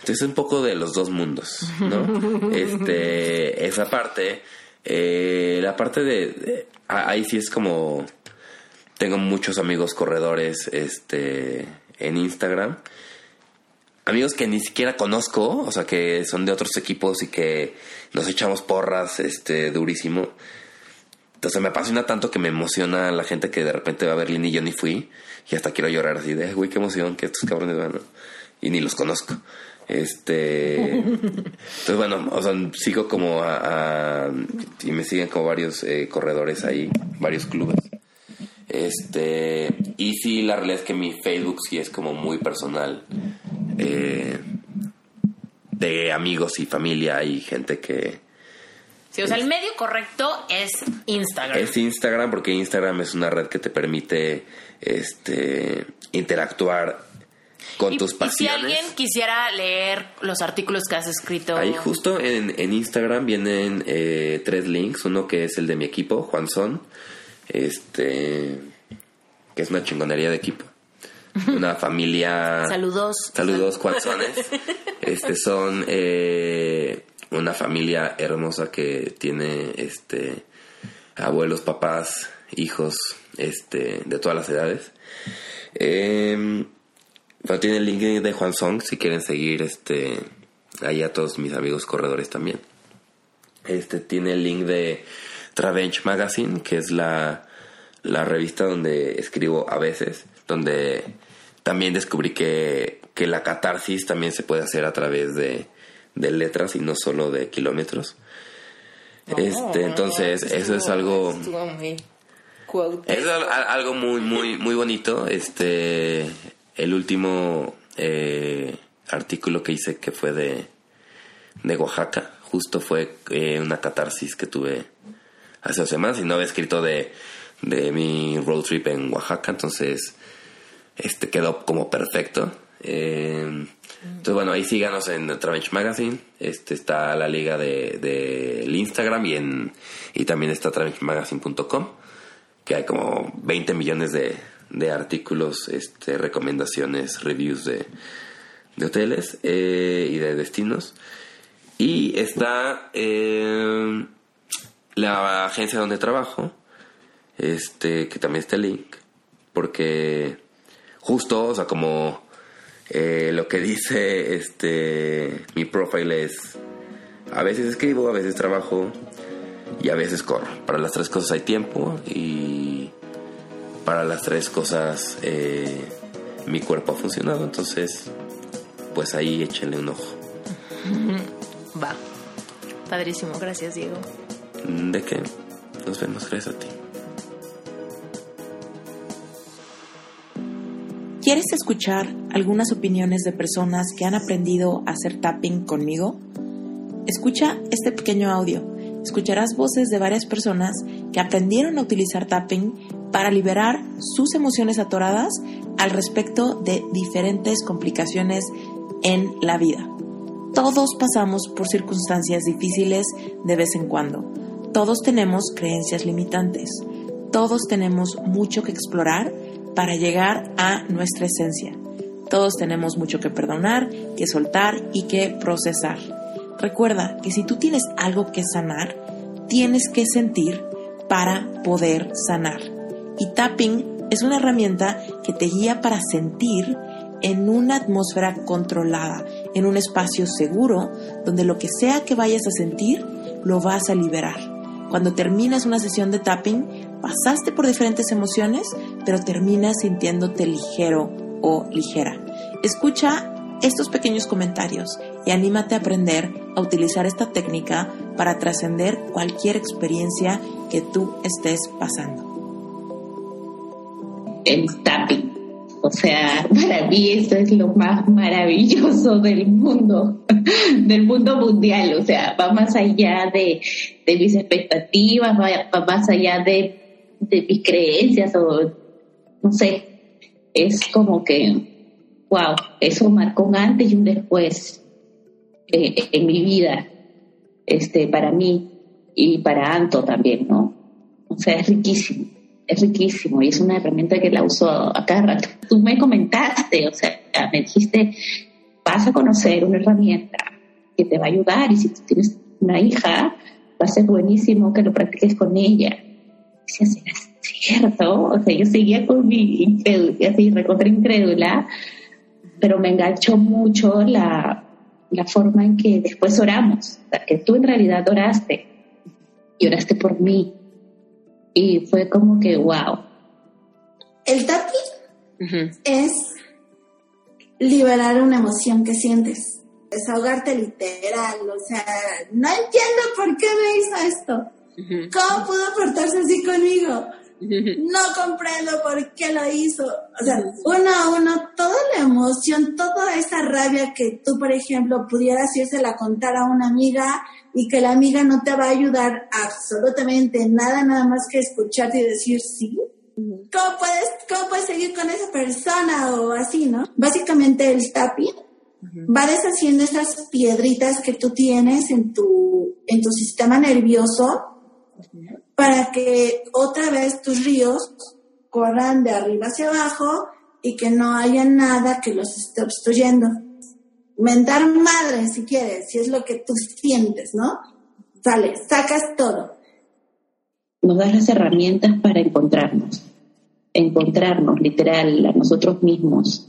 Entonces un poco de los dos mundos, ¿no? este, esa parte, eh, la parte de, ahí sí es como, tengo muchos amigos corredores, este, en Instagram, amigos que ni siquiera conozco, o sea, que son de otros equipos y que nos echamos porras, este, durísimo. Entonces me apasiona tanto que me emociona la gente que de repente va a Berlín y yo ni fui y hasta quiero llorar así de, güey, qué emoción que estos cabrones van, y ni los conozco. Este. Entonces, bueno, o sea, sigo como a. y me siguen como varios eh, corredores ahí, varios clubes. Este. Y sí, la realidad es que mi Facebook sí es como muy personal. Eh, de amigos y familia y gente que. Sí, o sea, el medio correcto es Instagram. Es Instagram porque Instagram es una red que te permite este interactuar con tus pasiones. Y si alguien quisiera leer los artículos que has escrito. Ahí justo en, en Instagram vienen eh, tres links. Uno que es el de mi equipo, Juan Son. Este. Que es una chingonería de equipo. Una familia. Saludos. Saludos, Juanzones. este son eh, una familia hermosa que tiene este abuelos, papás, hijos, este, de todas las edades. Eh, tiene el link de Juan Song si quieren seguir este ahí a todos mis amigos corredores también. Este tiene el link de Travench Magazine, que es la, la revista donde escribo a veces, donde también descubrí que, que la catarsis también se puede hacer a través de, de letras y no solo de kilómetros. este, entonces, eso es algo. Es algo muy, muy, muy bonito. Este, el último eh, artículo que hice que fue de, de Oaxaca, justo fue eh, una catarsis que tuve hace dos semanas y no había escrito de, de mi road trip en Oaxaca, entonces este quedó como perfecto. Eh, entonces bueno, ahí síganos en Travench Magazine, este está la liga de, de Instagram y en y también está travenchmagazine.com, que hay como 20 millones de, de artículos, este, recomendaciones, reviews de, de hoteles eh, y de destinos. Y está eh, la agencia donde trabajo, este, que también está el link, porque justo, o sea, como eh, lo que dice este mi profile es, a veces escribo, a veces trabajo y a veces corro. Para las tres cosas hay tiempo y para las tres cosas eh, mi cuerpo ha funcionado. Entonces, pues ahí échenle un ojo. Va. Padrísimo. Gracias, Diego. ¿De qué? Nos vemos. Gracias a ti. ¿Quieres escuchar algunas opiniones de personas que han aprendido a hacer tapping conmigo? Escucha este pequeño audio escucharás voces de varias personas que aprendieron a utilizar tapping para liberar sus emociones atoradas al respecto de diferentes complicaciones en la vida. Todos pasamos por circunstancias difíciles de vez en cuando. Todos tenemos creencias limitantes. Todos tenemos mucho que explorar para llegar a nuestra esencia. Todos tenemos mucho que perdonar, que soltar y que procesar. Recuerda que si tú tienes algo que sanar, tienes que sentir para poder sanar. Y tapping es una herramienta que te guía para sentir en una atmósfera controlada, en un espacio seguro, donde lo que sea que vayas a sentir, lo vas a liberar. Cuando terminas una sesión de tapping, pasaste por diferentes emociones, pero terminas sintiéndote ligero o ligera. Escucha estos pequeños comentarios y anímate a aprender a utilizar esta técnica para trascender cualquier experiencia que tú estés pasando. El tapping. O sea, para mí eso es lo más maravilloso del mundo, del mundo mundial. O sea, va más allá de, mis expectativas, va, más allá de, de mis creencias o no sé. Es como que wow, eso marcó un antes y un después eh, en mi vida, este, para mí y para Anto también, ¿no? O sea, es riquísimo, es riquísimo y es una herramienta que la uso a cada rato. Tú me comentaste, o sea, me dijiste, vas a conocer una herramienta que te va a ayudar y si tú tienes una hija, va a ser buenísimo que lo practiques con ella. Si es cierto, o sea, yo seguía con mi así recontra incrédula, pero me enganchó mucho la, forma en que después oramos, que tú en realidad oraste y oraste por mí. Y fue como que, wow. El tapping es liberar una emoción que sientes, desahogarte literal, o sea, no entiendo por qué me hizo esto. ¿Cómo pudo portarse así conmigo? no comprendo por qué lo hizo. O sea, uno a uno, toda la emoción, toda esa rabia que tú, por ejemplo, pudieras la contar a una amiga y que la amiga no te va a ayudar absolutamente nada, nada más que escucharte y decir sí. ¿Cómo puedes, ¿Cómo puedes seguir con esa persona o así, no? Básicamente el tapping va deshaciendo esas piedritas que tú tienes en tu, en tu sistema nervioso para que otra vez tus ríos corran de arriba hacia abajo y que no haya nada que los esté obstruyendo. Mentar madre si quieres, si es lo que tú sientes, ¿no? Sale, sacas todo. Nos das las herramientas para encontrarnos, encontrarnos literal a nosotros mismos,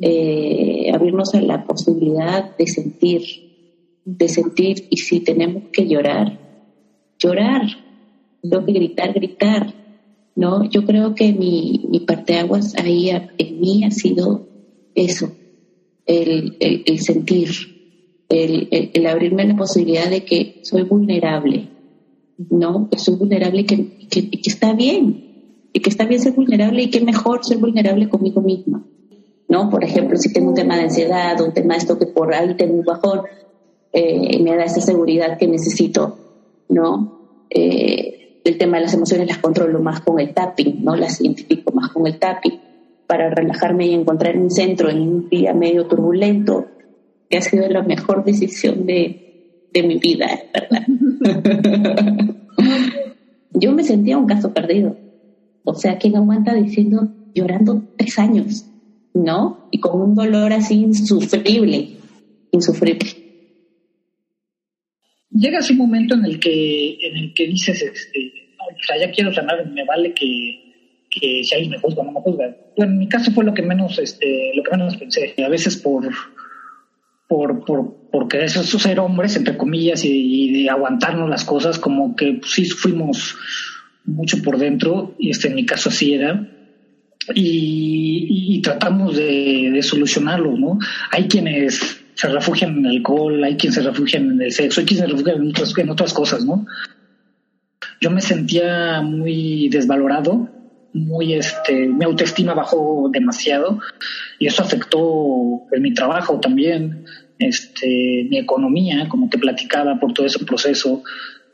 eh, abrirnos a la posibilidad de sentir, de sentir y si tenemos que llorar, llorar, que gritar, gritar, ¿no? Yo creo que mi, mi parteaguas ahí en mí ha sido eso, el, el, sentir, el, el, abrirme la posibilidad de que soy vulnerable, ¿no? Que soy vulnerable y que, que, que, está bien, y que está bien ser vulnerable y que mejor ser vulnerable conmigo misma, ¿no? Por ejemplo, si tengo un tema de ansiedad o un tema de esto que por ahí tengo un bajón, eh, me da esa seguridad que necesito, ¿no? Eh, el tema de las emociones las controlo más con el tapping, ¿no? Las identifico más con el tapping para relajarme y encontrar un centro en un día medio turbulento, que ha sido la mejor decisión de, de mi vida, ¿verdad? Yo me sentía un caso perdido. O sea, ¿quién aguanta diciendo, llorando tres años, ¿no? Y con un dolor así insufrible, insufrible llegas un momento en el que, en el que dices, este, o sea, ya quiero sanar, me vale que, que si alguien me juzga o no me juzga. Bueno, en mi caso fue lo que menos, este, lo menos pensé. A veces por, por, por, porque eso ser hombres, entre comillas, y, de aguantarnos las cosas, como que sí fuimos mucho por dentro, y este en mi caso así era. Y, tratamos de solucionarlo, ¿no? Hay quienes se refugian en el alcohol, hay quien se refugia en el sexo, hay quien se refugia en otras, en otras cosas, ¿no? Yo me sentía muy desvalorado, muy este, mi autoestima bajó demasiado y eso afectó en mi trabajo también, este, mi economía, como te platicaba por todo ese proceso,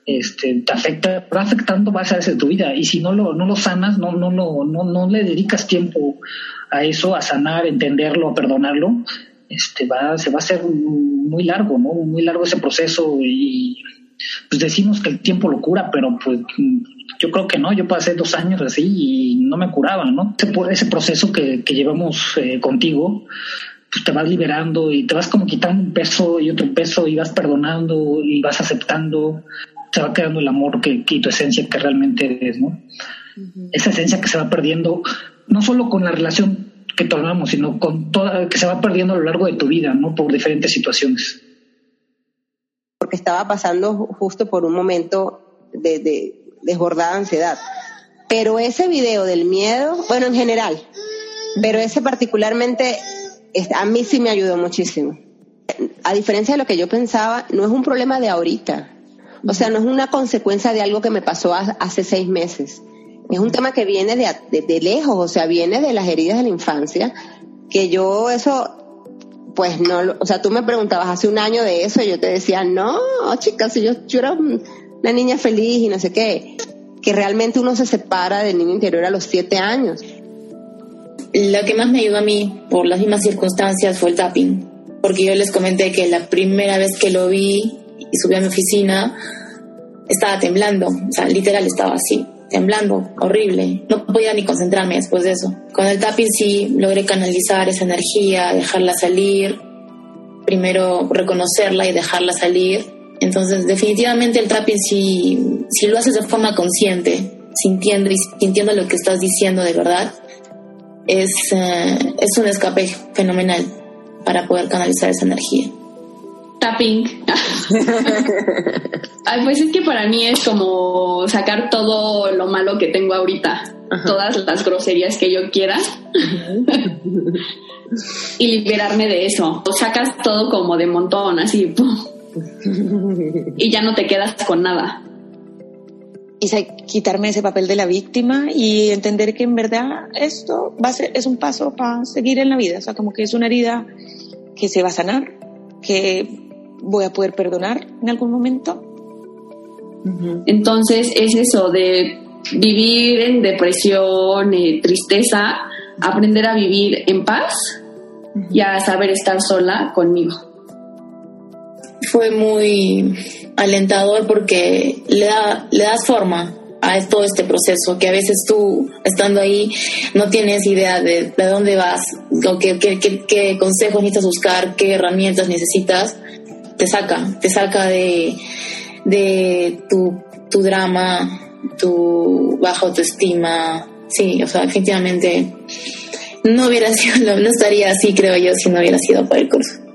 este, te afecta, va afectando vas a de tu vida. Y si no lo, no lo sanas, no, no, no, no, no le dedicas tiempo a eso, a sanar, entenderlo, a perdonarlo, este va, se va a hacer muy largo, ¿no? Muy largo ese proceso y pues decimos que el tiempo lo cura, pero pues yo creo que no, yo pasé dos años así y no me curaba, ¿no? Ese, proceso que, que llevamos eh, contigo, pues te vas liberando y te vas como quitando un peso y otro peso y vas perdonando y vas aceptando, te va quedando el amor que, y tu esencia que realmente eres, ¿no? Esa esencia que se va perdiendo, no solo con la relación que tomamos, sino con toda, que se va perdiendo a lo largo de tu vida, ¿no? Por diferentes situaciones. Porque estaba pasando justo por un momento de, de desbordada ansiedad. Pero ese video del miedo, bueno, en general, pero ese particularmente a mí sí me ayudó muchísimo. A diferencia de lo que yo pensaba, no es un problema de ahorita. O sea, no es una consecuencia de algo que me pasó hace seis meses. Es un tema que viene de, lejos, o sea, viene de las heridas de la infancia, que yo eso, pues no, o sea, tú me preguntabas hace un año de eso y yo te decía, no, chicas, yo, yo era una niña feliz y no sé qué, que realmente uno se separa del niño interior a los siete años. Lo que más me ayudó a mí, por las mismas circunstancias, fue el tapping. Porque yo les comenté que la primera vez que lo vi y subí a mi oficina, estaba temblando. O sea, literal estaba así, temblando, horrible. No podía ni concentrarme después de eso. Con el tapping sí logré canalizar esa energía, dejarla salir. Primero reconocerla y dejarla salir. Entonces, definitivamente el tapping, si, si lo haces de forma consciente, sintiendo sintiendo lo que estás diciendo de verdad, es, eh, es un escape fenomenal para poder canalizar esa energía. Tapping. Ay, pues es que para mí es como sacar todo lo malo que tengo ahorita, todas las groserías que yo quiera y liberarme de eso. Sacas todo como de montón, así, y ya no te quedas con nada. Y quitarme ese papel de la víctima y entender que en verdad esto va a ser, es un paso para seguir en la vida, o sea, como que es una herida que se va a sanar, que voy a poder perdonar en algún momento. Entonces es eso de vivir en depresión, eh, tristeza, aprender a vivir en paz y a saber estar sola conmigo. Fue muy alentador porque le, da, le das forma a todo este proceso, que a veces tú, estando ahí, no tienes idea de, de dónde vas, o qué, qué, qué, consejos necesitas buscar, qué herramientas necesitas, te saca, te saca de, de tu, tu drama, tu baja autoestima. Sí, o sea, definitivamente no hubiera sido, no estaría así, creo yo, si no hubiera sido por el curso.